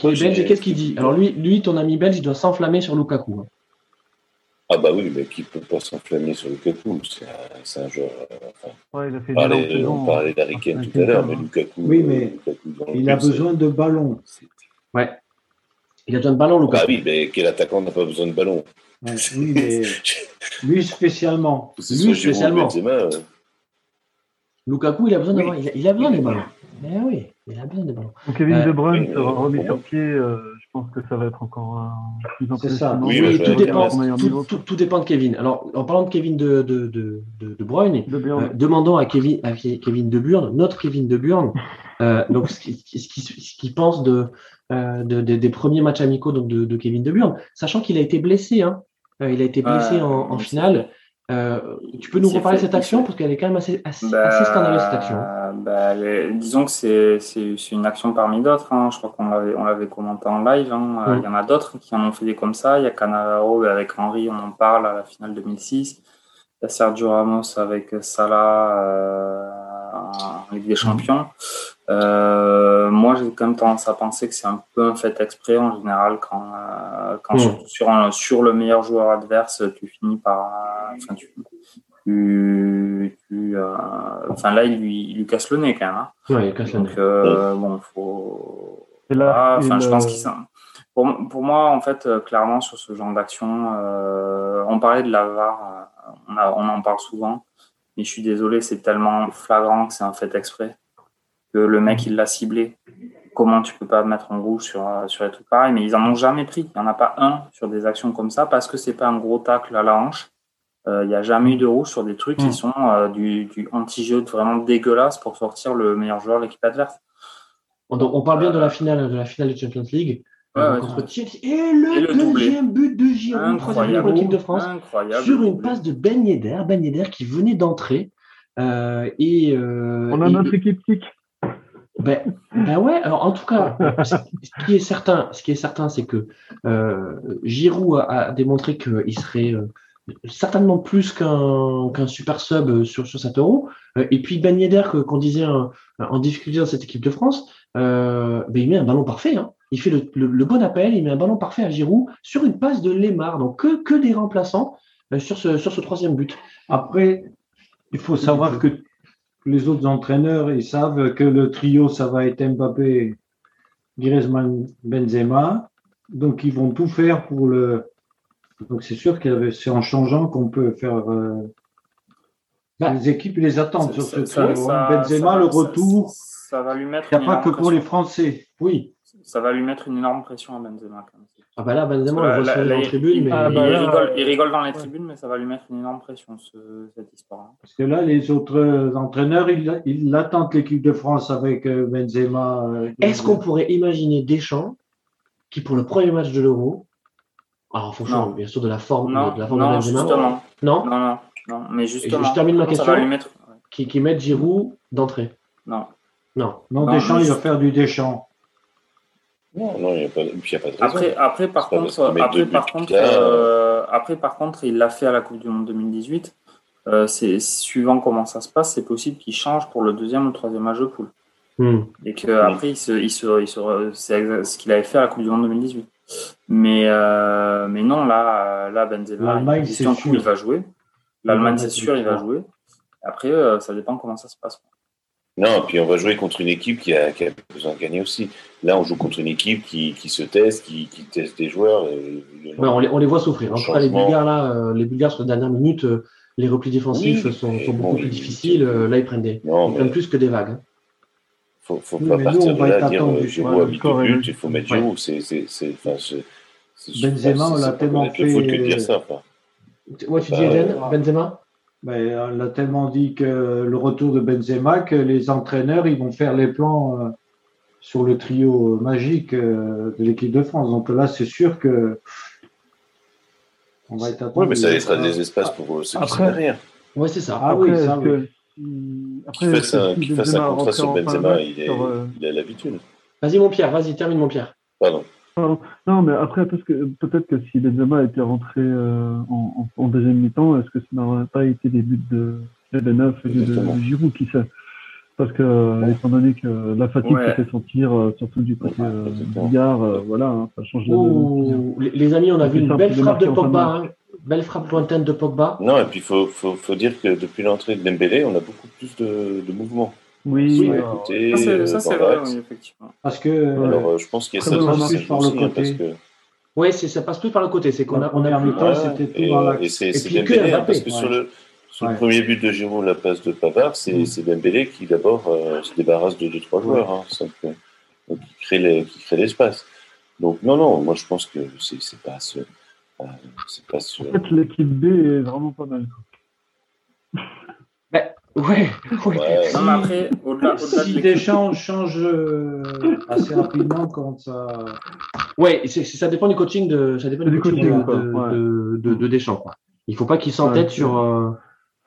il est belge et qu'est-ce qu'il dit Alors lui, lui, ton ami belge, il doit s'enflammer sur Lukaku. Hein. Ah bah oui, mais qui peut pas s'enflammer sur Lukaku? C'est un, un joueur. Enfin, ouais, il a fait parlait, on parlait d'Harry tout à l'heure, mais Lukaku. Oui, mais Lukaku il a besoin de ballon. Ouais. Il a besoin de ballon, Lukaku. Ah oui, mais quel attaquant n'a pas besoin de ballon? Oui, mais [laughs] lui spécialement. Lui spécialement. Lukaku, il a besoin d'avoir, il, a besoin des ballons. Eh oui, il a besoin des ballons. Donc Kevin euh, De Bruyne sera remis sur pied. Euh, je pense que ça va être encore un plus impressionnant. Oui, oui tout, dépend, tout, tout, tout, dépend de Kevin. Alors, en parlant de Kevin De, de, de, de, de Bruyne, de euh, demandons à Kevin, à Kevin De Burne, notre Kevin De Burne, [laughs] euh, donc ce qu'il ce qui, pense de, euh, de, de, des premiers matchs amicaux donc de, de Kevin De Burne, sachant qu'il a été blessé. Hein. Euh, il a été blessé en, en finale. Euh, tu peux nous reparler de cette action? parce qu'elle est quand même assez, assez, bah, assez scandaleuse cette action. Bah, les, disons que c'est une action parmi d'autres. Hein. Je crois qu'on l'avait on l'avait commenté en live. Hein. Il y en a d'autres qui en ont fait des comme ça. Il y a Canavaro avec Henry, on en parle à la finale 2006. Il y a Sergio Ramos avec Salah euh, en Ligue des Champions. Euh, moi, j'ai quand même tendance à penser que c'est un peu un fait exprès en général quand, euh, quand mmh. sur, un, sur le meilleur joueur adverse, tu finis par. Enfin, tu, tu, tu euh, enfin là, il lui, il lui casse le nez quand même. Hein. Ouais, il casse Donc, le nez. Euh, bon, faut. Là, enfin, je pense qu'il pour, pour moi, en fait, euh, clairement, sur ce genre d'action, euh, on parlait de la VAR, on, a, on en parle souvent, mais je suis désolé, c'est tellement flagrant que c'est un fait exprès que le mec il l'a ciblé. Comment tu peux pas mettre en rouge sur, sur les trucs pareils? Mais ils en ont jamais pris. Il n'y en a pas un sur des actions comme ça parce que c'est pas un gros tacle à la hanche. Euh, il n'y a jamais eu de rouge sur des trucs qui hmm. sont euh, du, du anti-jeu vraiment dégueulasse pour sortir le meilleur joueur de l'équipe adverse. On, parle bien de la finale de la finale de Champions League. contre Chelsea. Et le, deuxième but de Giroud, troisième pour l'équipe de France, sur une passe de Ben Yedder, Ben Yedder qui venait d'entrer. Euh, et, On a notre équipe tic. Ben, ben, ouais, alors en tout cas, ce qui est certain, ce qui est certain, c'est que euh, Giroud a, démontré qu'il serait euh, certainement plus qu'un super sub sur, sur 7 euros. Euh, et puis Ben Yedder, qu'on disait en, difficulté dans cette équipe de France, ben, il met un ballon parfait. Hein. Il fait le, le, bon appel, il met un ballon parfait à Giroud sur une passe de Lemar. Donc que, que des remplaçants sur, ce, sur ce troisième but. Après, il faut savoir que les autres entraîneurs, ils savent que le trio, ça va être Mbappé, Griezmann, Benzema. Donc, ils vont tout faire pour le. Donc, c'est sûr que c'est en changeant qu'on peut faire. Euh, bah, les équipes les attendent sur ce trio. Hein. Benzema, le retour. Ça va lui mettre. Il n'y a pas que pour les Français. Oui. Ça va lui mettre une énorme pression à Benzema. Quand même. Ah bah là, Benzema, on le voit dans les tribunes, mais ah bah il, rigole, il, rigole, dans les tribunes, mais ça va lui mettre une énorme pression, ce, cette histoire. Parce que là, les autres entraîneurs, ils, ils attendent l'équipe de France avec euh, Benzema. Euh, Est-ce qu'on pourrait imaginer Deschamps qui, pour le premier match de l'Euro, alors en fonction, bien sûr, de la forme, non, de, la forme non, de Benzema, justement. Non, non, non, non, mais justement. je termine ma question. Ça va lui mettre... qui, qui met Giroud d'entrée. Non. Non. Non, Deschamps, il va faire du Deschamps. Non, non, il n'y a, pas, a pas de raison. Après, après par contre, après, par contre euh, après, par contre, il l'a fait à la Coupe du Monde 2018. Euh, c'est suivant comment ça se passe, c'est possible qu'il change pour le deuxième ou le troisième match de poule. Hmm. Et qu'après, il se, il se, il se, c'est ce qu'il avait fait à la Coupe du Monde 2018. Mais, euh, mais non, là, là Benzema, il, sûr. il va jouer. L'Allemagne, c'est sûr, il va jouer. Après, euh, ça dépend comment ça se passe. Non, puis on va jouer contre une équipe qui a, qui a, besoin de gagner aussi. Là, on joue contre une équipe qui, qui se teste, qui, qui, teste des joueurs. on, les, on, les, voit souffrir. En tout cas, les Bulgares, là, euh, les Bulgares, sur les dernières minutes, euh, les replis défensifs sont, sont, beaucoup plus difficiles. Euh, là, ils prennent, des, non, ils prennent plus que des vagues. Hein. Faut, faut pas partir de là dire Giroud a 8 buts, il faut mettre Giroud. C'est, c'est, c'est, Benzema, on l'a tellement fait. Faute que de dire ça. Ouais, tu dis Eden, Benzema? Ben, on a tellement dit que le retour de Benzema que les entraîneurs ils vont faire les plans euh, sur le trio magique euh, de l'équipe de France. Donc là, c'est sûr que on va être Oui, mais ça laissera des espaces pour euh, ceux qui sont derrière. Oui, c'est ça. Ah, oui, ça, oui. Qui fasse un, un contrat sur Benzema, il, est, il a l'habitude. Vas-y, mon Pierre, vas-y, termine, mon Pierre. Pardon. Non, mais après, parce que peut-être que si Benzema était rentré euh, en, en, deuxième mi-temps, est-ce que ça n'aurait pas été des buts de, de et de, de, Giroud qui sait? Parce que, euh, étant donné que la fatigue ouais. fait sentir, euh, surtout du côté euh, Bigard, voilà, hein, ça change oh, de, Les amis, on a vu une belle frappe de Pogba, hein. belle frappe lointaine de Pogba. Non, et puis il faut, faut, faut, dire que depuis l'entrée de Dembélé, on a beaucoup plus de, de mouvements. Oui, oui ça c'est vrai, oui, effectivement. Parce que. Alors, euh, je pense qu'il y a ça, aussi, par le côté. parce que. Oui, ça passe plus par le côté. C'est qu'on a, on a plus temps, c'était tout dans l'axe. Et c'est Dembélé, hein, parce que sur le, sur le premier but de Giroud, la passe de Pavard, c'est mm. Dembélé qui d'abord euh, se débarrasse de deux trois joueurs, hein, donc, donc, qui crée les, qui crée l'espace. Donc non, non, moi je pense que c'est pas ce, euh, c'est pas ce. En fait, l'équipe B est vraiment pas mal. [laughs] Ben, Ouais, ouais. Non, mais après, au-delà, au si Deschamps change euh, assez rapidement quand ça. Ouais, ça dépend du coaching de, ça dépend du coaching, de, de, de, de, Deschamps. Quoi. Il faut pas qu'il s'entête sur, euh,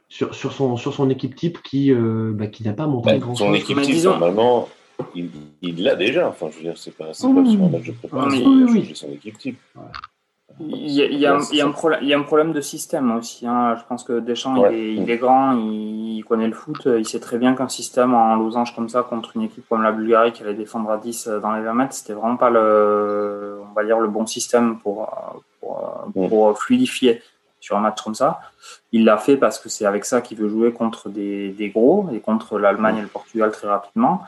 sur, sur, son, sur son équipe type qui, euh, bah, qui n'a pas montré bah, grand-chose. Son équipe type, normalement, il l'a déjà. Enfin, je veux dire, c'est pas, c'est pas sur un match de préparation. Oui, oui, oui. son équipe type. Il y, a, il, y a un, il, y a un problème, il y a un problème de système aussi. Hein. Je pense que Deschamps, ouais. il, est, il, est, grand, il connaît le foot. Il sait très bien qu'un système en losange comme ça contre une équipe comme la Bulgarie qui allait défendre à 10 dans les 20 mètres, c'était vraiment pas le, on va dire, le bon système pour, pour, pour fluidifier sur un match comme ça. Il l'a fait parce que c'est avec ça qu'il veut jouer contre des, gros et contre l'Allemagne et le Portugal très rapidement.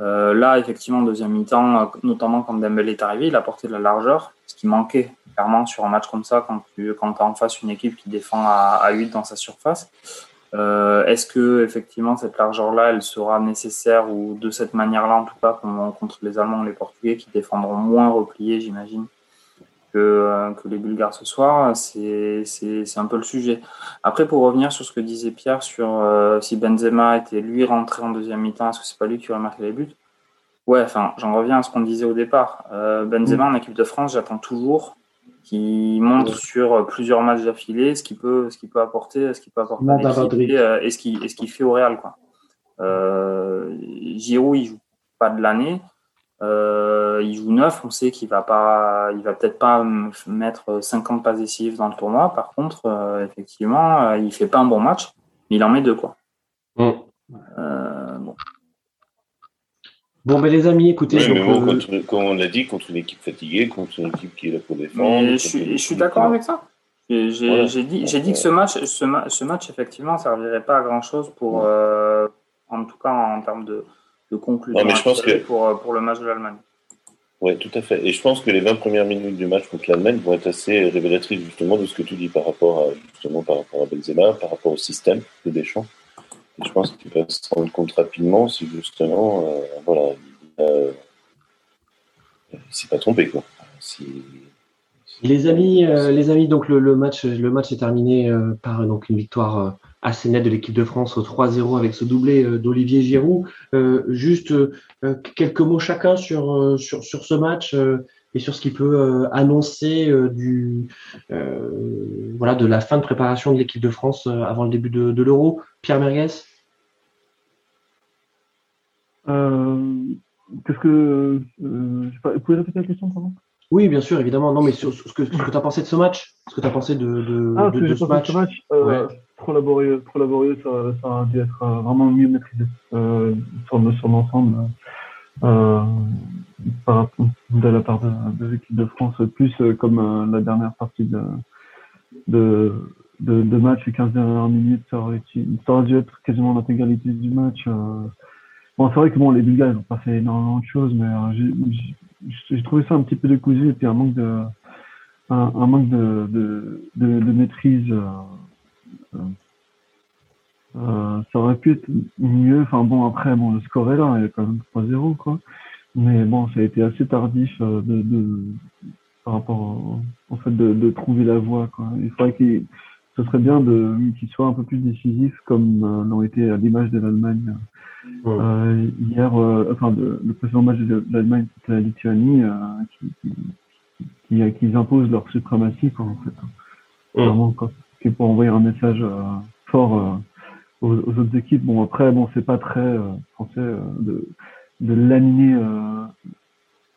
Euh, là, effectivement, deuxième mi-temps, notamment quand Dembélé est arrivé, il a porté de la largeur, ce qui manquait clairement sur un match comme ça quand tu quand as en face une équipe qui défend à, à 8 dans sa surface. Euh, est-ce que effectivement cette largeur-là, elle sera nécessaire ou de cette manière-là en tout cas contre les Allemands ou les Portugais qui défendront moins repliés, j'imagine, que, euh, que, les Bulgares ce soir C'est un peu le sujet. Après, pour revenir sur ce que disait Pierre sur euh, si Benzema était lui rentré en deuxième mi-temps, est-ce que c'est pas lui qui aurait marqué les buts? Ouais, enfin, j'en reviens à ce qu'on disait au départ. Benzema en équipe de France, j'attends toujours qui montre sur plusieurs matchs d'affilée ce qu'il peut, ce qu'il peut apporter, ce qu'il peut apporter euh, et, ce qu'il qu'il fait au Real quoi. Euh, Giroud il joue pas de l'année, euh, il joue neuf, on sait qu'il va pas, il va peut-être pas mettre 50 passes décisives dans le tournoi. Par contre, euh, effectivement, il fait pas un bon match, mais il en met deux quoi. Mm. bon. Bon, ben les amis, écoutez. Euh, comme on l'a dit, contre une équipe fatiguée, contre une équipe qui est là pour défendre. je suis, d'accord avec ça. J'ai dit, dit que ce match, ce, ce, match, effectivement, ne servirait pas à grand-chose pour, euh, en tout cas en termes de, de conclusion mais je pense que... pour, euh, pour le match de l'Allemagne. Oui, tout à fait. Et je pense que les 20 premières minutes du match contre l'Allemagne vont être assez révélatrices justement de ce que tu dis par rapport à, justement, par rapport à Benzema, par rapport au système de Deschamps je pense qu'il va se rendre compte rapidement si justement, euh, voilà, euh, il s'est pas trompé quoi. Les amis, euh, les amis, donc le, match, le match est terminé par donc une victoire assez nette de l'équipe de France au 3-0 avec ce doublé d'Olivier Giroud. juste quelques mots chacun sur, sur, sur ce match et sur ce qui peut annoncer du voilà de la fin de préparation de l'équipe de France avant le début de, de l'Euro. Pierre Merguez euh, Qu'est-ce que. Euh, vous pouvez répéter la question, pardon? Oui, bien sûr, évidemment. Non, mais sur, ce que, tu as pensé de ce match? Ce que tu as pensé de, de, ah, de, ce match, ce match? euh, Trop laborieux, trop laborieux, ça, ça a dû être euh, vraiment mieux maîtrisé euh, sur, l'ensemble. Euh, de la part de, l'équipe de France, plus comme la dernière partie de, match, les 15 dernières minutes, ça aurait, ça aurait dû être quasiment l'intégralité du match. Bon, c'est vrai que bon, les Bulgares ils ont pas fait énormément de choses, mais j'ai trouvé ça un petit peu décousu et puis un manque de, maîtrise. Euh, ça aurait pu être mieux. Enfin bon, après, bon, le score est là, il y a quand même 3-0, quoi. Mais bon, ça a été assez tardif de, de par rapport au, fait de, de, trouver la voie, quoi. Il faudrait qu'il ce serait bien de qu'il soit un peu plus décisif comme euh, l'ont été à l'image de l'Allemagne euh, hier, euh, enfin de, le précédent match de l'Allemagne contre la Lituanie, euh, qui, qui, qui, imposent leur suprématie quoi, en fait. Vraiment quoi, qui pour envoyer un message fort aux, aux, autres équipes. Bon après bon c'est pas très français de de laminer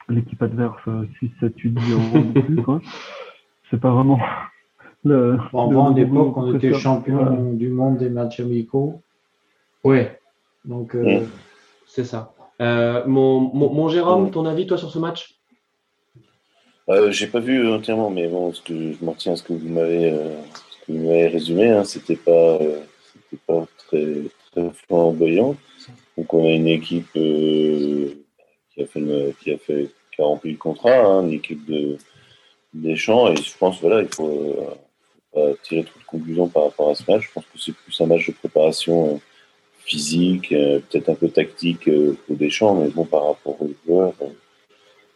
l'équipe adverse 6 7 8 0 non plus quoi. C'est pas vraiment le, en l'époque, on était champion du monde des matchs amicaux. Ouais. Donc, euh, c'est ça. Euh, mon, mon, Jérôme, ton avis, toi, sur ce match? Euh, J'ai pas vu entièrement, mais bon, ce que je m'en tiens à ce que vous m'avez euh, résumé. Hein, C'était pas, c'était pas très, très flamboyant. Donc, on a une équipe qui a fait, qui a fait, qui a rempli le contrat, hein, une équipe de des champs, et je pense voilà, il faut tirer trop de conclusions par rapport à ce match. Je pense que c'est plus un match de préparation euh, physique, euh, peut-être un peu tactique euh, au Deschamps, mais bon, par rapport aux joueurs,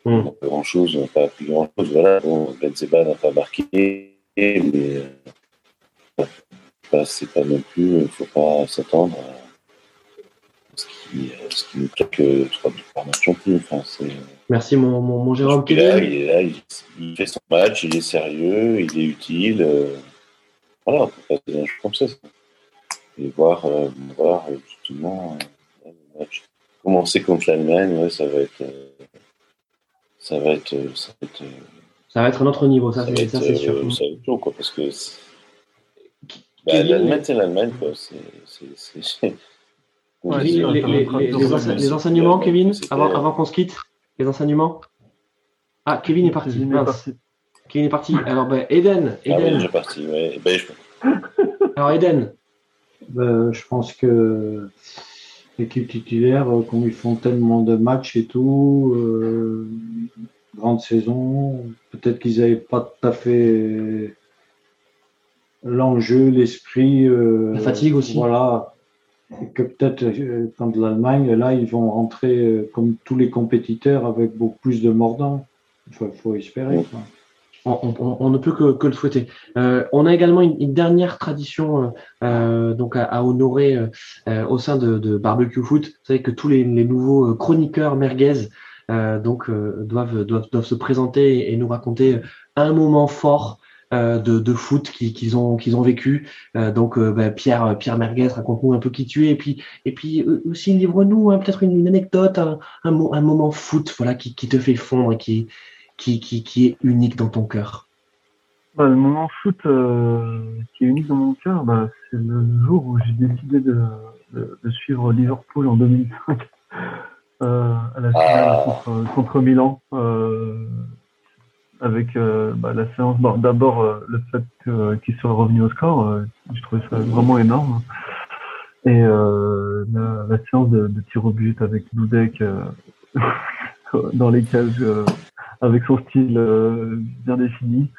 mm. pas grand-chose, on n'a pas appris grand-chose. Voilà, bon, Benzema n'a pas marqué, mais c'est pas non plus, il ne faut pas s'attendre à ce qui, nous claque trois buts par match. Enfin, Merci mon, mon, mon Jérôme. Il est là, il, est là il, fait son match, il est sérieux, il est utile. Voilà, on peut passer des choses comme ça. Et voir, euh, voir euh, justement euh, commencer contre l'Allemagne, ouais, ça va être. Euh, ça va être. Ça va être, ça va être un autre niveau, ça, c'est sûr. ça va être chaud, quoi, parce que. Bah, L'Allemagne, c'est l'Allemagne, quoi. C'est. Ouais, les, les, les, les, enseignements, Kevin, avant, avant qu'on se quitte, les enseignements? Ah, Kevin est parti. Mince. Qui est parti Alors, ben, Eden. Eden. Ah oui, parti, ouais. ben, je... [laughs] Alors, Eden. Ben, je pense que l'équipe titulaire, euh, comme ils font tellement de matchs et tout, euh, grande saison, peut-être qu'ils n'avaient pas tout à fait l'enjeu, l'esprit. La fatigue aussi. Voilà. Et que peut-être, quand l'Allemagne, là, ils vont rentrer comme tous les compétiteurs avec beaucoup plus de mordants. Il faut, espérer. On, ne peut que, le souhaiter. Euh, on a également une, dernière tradition euh, euh, donc à, honorer au sein de, Barbecue Foot. Vous savez que tous les, nouveaux chroniqueurs merguez donc doivent, doivent, se présenter et nous raconter un moment fort de, foot qu'ils ont qu'ils ont vécu. donc bah, Pierre Pierre Merguez, raconte-nous un peu qui tu es et puis et puis aussi livre-nous hein, peut-être une, anecdote, un, un, moment foot voilà qui, qui te fait fondre et qui qui, qui, est unique dans ton cœur bah, Le moment foot euh, qui est unique dans mon cœur, bah, c'est le jour où j'ai décidé de, de, suivre Liverpool en 2005 euh, à la finale ah. contre, contre, Milan. Euh, avec bah, la séance, d'abord le fait qu'il soit revenu au score, je trouvais ça vraiment énorme. Et la, la, séance de, de tir au but avec Dudek [laughs] dans les cages avec son style euh, bien défini.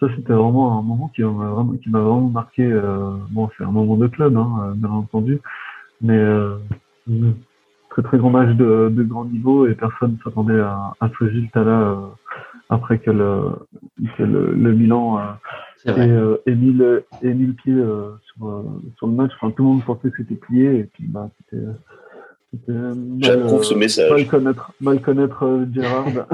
Ça, c'était vraiment un moment qui m'a vraiment, qui m'a vraiment marqué. Euh, bon, c'est un moment de club, hein, bien entendu, mais euh, très très grand match de, de grand niveau et personne ne s'attendait à, à, ce résultat-là après que le, que le, le Milan ait, ait, mis le, ait mis le pied sur, sur le match. Enfin, tout le monde pensait que c'était plié et puis bah, c'était J'approuve ce message. Mal connaître, mal connaître euh, Gérard. [laughs]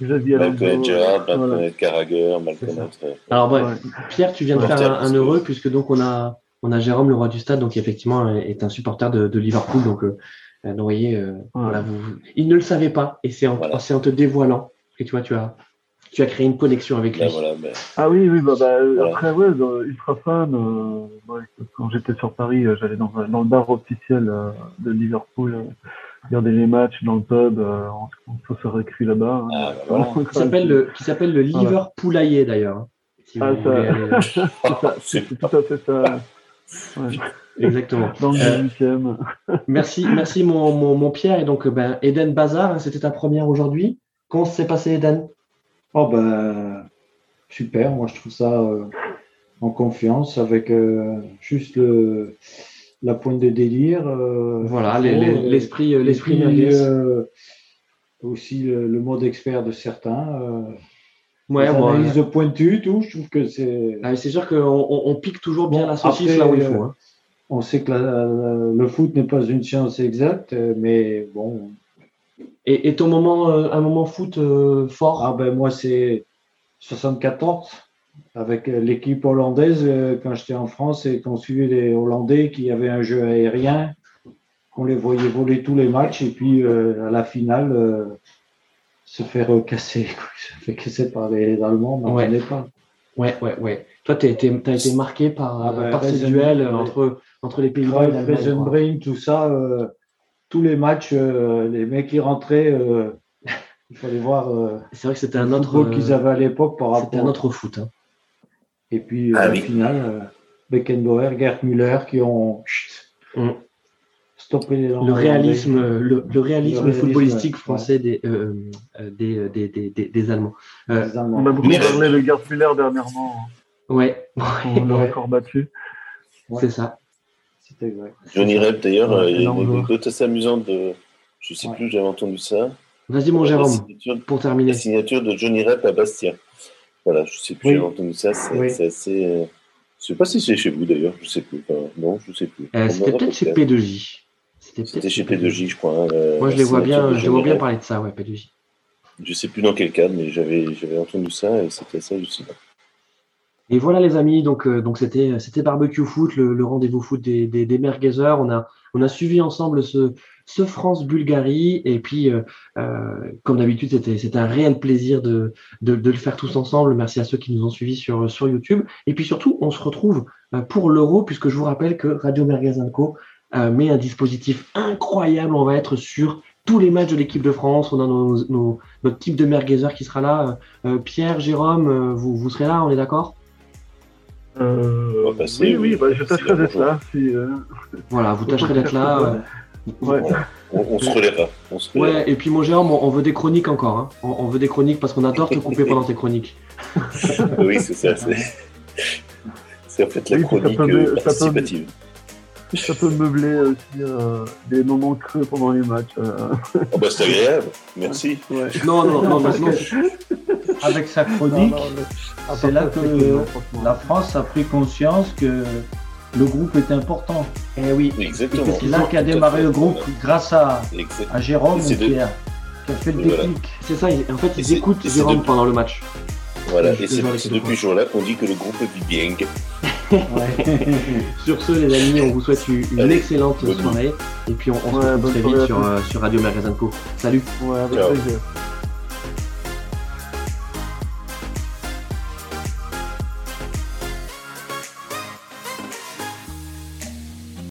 mal connaître Gérard, mal connaître Carragher, mal connaître. Euh, Alors bref, Pierre, tu viens de faire un, heureux puisque donc on a on a Jérôme, le roi du stade, donc effectivement est un supporter de, de Liverpool, donc euh, vous voyez, voilà, vous, il ne le savait pas et c'est en, en te dévoilant que tu vois, tu as tu as créé une connexion avec lui. Ah oui, oui, bah, bah après, ouais, ultra fan. Euh, quand j'étais sur Paris, euh, j'allais dans, dans, le bar officiel euh, de Liverpool, regarder les matchs dans le pub, on, on se récrit là-bas. Hein. Ah, qui s'appelle le, qui s'appelle le d'ailleurs. Hein, ah, ça, [laughs] c'est tout à fait ça. [laughs] Exactement. Dans le merci, merci mon, mon, mon, Pierre. Et donc, ben, Eden Bazar, hein, c'était ta première aujourd'hui. Comment s'est passé, Eden? Oh ben super, moi je trouve ça euh, en confiance avec euh, juste le, la pointe de délire. Euh, voilà, l'esprit l'esprit aussi le, mode expert de certains. Ouais, analyse de pointu, tout, je trouve que c'est. Ah, c'est sûr qu'on on, pique toujours bien la saucisse là où il faut. Hein. On sait que le foot n'est pas une science exacte, mais bon, et, ton moment, euh, un moment foot euh, fort? Ah ben moi c'est 74 avec euh, l'équipe hollandaise quand j'étais en France et qu'on suivait les Hollandais qui avaient un jeu aérien, qu'on les voyait voler tous les matchs et puis à la finale se faire casser, [laughs] se faire casser par les Allemands, on ouais. pas. Ouais, ouais, ouais. Toi, tu as été, été marqué par, ah ben, par ces duels entre, entre les Pays-Bas et l'Allemagne. tout ça tous les matchs, euh, les mecs qui rentraient, euh, [laughs] il fallait voir. Euh, c'est vrai que c'était un autre qu'ils avaient à l'époque par rapport. C'était un autre foot. Hein. Et puis ah, au final, Beckenbauer, Gerd Müller qui ont mm. Le réalisme, le, réalisme, footballistique français des, des, des, des, des, Allemands. On a beaucoup parlé de Gerd Müller dernièrement. Ouais. On l'a encore battu. C'est ça. Johnny Rep, d'ailleurs, euh, il y a une anecdote assez amusante de. Je ne sais plus, j'avais entendu ça. Vas-y, mon Jérôme, pour terminer. La signature de Johnny Rep à Bastia. Voilà, je ne sais plus, j'avais entendu ça. C'est assez. Euh, je ne sais pas si c'est chez vous d'ailleurs, je ne sais plus. non, je ne sais plus. Euh, c'était peut-être chez P2J. C'était chez P2J, je crois. Hein, Moi, je les vois bien, je vois bien parler de ça, ouais, P2J. Je ne sais plus dans quel cadre, mais j'avais entendu ça et c'était ça aussi. Et voilà les amis, donc euh, donc c'était c'était barbecue foot, le, rendez-vous foot des, des, des merguezers. On a on a suivi ensemble ce ce France Bulgarie et puis euh, euh, comme d'habitude c'était c'était un réel plaisir de, de, de le faire tous ensemble. Merci à ceux qui nous ont suivis sur sur YouTube et puis surtout on se retrouve pour l'Euro puisque je vous rappelle que Radio Merguez Co met un dispositif incroyable. On va être sur tous les matchs de l'équipe de France. On a nos, nos, notre type de merguezer qui sera là. Pierre, Jérôme, vous, vous serez là, on est d'accord? Euh, oui, oui, bah, je tâcherai d'être là. Si, euh... Voilà, vous tâcherez d'être là. Ouais. On, se relèvera. Ouais, et puis mon Jérôme, on, veut des chroniques encore. Hein. On, veut des chroniques parce qu'on adore te couper pendant tes chroniques. [laughs] oui, c'est ça. C'est en fait la chronique euh, participative. Ça peut meubler aussi euh, des moments creux pendant les matchs. Euh. Oh bah c'est agréable, merci. Non, non, non, maintenant. Avec sa chronique, c'est là que la France a pris conscience que le groupe est important. Eh oui, exactement. C'est là qu'a démarré le groupe grâce à, à Jérôme qui, a, fait le déclic. C'est ça, en fait, ils écoutent Jérôme pendant le match. Voilà, et c'est depuis ce jour-là qu'on dit que le groupe vit bien. [laughs] sur ce, les amis, on vous souhaite une, excellente soirée. Et puis on, se retrouve très vite sur, euh, sur Radio Magazine Co. Salut. Ouais, avec plaisir.